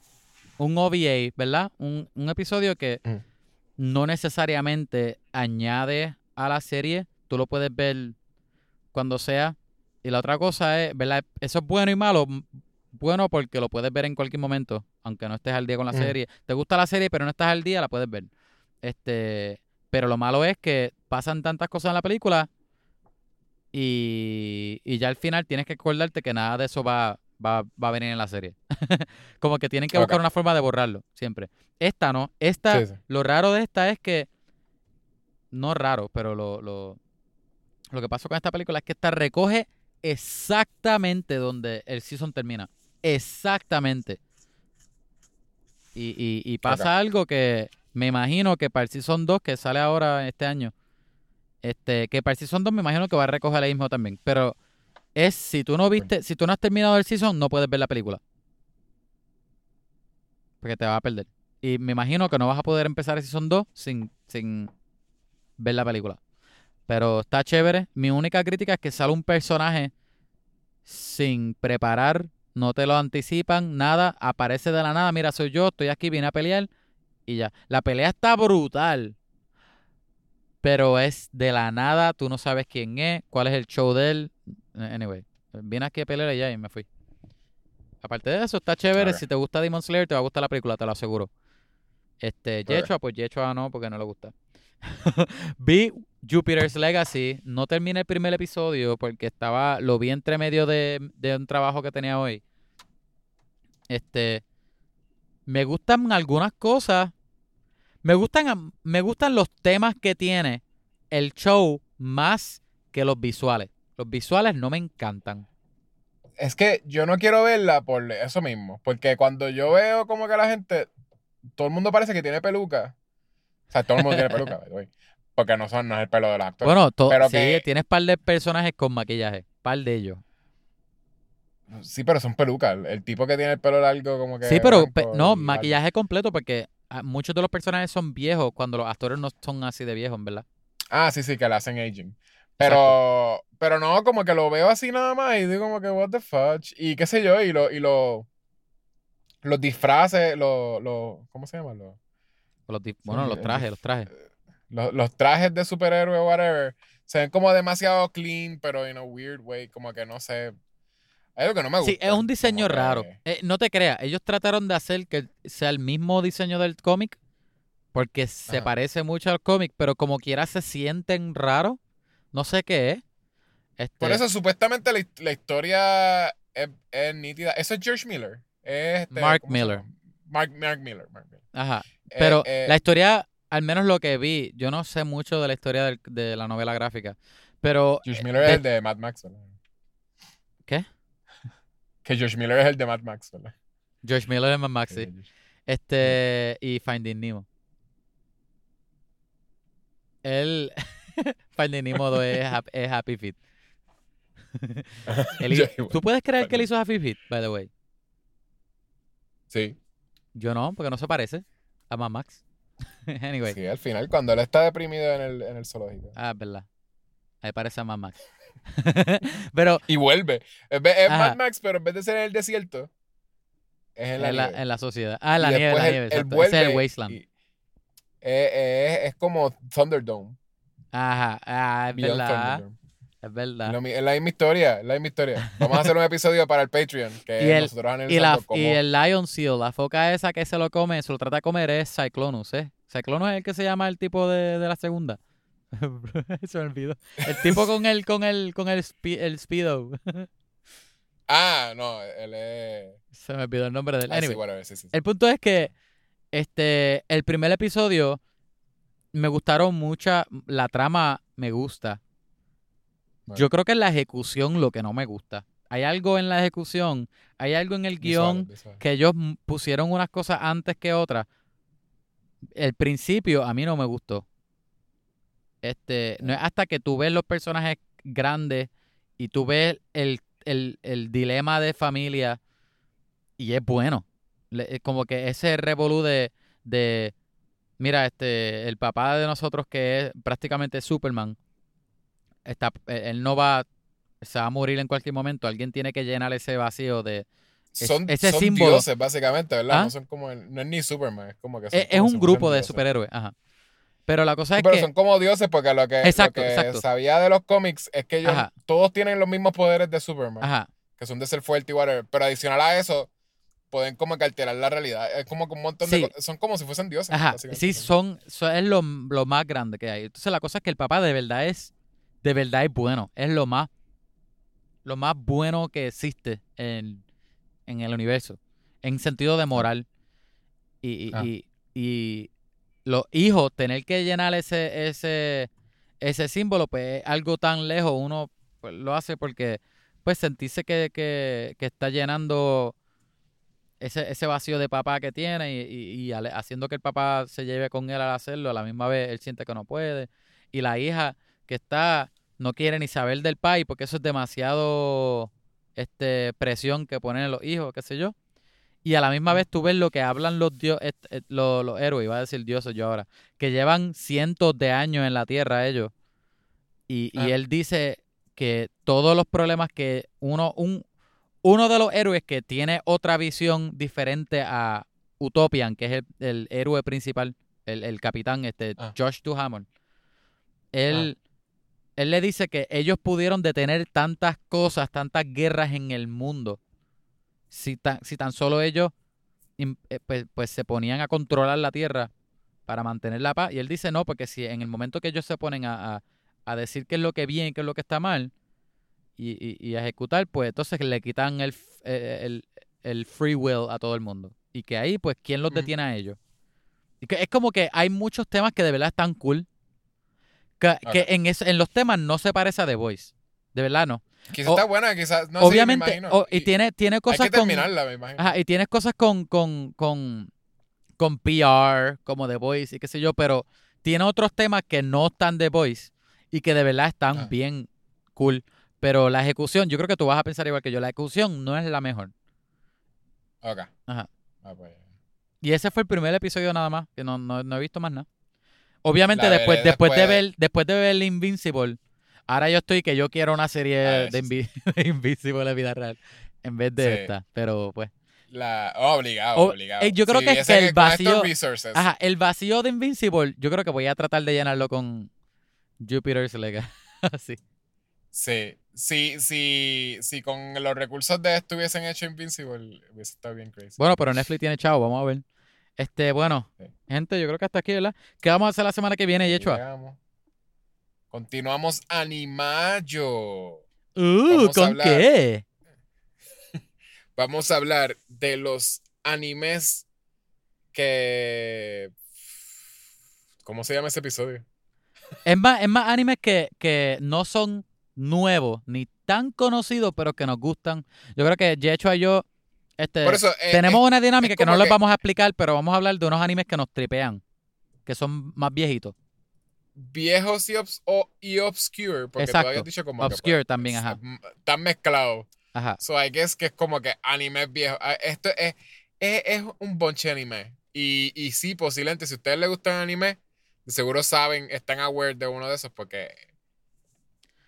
un OVA, ¿verdad? Un, un episodio que Mm. No necesariamente añade a la serie. Tú lo puedes ver cuando sea. Y la otra cosa es, ¿verdad? Eso es bueno y malo. Bueno porque lo puedes ver en cualquier momento, aunque no estés al día con la Mm. serie. Te gusta la serie, pero no estás al día, la puedes ver. Este, pero lo malo es que pasan tantas cosas en la película y, y ya al final tienes que acordarte que nada de eso va, va, va a venir en la serie. Como que tienen que buscar una forma de borrarlo, siempre. Esta no. Esta, Sí, sí. lo raro de esta es que, no raro, pero lo, lo, lo que pasó con esta película es que esta recoge exactamente donde el season termina. Exactamente. Y, y, y pasa algo que me imagino que para el season 2 que sale ahora este año, este, que para el season 2 me imagino que va a recoger el mismo también. Pero es si tú no viste, si tú no has terminado el season, no puedes ver la película. Porque te va a perder. Y me imagino que no vas a poder empezar el season 2 sin, sin ver la película. Pero está chévere. Mi única crítica es que sale un personaje sin preparar, no te lo anticipan, nada, aparece de la nada, mira, soy yo, estoy aquí, vine a pelear y ya. La pelea está brutal, pero es de la nada, tú no sabes quién es, cuál es el show de él. Anyway, vine aquí a pelear ya y me fui. Aparte de eso, está chévere. Si te gusta Demon Slayer, te va a gustar la película, te lo aseguro. Este. Yechua, pues Yechua no, porque no le gusta. vi Jupiter's Legacy. No terminé el primer episodio porque estaba, lo vi entre medio de, de un trabajo que tenía hoy. Este, me gustan algunas cosas. Me gustan, me gustan los temas que tiene el show más que los visuales. Los visuales no me encantan. Es que yo no quiero verla por eso mismo. Porque cuando yo veo como que la gente, todo el mundo parece que tiene peluca. O sea, todo el mundo tiene peluca, way, Porque no son, no es el pelo de los actores. Bueno, pero sí, que- tienes par de personajes con maquillaje. Par de ellos. Sí, pero son pelucas. El, el tipo que tiene el pelo largo, como que. Sí, pero pe- no, largo. maquillaje completo porque ah, muchos de los personajes son viejos cuando los actores no son así de viejos, ¿verdad? Ah, sí, sí, que le hacen aging. Pero, pero no, como que lo veo así nada más y digo como que, what the fuck. Y qué sé yo, y lo, y lo, los disfraces, los, los, ¿cómo se llaman? Los, bueno, Sí, los trajes, los trajes. los, los trajes de superhéroe whatever, se ven como demasiado clean, pero in a weird way, como que no sé. Hay algo que no me gusta. Sí, es un diseño que- raro. Eh, no te creas, ellos trataron de hacer que sea el mismo diseño del cómic porque se Ajá. parece mucho al cómic, pero como quiera se sienten raros. No sé qué es. Este, Por eso, supuestamente, la, la historia es, es nítida. Eso es George Miller. Es este, Mark ¿cómo se Miller. Mark, Mark Miller. Mark Miller. Ajá. Eh, Pero eh, la historia, al menos lo que vi, yo no sé mucho de la historia del- de la novela gráfica, pero George Miller de- es el de Mad Max, ¿verdad? ¿Qué? Que George Miller es el de Mad Max, ¿verdad? George Miller es Mad Max. Sí. Este, y Finding Nemo. Él, Finding Nemo 2 es, Hap- es Happy Feet. Él. ¿Tú puedes creer que él hizo Happy Feet, by the way? Sí, Yo no, porque no se parece a Mad Max. anyway, sí, al final, cuando él está deprimido en el, en el zoológico. ah, es verdad. Ahí parece a Mad Max. Pero, Y vuelve. Es, es. Mad Max, pero en vez de ser en el desierto, Es en la en, la, nieve. en la sociedad. Ah, en la nieve, la nieve. es el vuelve Wasteland. y- eh, eh, es como Thunderdome. Ajá, ah, es Beyond verdad. Es verdad. Lo mi- Es la misma historia, es la misma historia. Vamos a hacer un episodio para el Patreon, que Y el- nosotros Y, la, cómo... y el Lion Seal, la foca esa que se lo come, se lo trata de comer es Cyclonus, ¿eh? Cyclonus es el que se llama el tipo de, de la segunda. se me olvidó. El tipo con el, con el, con el, spe- el Speedo. Ah, no, él es... se me olvidó el nombre de él. Ah, sí, Anyway, whatever, sí, sí, sí. el punto es que este, el primer episodio me gustaron mucha, la trama me gusta. Bueno. Yo creo que es la ejecución lo que no me gusta. Hay algo en la ejecución, hay algo en el guion que ellos pusieron unas cosas antes que otras. El principio a mí no me gustó. Este, no es hasta que tú ves los personajes grandes y tú ves el, el- el dilema de familia y es bueno. Es como que ese revolú de, de, mira, este, el papá de nosotros que es prácticamente Superman, está, eh, él no va, se va a morir en cualquier momento. Alguien tiene que llenar ese vacío de, es- Son, ese son símbolo- dioses, básicamente, ¿verdad? ¿Ah? No son como... el- no es ni Superman, es como que... son es, es como un grupo de superhéroes, ajá. Pero la cosa es Sí, pero que son como dioses porque lo que, lo Exacto, que exacto. sabía de los cómics es que ellos Ajá. todos tienen los mismos poderes de Superman, ajá, que son de ser fuerte y whatever, pero adicional a eso pueden como que alterar la realidad. Es como que un montón Sí. de cosas, son como si fuesen dioses. ajá, sí son, son- es lo, lo más grande que hay. Entonces la cosa es que el papá de verdad es de verdad es bueno, es lo más lo más bueno que existe en, en el universo en sentido de moral. Y, y, Ah. y- y los hijos tener que llenar ese ese ese símbolo pues es algo tan lejos uno pues, lo hace porque pues sentirse que, que, que está llenando ese, ese vacío de papá que tiene y, y- y haciendo que el papá se lleve con él al hacerlo, a la misma vez él siente que no puede. Y la hija que está no quiere ni saber del pai porque eso es demasiado este presión que ponen los hijos, qué sé yo. Y a la misma vez tú ves lo que hablan los, dios, eh, los, los héroes, iba a decir dioses yo ahora, que llevan cientos de años en la tierra ellos. Y, y él dice que todos los problemas que uno, un, uno de los héroes que tiene otra visión diferente a Utopian, que es el, el héroe principal, el, el capitán, este, Ah. Josh Duhamel, él, él le dice que ellos pudieron detener tantas cosas, tantas guerras en el mundo, si tan, si tan solo ellos eh, pues, pues se ponían a controlar la tierra para mantener la paz. Y él dice no, porque si en el momento que ellos se ponen a, a- a decir qué es lo que bien, qué es lo que está mal, y, y- y ejecutar, pues entonces le quitan el, f- eh, el, el free will a todo el mundo. Y que ahí, pues, ¿quién los detiene a ellos? Y que es como que hay muchos temas que de verdad están cool. Que, que en, es- en los temas no se parece a The Voice. De verdad no. Quizás está buena, quizás. No, sí, me Obviamente, imagino. o- y, tiene, tiene Hay cosas que con. terminarla, me imagino. Ajá, y tienes cosas con, con, con, con PR, como The Voice y qué sé yo, pero tiene otros temas que no están The Voice y que de verdad están Ah. bien cool. Pero la ejecución, yo creo que tú vas a pensar igual que yo, la ejecución no es la mejor. Ok. Ajá. Ah, pues. Y ese fue el primer episodio nada más, que no, no, no he visto más nada. Obviamente después, después, de ver, después de ver Invincible, ahora yo estoy que yo quiero una serie Ah, de, sí. Invi- de Invincible de vida real en vez de Sí. esta. Pero pues. La, obligado, obligado. eh, yo creo Si que es que el vacío- Ajá, el vacío de Invincible, yo creo que voy a tratar de llenarlo con Jupiter's Legacy. Así. Sí, sí, sí, sí, con los recursos de esto hubiesen hecho Invincible, hubiese estado bien crazy. Bueno, pero Netflix tiene chavo, vamos a ver. Este, bueno, Sí. gente, yo creo que hasta aquí, ¿verdad? ¿Qué vamos a hacer la semana que viene, Yechua? Continuamos Animayo. Uh, ¿con hablar. qué? Vamos a hablar de los animes que... ¿Cómo se llama ese episodio? Es más, es más animes que, que no son nuevos ni tan conocidos, pero que nos gustan. Yo creo que Yechua y yo este, eso, eh, tenemos eh, una dinámica que no les que- vamos a explicar, pero vamos a hablar de unos animes que nos tripean, que son más viejitos. viejos y, obs- o- y obscure, porque Exacto. tú habías dicho como Obscure que, pues, también, ajá. Están mezclados. Ajá. So, I guess que es como que anime viejo. Ah, Esto es, es, es un bonche de anime. Y, y sí, posiblemente, si a ustedes les gustan anime, seguro saben, están aware de uno de esos porque,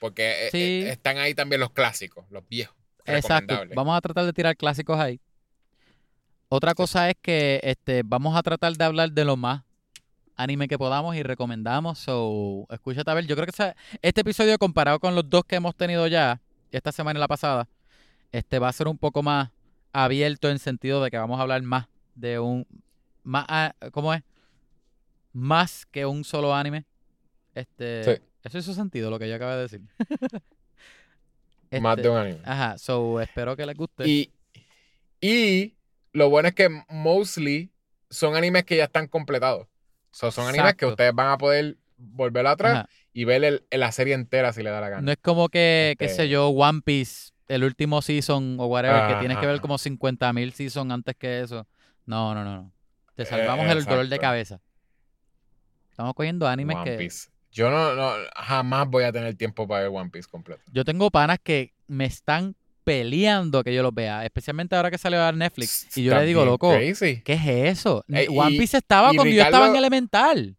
porque eh, Sí. eh, están ahí también los clásicos, los viejos. Exacto. Vamos a tratar de tirar clásicos ahí. Otra cosa es que este, vamos a tratar de hablar de lo más anime que podamos y recomendamos. So, escúchate a ver. Yo creo que esa- este episodio, comparado con los dos que hemos tenido ya, esta semana y la pasada, este va a ser un poco más abierto en sentido de que vamos a hablar más de un. Más, a- ¿Cómo es? Más que un solo anime. Este, Sí. Eso hizo sentido lo que yo acabo de decir. Más Este, de un anime. Ajá, so espero que les guste. Y, y lo bueno es que mostly son animes que ya están completados. So, son animes que ustedes van a poder volver atrás Ajá. y ver el- la serie entera si le da la gana. No es como que, qué Este- sé yo, One Piece, el último season o whatever, que tienes que ver como 50 mil seasons antes que eso. No, no, no, no. Te salvamos Eh, el dolor de cabeza. Estamos cogiendo animes One que... Piece. Yo no, no, jamás voy a tener tiempo para ver One Piece completo. Yo tengo panas que me están peleando que yo los vea, especialmente ahora que salió a Netflix. Y yo le digo, loco, Crazy. ¿qué es eso? Eh, One y- Piece estaba y cuando yo estaba en Elemental.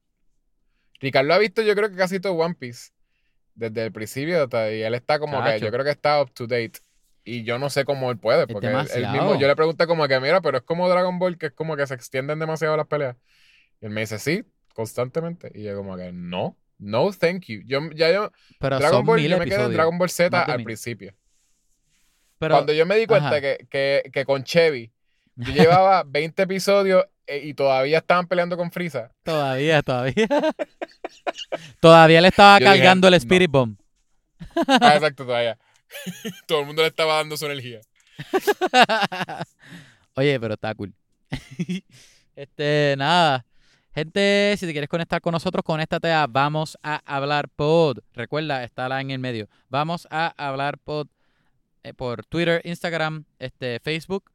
Ricardo ha visto yo creo que casi todo One Piece. Desde el principio hasta- y él está como que yo creo que está up to date. Y yo no sé cómo él puede, porque él, mismo, yo le pregunté como que, mira, pero es como Dragon Ball, que es como que se extienden demasiado las peleas. Y él me dice, sí, constantemente. Y yo como que, no, no, thank you. Yo, ya yo, Pero Dragon Ball, yo me quedé en. Dragon Ball Z al mil. principio. Pero, Cuando yo me di cuenta que, que, que con Chevy, yo llevaba 20 episodios eh, y todavía estaban peleando con Frieza. Todavía, todavía. todavía le estaba Yo dije, cargando el no. Spirit Bomb. Ah, exacto, todavía. Todo el mundo le estaba dando su energía. Oye, pero está cool. este, nada. Gente, si te quieres conectar con nosotros, conéctate a Vamos a Hablar Pod. Recuerda, está la en el medio. Vamos a Hablar Pod eh, por Twitter, Instagram, este, Facebook.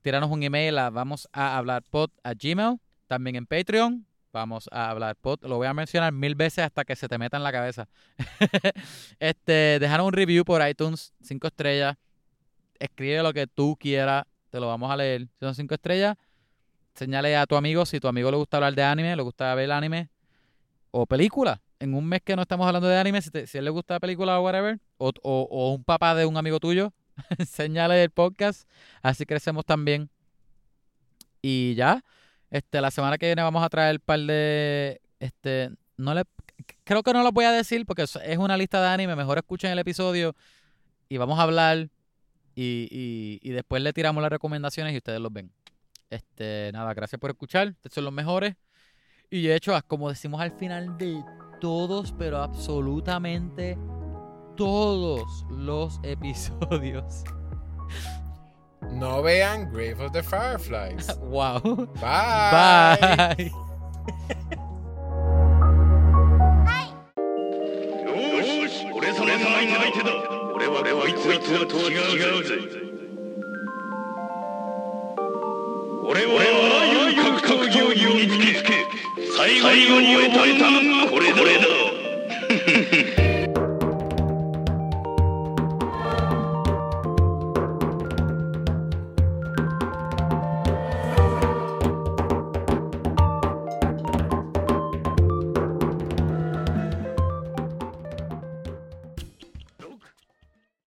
Tíranos un email a Vamos a Hablar Pod a Gmail. También en Patreon. Vamos a hablar pod. Lo voy a mencionar mil veces hasta que se te meta en la cabeza. este, dejaron un review por iTunes, cinco estrellas. Escribe lo que tú quieras, te lo vamos a leer. Si son cinco estrellas, señale a tu amigo si tu amigo le gusta hablar de anime, le gusta ver anime o película. En un mes que no estamos hablando de anime, si, te- a él le gusta película o whatever, o, o- o un papá de un amigo tuyo, señale el podcast. Así crecemos también. Y ya, este, la semana que viene vamos a traer un par de, este, no le, creo que no lo voy a decir porque es es una lista de anime. Mejor escuchen el episodio y vamos a hablar y, y, y después le tiramos las recomendaciones y ustedes los ven. Este, nada, gracias por escuchar. Ustedes son los mejores. Y de hecho, como decimos al final de todos, pero absolutamente todos los episodios. No vean Grave of the Fireflies. wow. Bye. Bye. よ俺はあらゆる格闘技を身につけ最後に終えたのはこれだ。